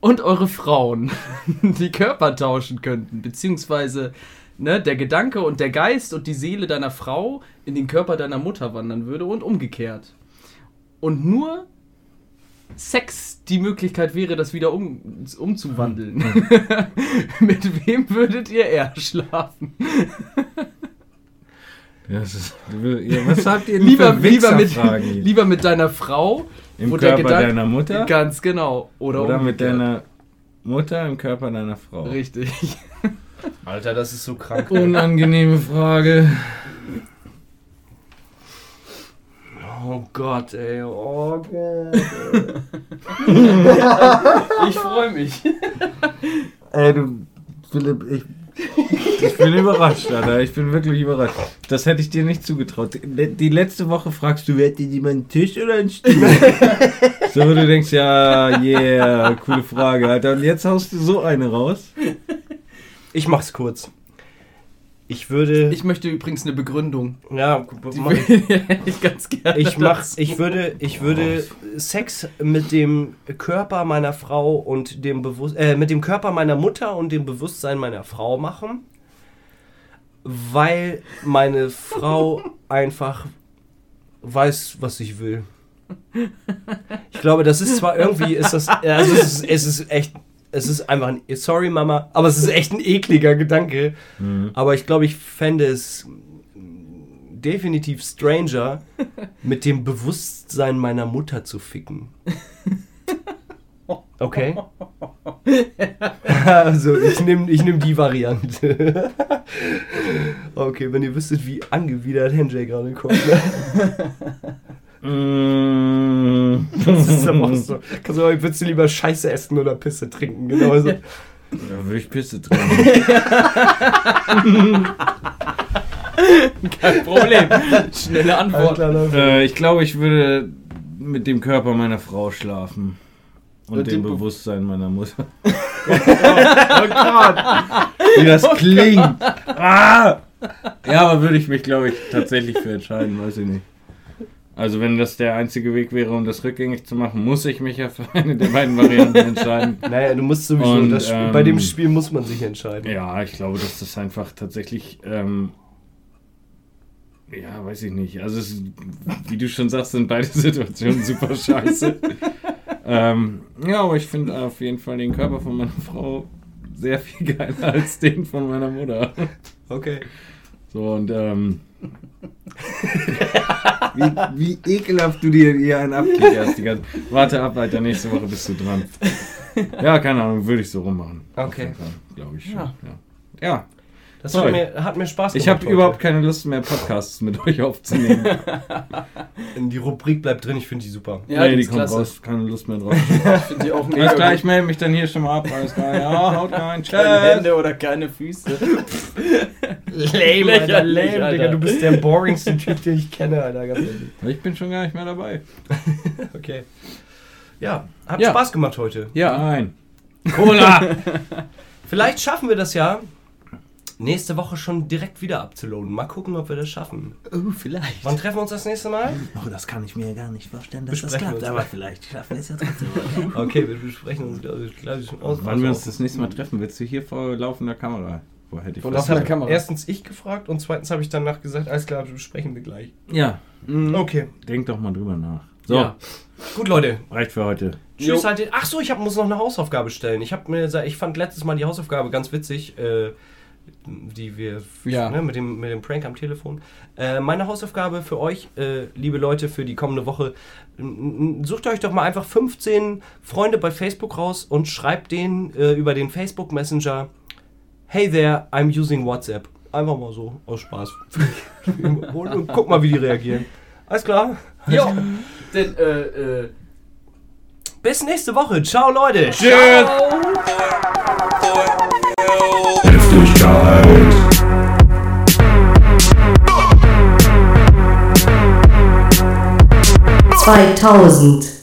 und eure Frauen [LAUGHS] die Körper tauschen könnten, beziehungsweise ne, der Gedanke und der Geist und die Seele deiner Frau in den Körper deiner Mutter wandern würde und umgekehrt. Und nur Sex die Möglichkeit wäre, das wieder um, umzuwandeln. [LAUGHS] Mit wem würdet ihr eher schlafen? Ja, das ist, ja, was habt ihr denn Lieber, für lieber, mit, lieber mit deiner Frau, Im Körper Gedanke- deiner Mutter? ganz genau. Oder, Oder mit deiner Mutter im Körper deiner Frau? Richtig. Alter, das ist so krank. Unangenehme Frage. Oh Gott, ey. Oh Gott. Ich freue mich. Ey, du, Philipp, ich, ich bin überrascht, Alter. Ich bin wirklich überrascht. Das hätte ich dir nicht zugetraut. Die, letzte Woche fragst du, hätte jemand einen Tisch oder einen Stuhl? [LAUGHS] so, wo du denkst, ja, yeah, coole Frage, Alter. Und jetzt haust du so eine raus. Ich mach's kurz. Ich würde. Ich möchte übrigens eine Begründung. ja, Die mach, [LAUGHS] hätte ich ganz gerne. ich mach, ich würde, ich würde Sex mit dem Körper meiner Frau und dem Bewusst, äh, mit dem Körper meiner Mutter und dem Bewusstsein meiner Frau machen, weil meine Frau [LAUGHS] einfach weiß, was ich will. Ich glaube, das ist zwar irgendwie, ist das, also es ist, es ist echt, es ist einfach ein, sorry Mama, aber es ist echt ein ekliger Gedanke. Aber ich glaube, ich fände es definitiv stranger, [LAUGHS] mit dem Bewusstsein meiner Mutter zu ficken. Okay? [LAUGHS] Also, ich nehme ich nehm die Variante. [LAUGHS] Okay, wenn ihr wüsstet, wie angewidert Henjay gerade kommt. Ne? Das ist aber auch so. Kannst du, würdest du lieber Scheiße essen oder Pisse trinken? Genauso. Da würde ich Pisse trinken. Kein Problem. Schnelle Antwort. äh, ich glaube, ich würde mit dem Körper meiner Frau schlafen. Und Mit dem dem Be- Bewusstsein meiner Mutter. oh Gott! Wie das klingt! Ah! Ja, aber würde ich mich, glaube ich, tatsächlich für entscheiden, weiß ich nicht. Also wenn das der einzige Weg wäre, um das rückgängig zu machen, muss ich mich ja für [LAUGHS] eine der beiden Varianten entscheiden. [LAUGHS] Naja, du musst sowieso. Und, das, ähm, bei dem Spiel muss man sich entscheiden. Ja, ich glaube, dass das einfach tatsächlich, ähm, ja, weiß ich nicht. Also, es, wie du schon sagst, sind beide [LAUGHS] Situationen super scheiße. ähm, ja, aber ich finde auf jeden Fall den Körper von meiner Frau sehr viel geiler als den von meiner Mutter. Okay. So, und, ähm, wie, wie ekelhaft du dir hier einen abkickerst. Die ganze, warte ab, Alter, nächste Woche bist du dran. [LAUGHS] Ja, keine Ahnung, würde ich so rummachen. Okay. Glaube ich schon. Ja. Ja. ja. Das hat mir, hat mir Spaß Ich gemacht. habe heute. überhaupt keine Lust mehr, Podcasts mit [LAUGHS] euch aufzunehmen. Die Rubrik bleibt drin, ich finde die super. Ja, die die kommt klasse. raus, keine Lust mehr drauf. Finde [LAUGHS] ich auch mega Alles klar, ich melde mich dann hier schon mal ab. Alles klar, ja, haut rein, Keine. Hände oder keine Füße. [LAUGHS] Lame, Alter, lame, Alter. Digga. Du bist der boringste Typ, den ich kenne, Alter. Ganz ehrlich. Ich bin schon gar nicht mehr dabei. Okay. Ja, hat Ja. Spaß gemacht heute. Ja. Nein. Cola! Vielleicht schaffen wir das ja, nächste Woche schon direkt wieder abzuloaden. Mal gucken, ob wir das schaffen. oh, vielleicht. Wann treffen wir uns das nächste Mal? Oh, das kann ich mir gar nicht vorstellen, dass Besprechen das klappt. Aber mal. vielleicht schaffen wir es ja trotzdem. [LAUGHS] Okay, wir besprechen uns, glaube ich, glaub ich, schon aus. Wann wir uns das nächste Mal treffen, willst du hier vor laufender Kamera? Wo hätte ich Vor laufender? Kamera. Erstens ich gefragt und zweitens habe ich danach gesagt, alles klar, besprechen wir gleich. Ja. Mhm. Okay. Denk doch mal drüber nach. So, Ja. Gut, Leute. reicht für heute. Tschüss halt. Ach so, ich hab, muss noch eine Hausaufgabe stellen. Ich habe mir, gesagt- ich fand letztes Mal die Hausaufgabe ganz witzig, äh, die wir Ja. ne, mit dem mit dem Prank am Telefon. Äh, meine Hausaufgabe für euch, äh, liebe Leute, für die kommende Woche: Sucht euch doch mal einfach 15 Freunde bei Facebook raus und schreibt denen äh, über den Facebook Messenger: Hey there, I'm using WhatsApp. Einfach mal so aus Spaß. [LAUGHS] und, und guck mal, wie die reagieren. Alles klar. Jo, denn, äh, äh, Bis nächste Woche. Ciao, Leute. Tschüss. Zweitausend